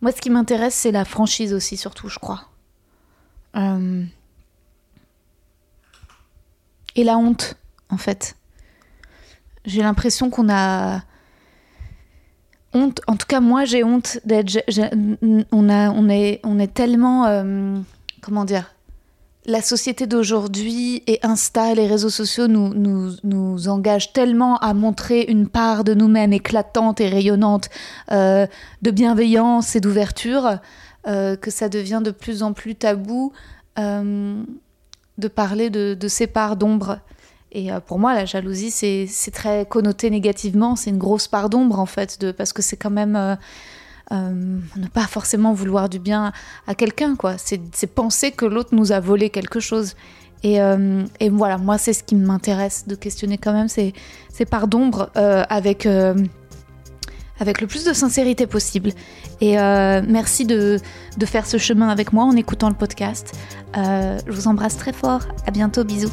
moi, ce qui m'intéresse, c'est la franchise aussi, surtout, je crois. Euh, Et la honte, en fait. J'ai l'impression qu'on a honte. En tout cas, moi, j'ai honte d'être. On, a, on, est, on est tellement. euh, comment dire La société d'aujourd'hui et Insta et les réseaux sociaux nous, nous, nous engagent tellement à montrer une part de nous-mêmes éclatante et rayonnante euh, de bienveillance et d'ouverture euh, que ça devient de plus en plus tabou de parler de, de ces parts d'ombre. Et euh, pour moi, la jalousie, c'est très connoté négativement. C'est une grosse part d'ombre, en fait, parce que c'est quand même euh, euh, ne pas forcément vouloir du bien à quelqu'un, quoi. C'est penser que l'autre nous a volé quelque chose. Et, voilà, moi, c'est ce qui m'intéresse de questionner quand même ces, ces parts d'ombre avec, avec le plus de sincérité possible. Et merci de, de faire ce chemin avec moi en écoutant le podcast. Je vous embrasse très fort. À bientôt. Bisous.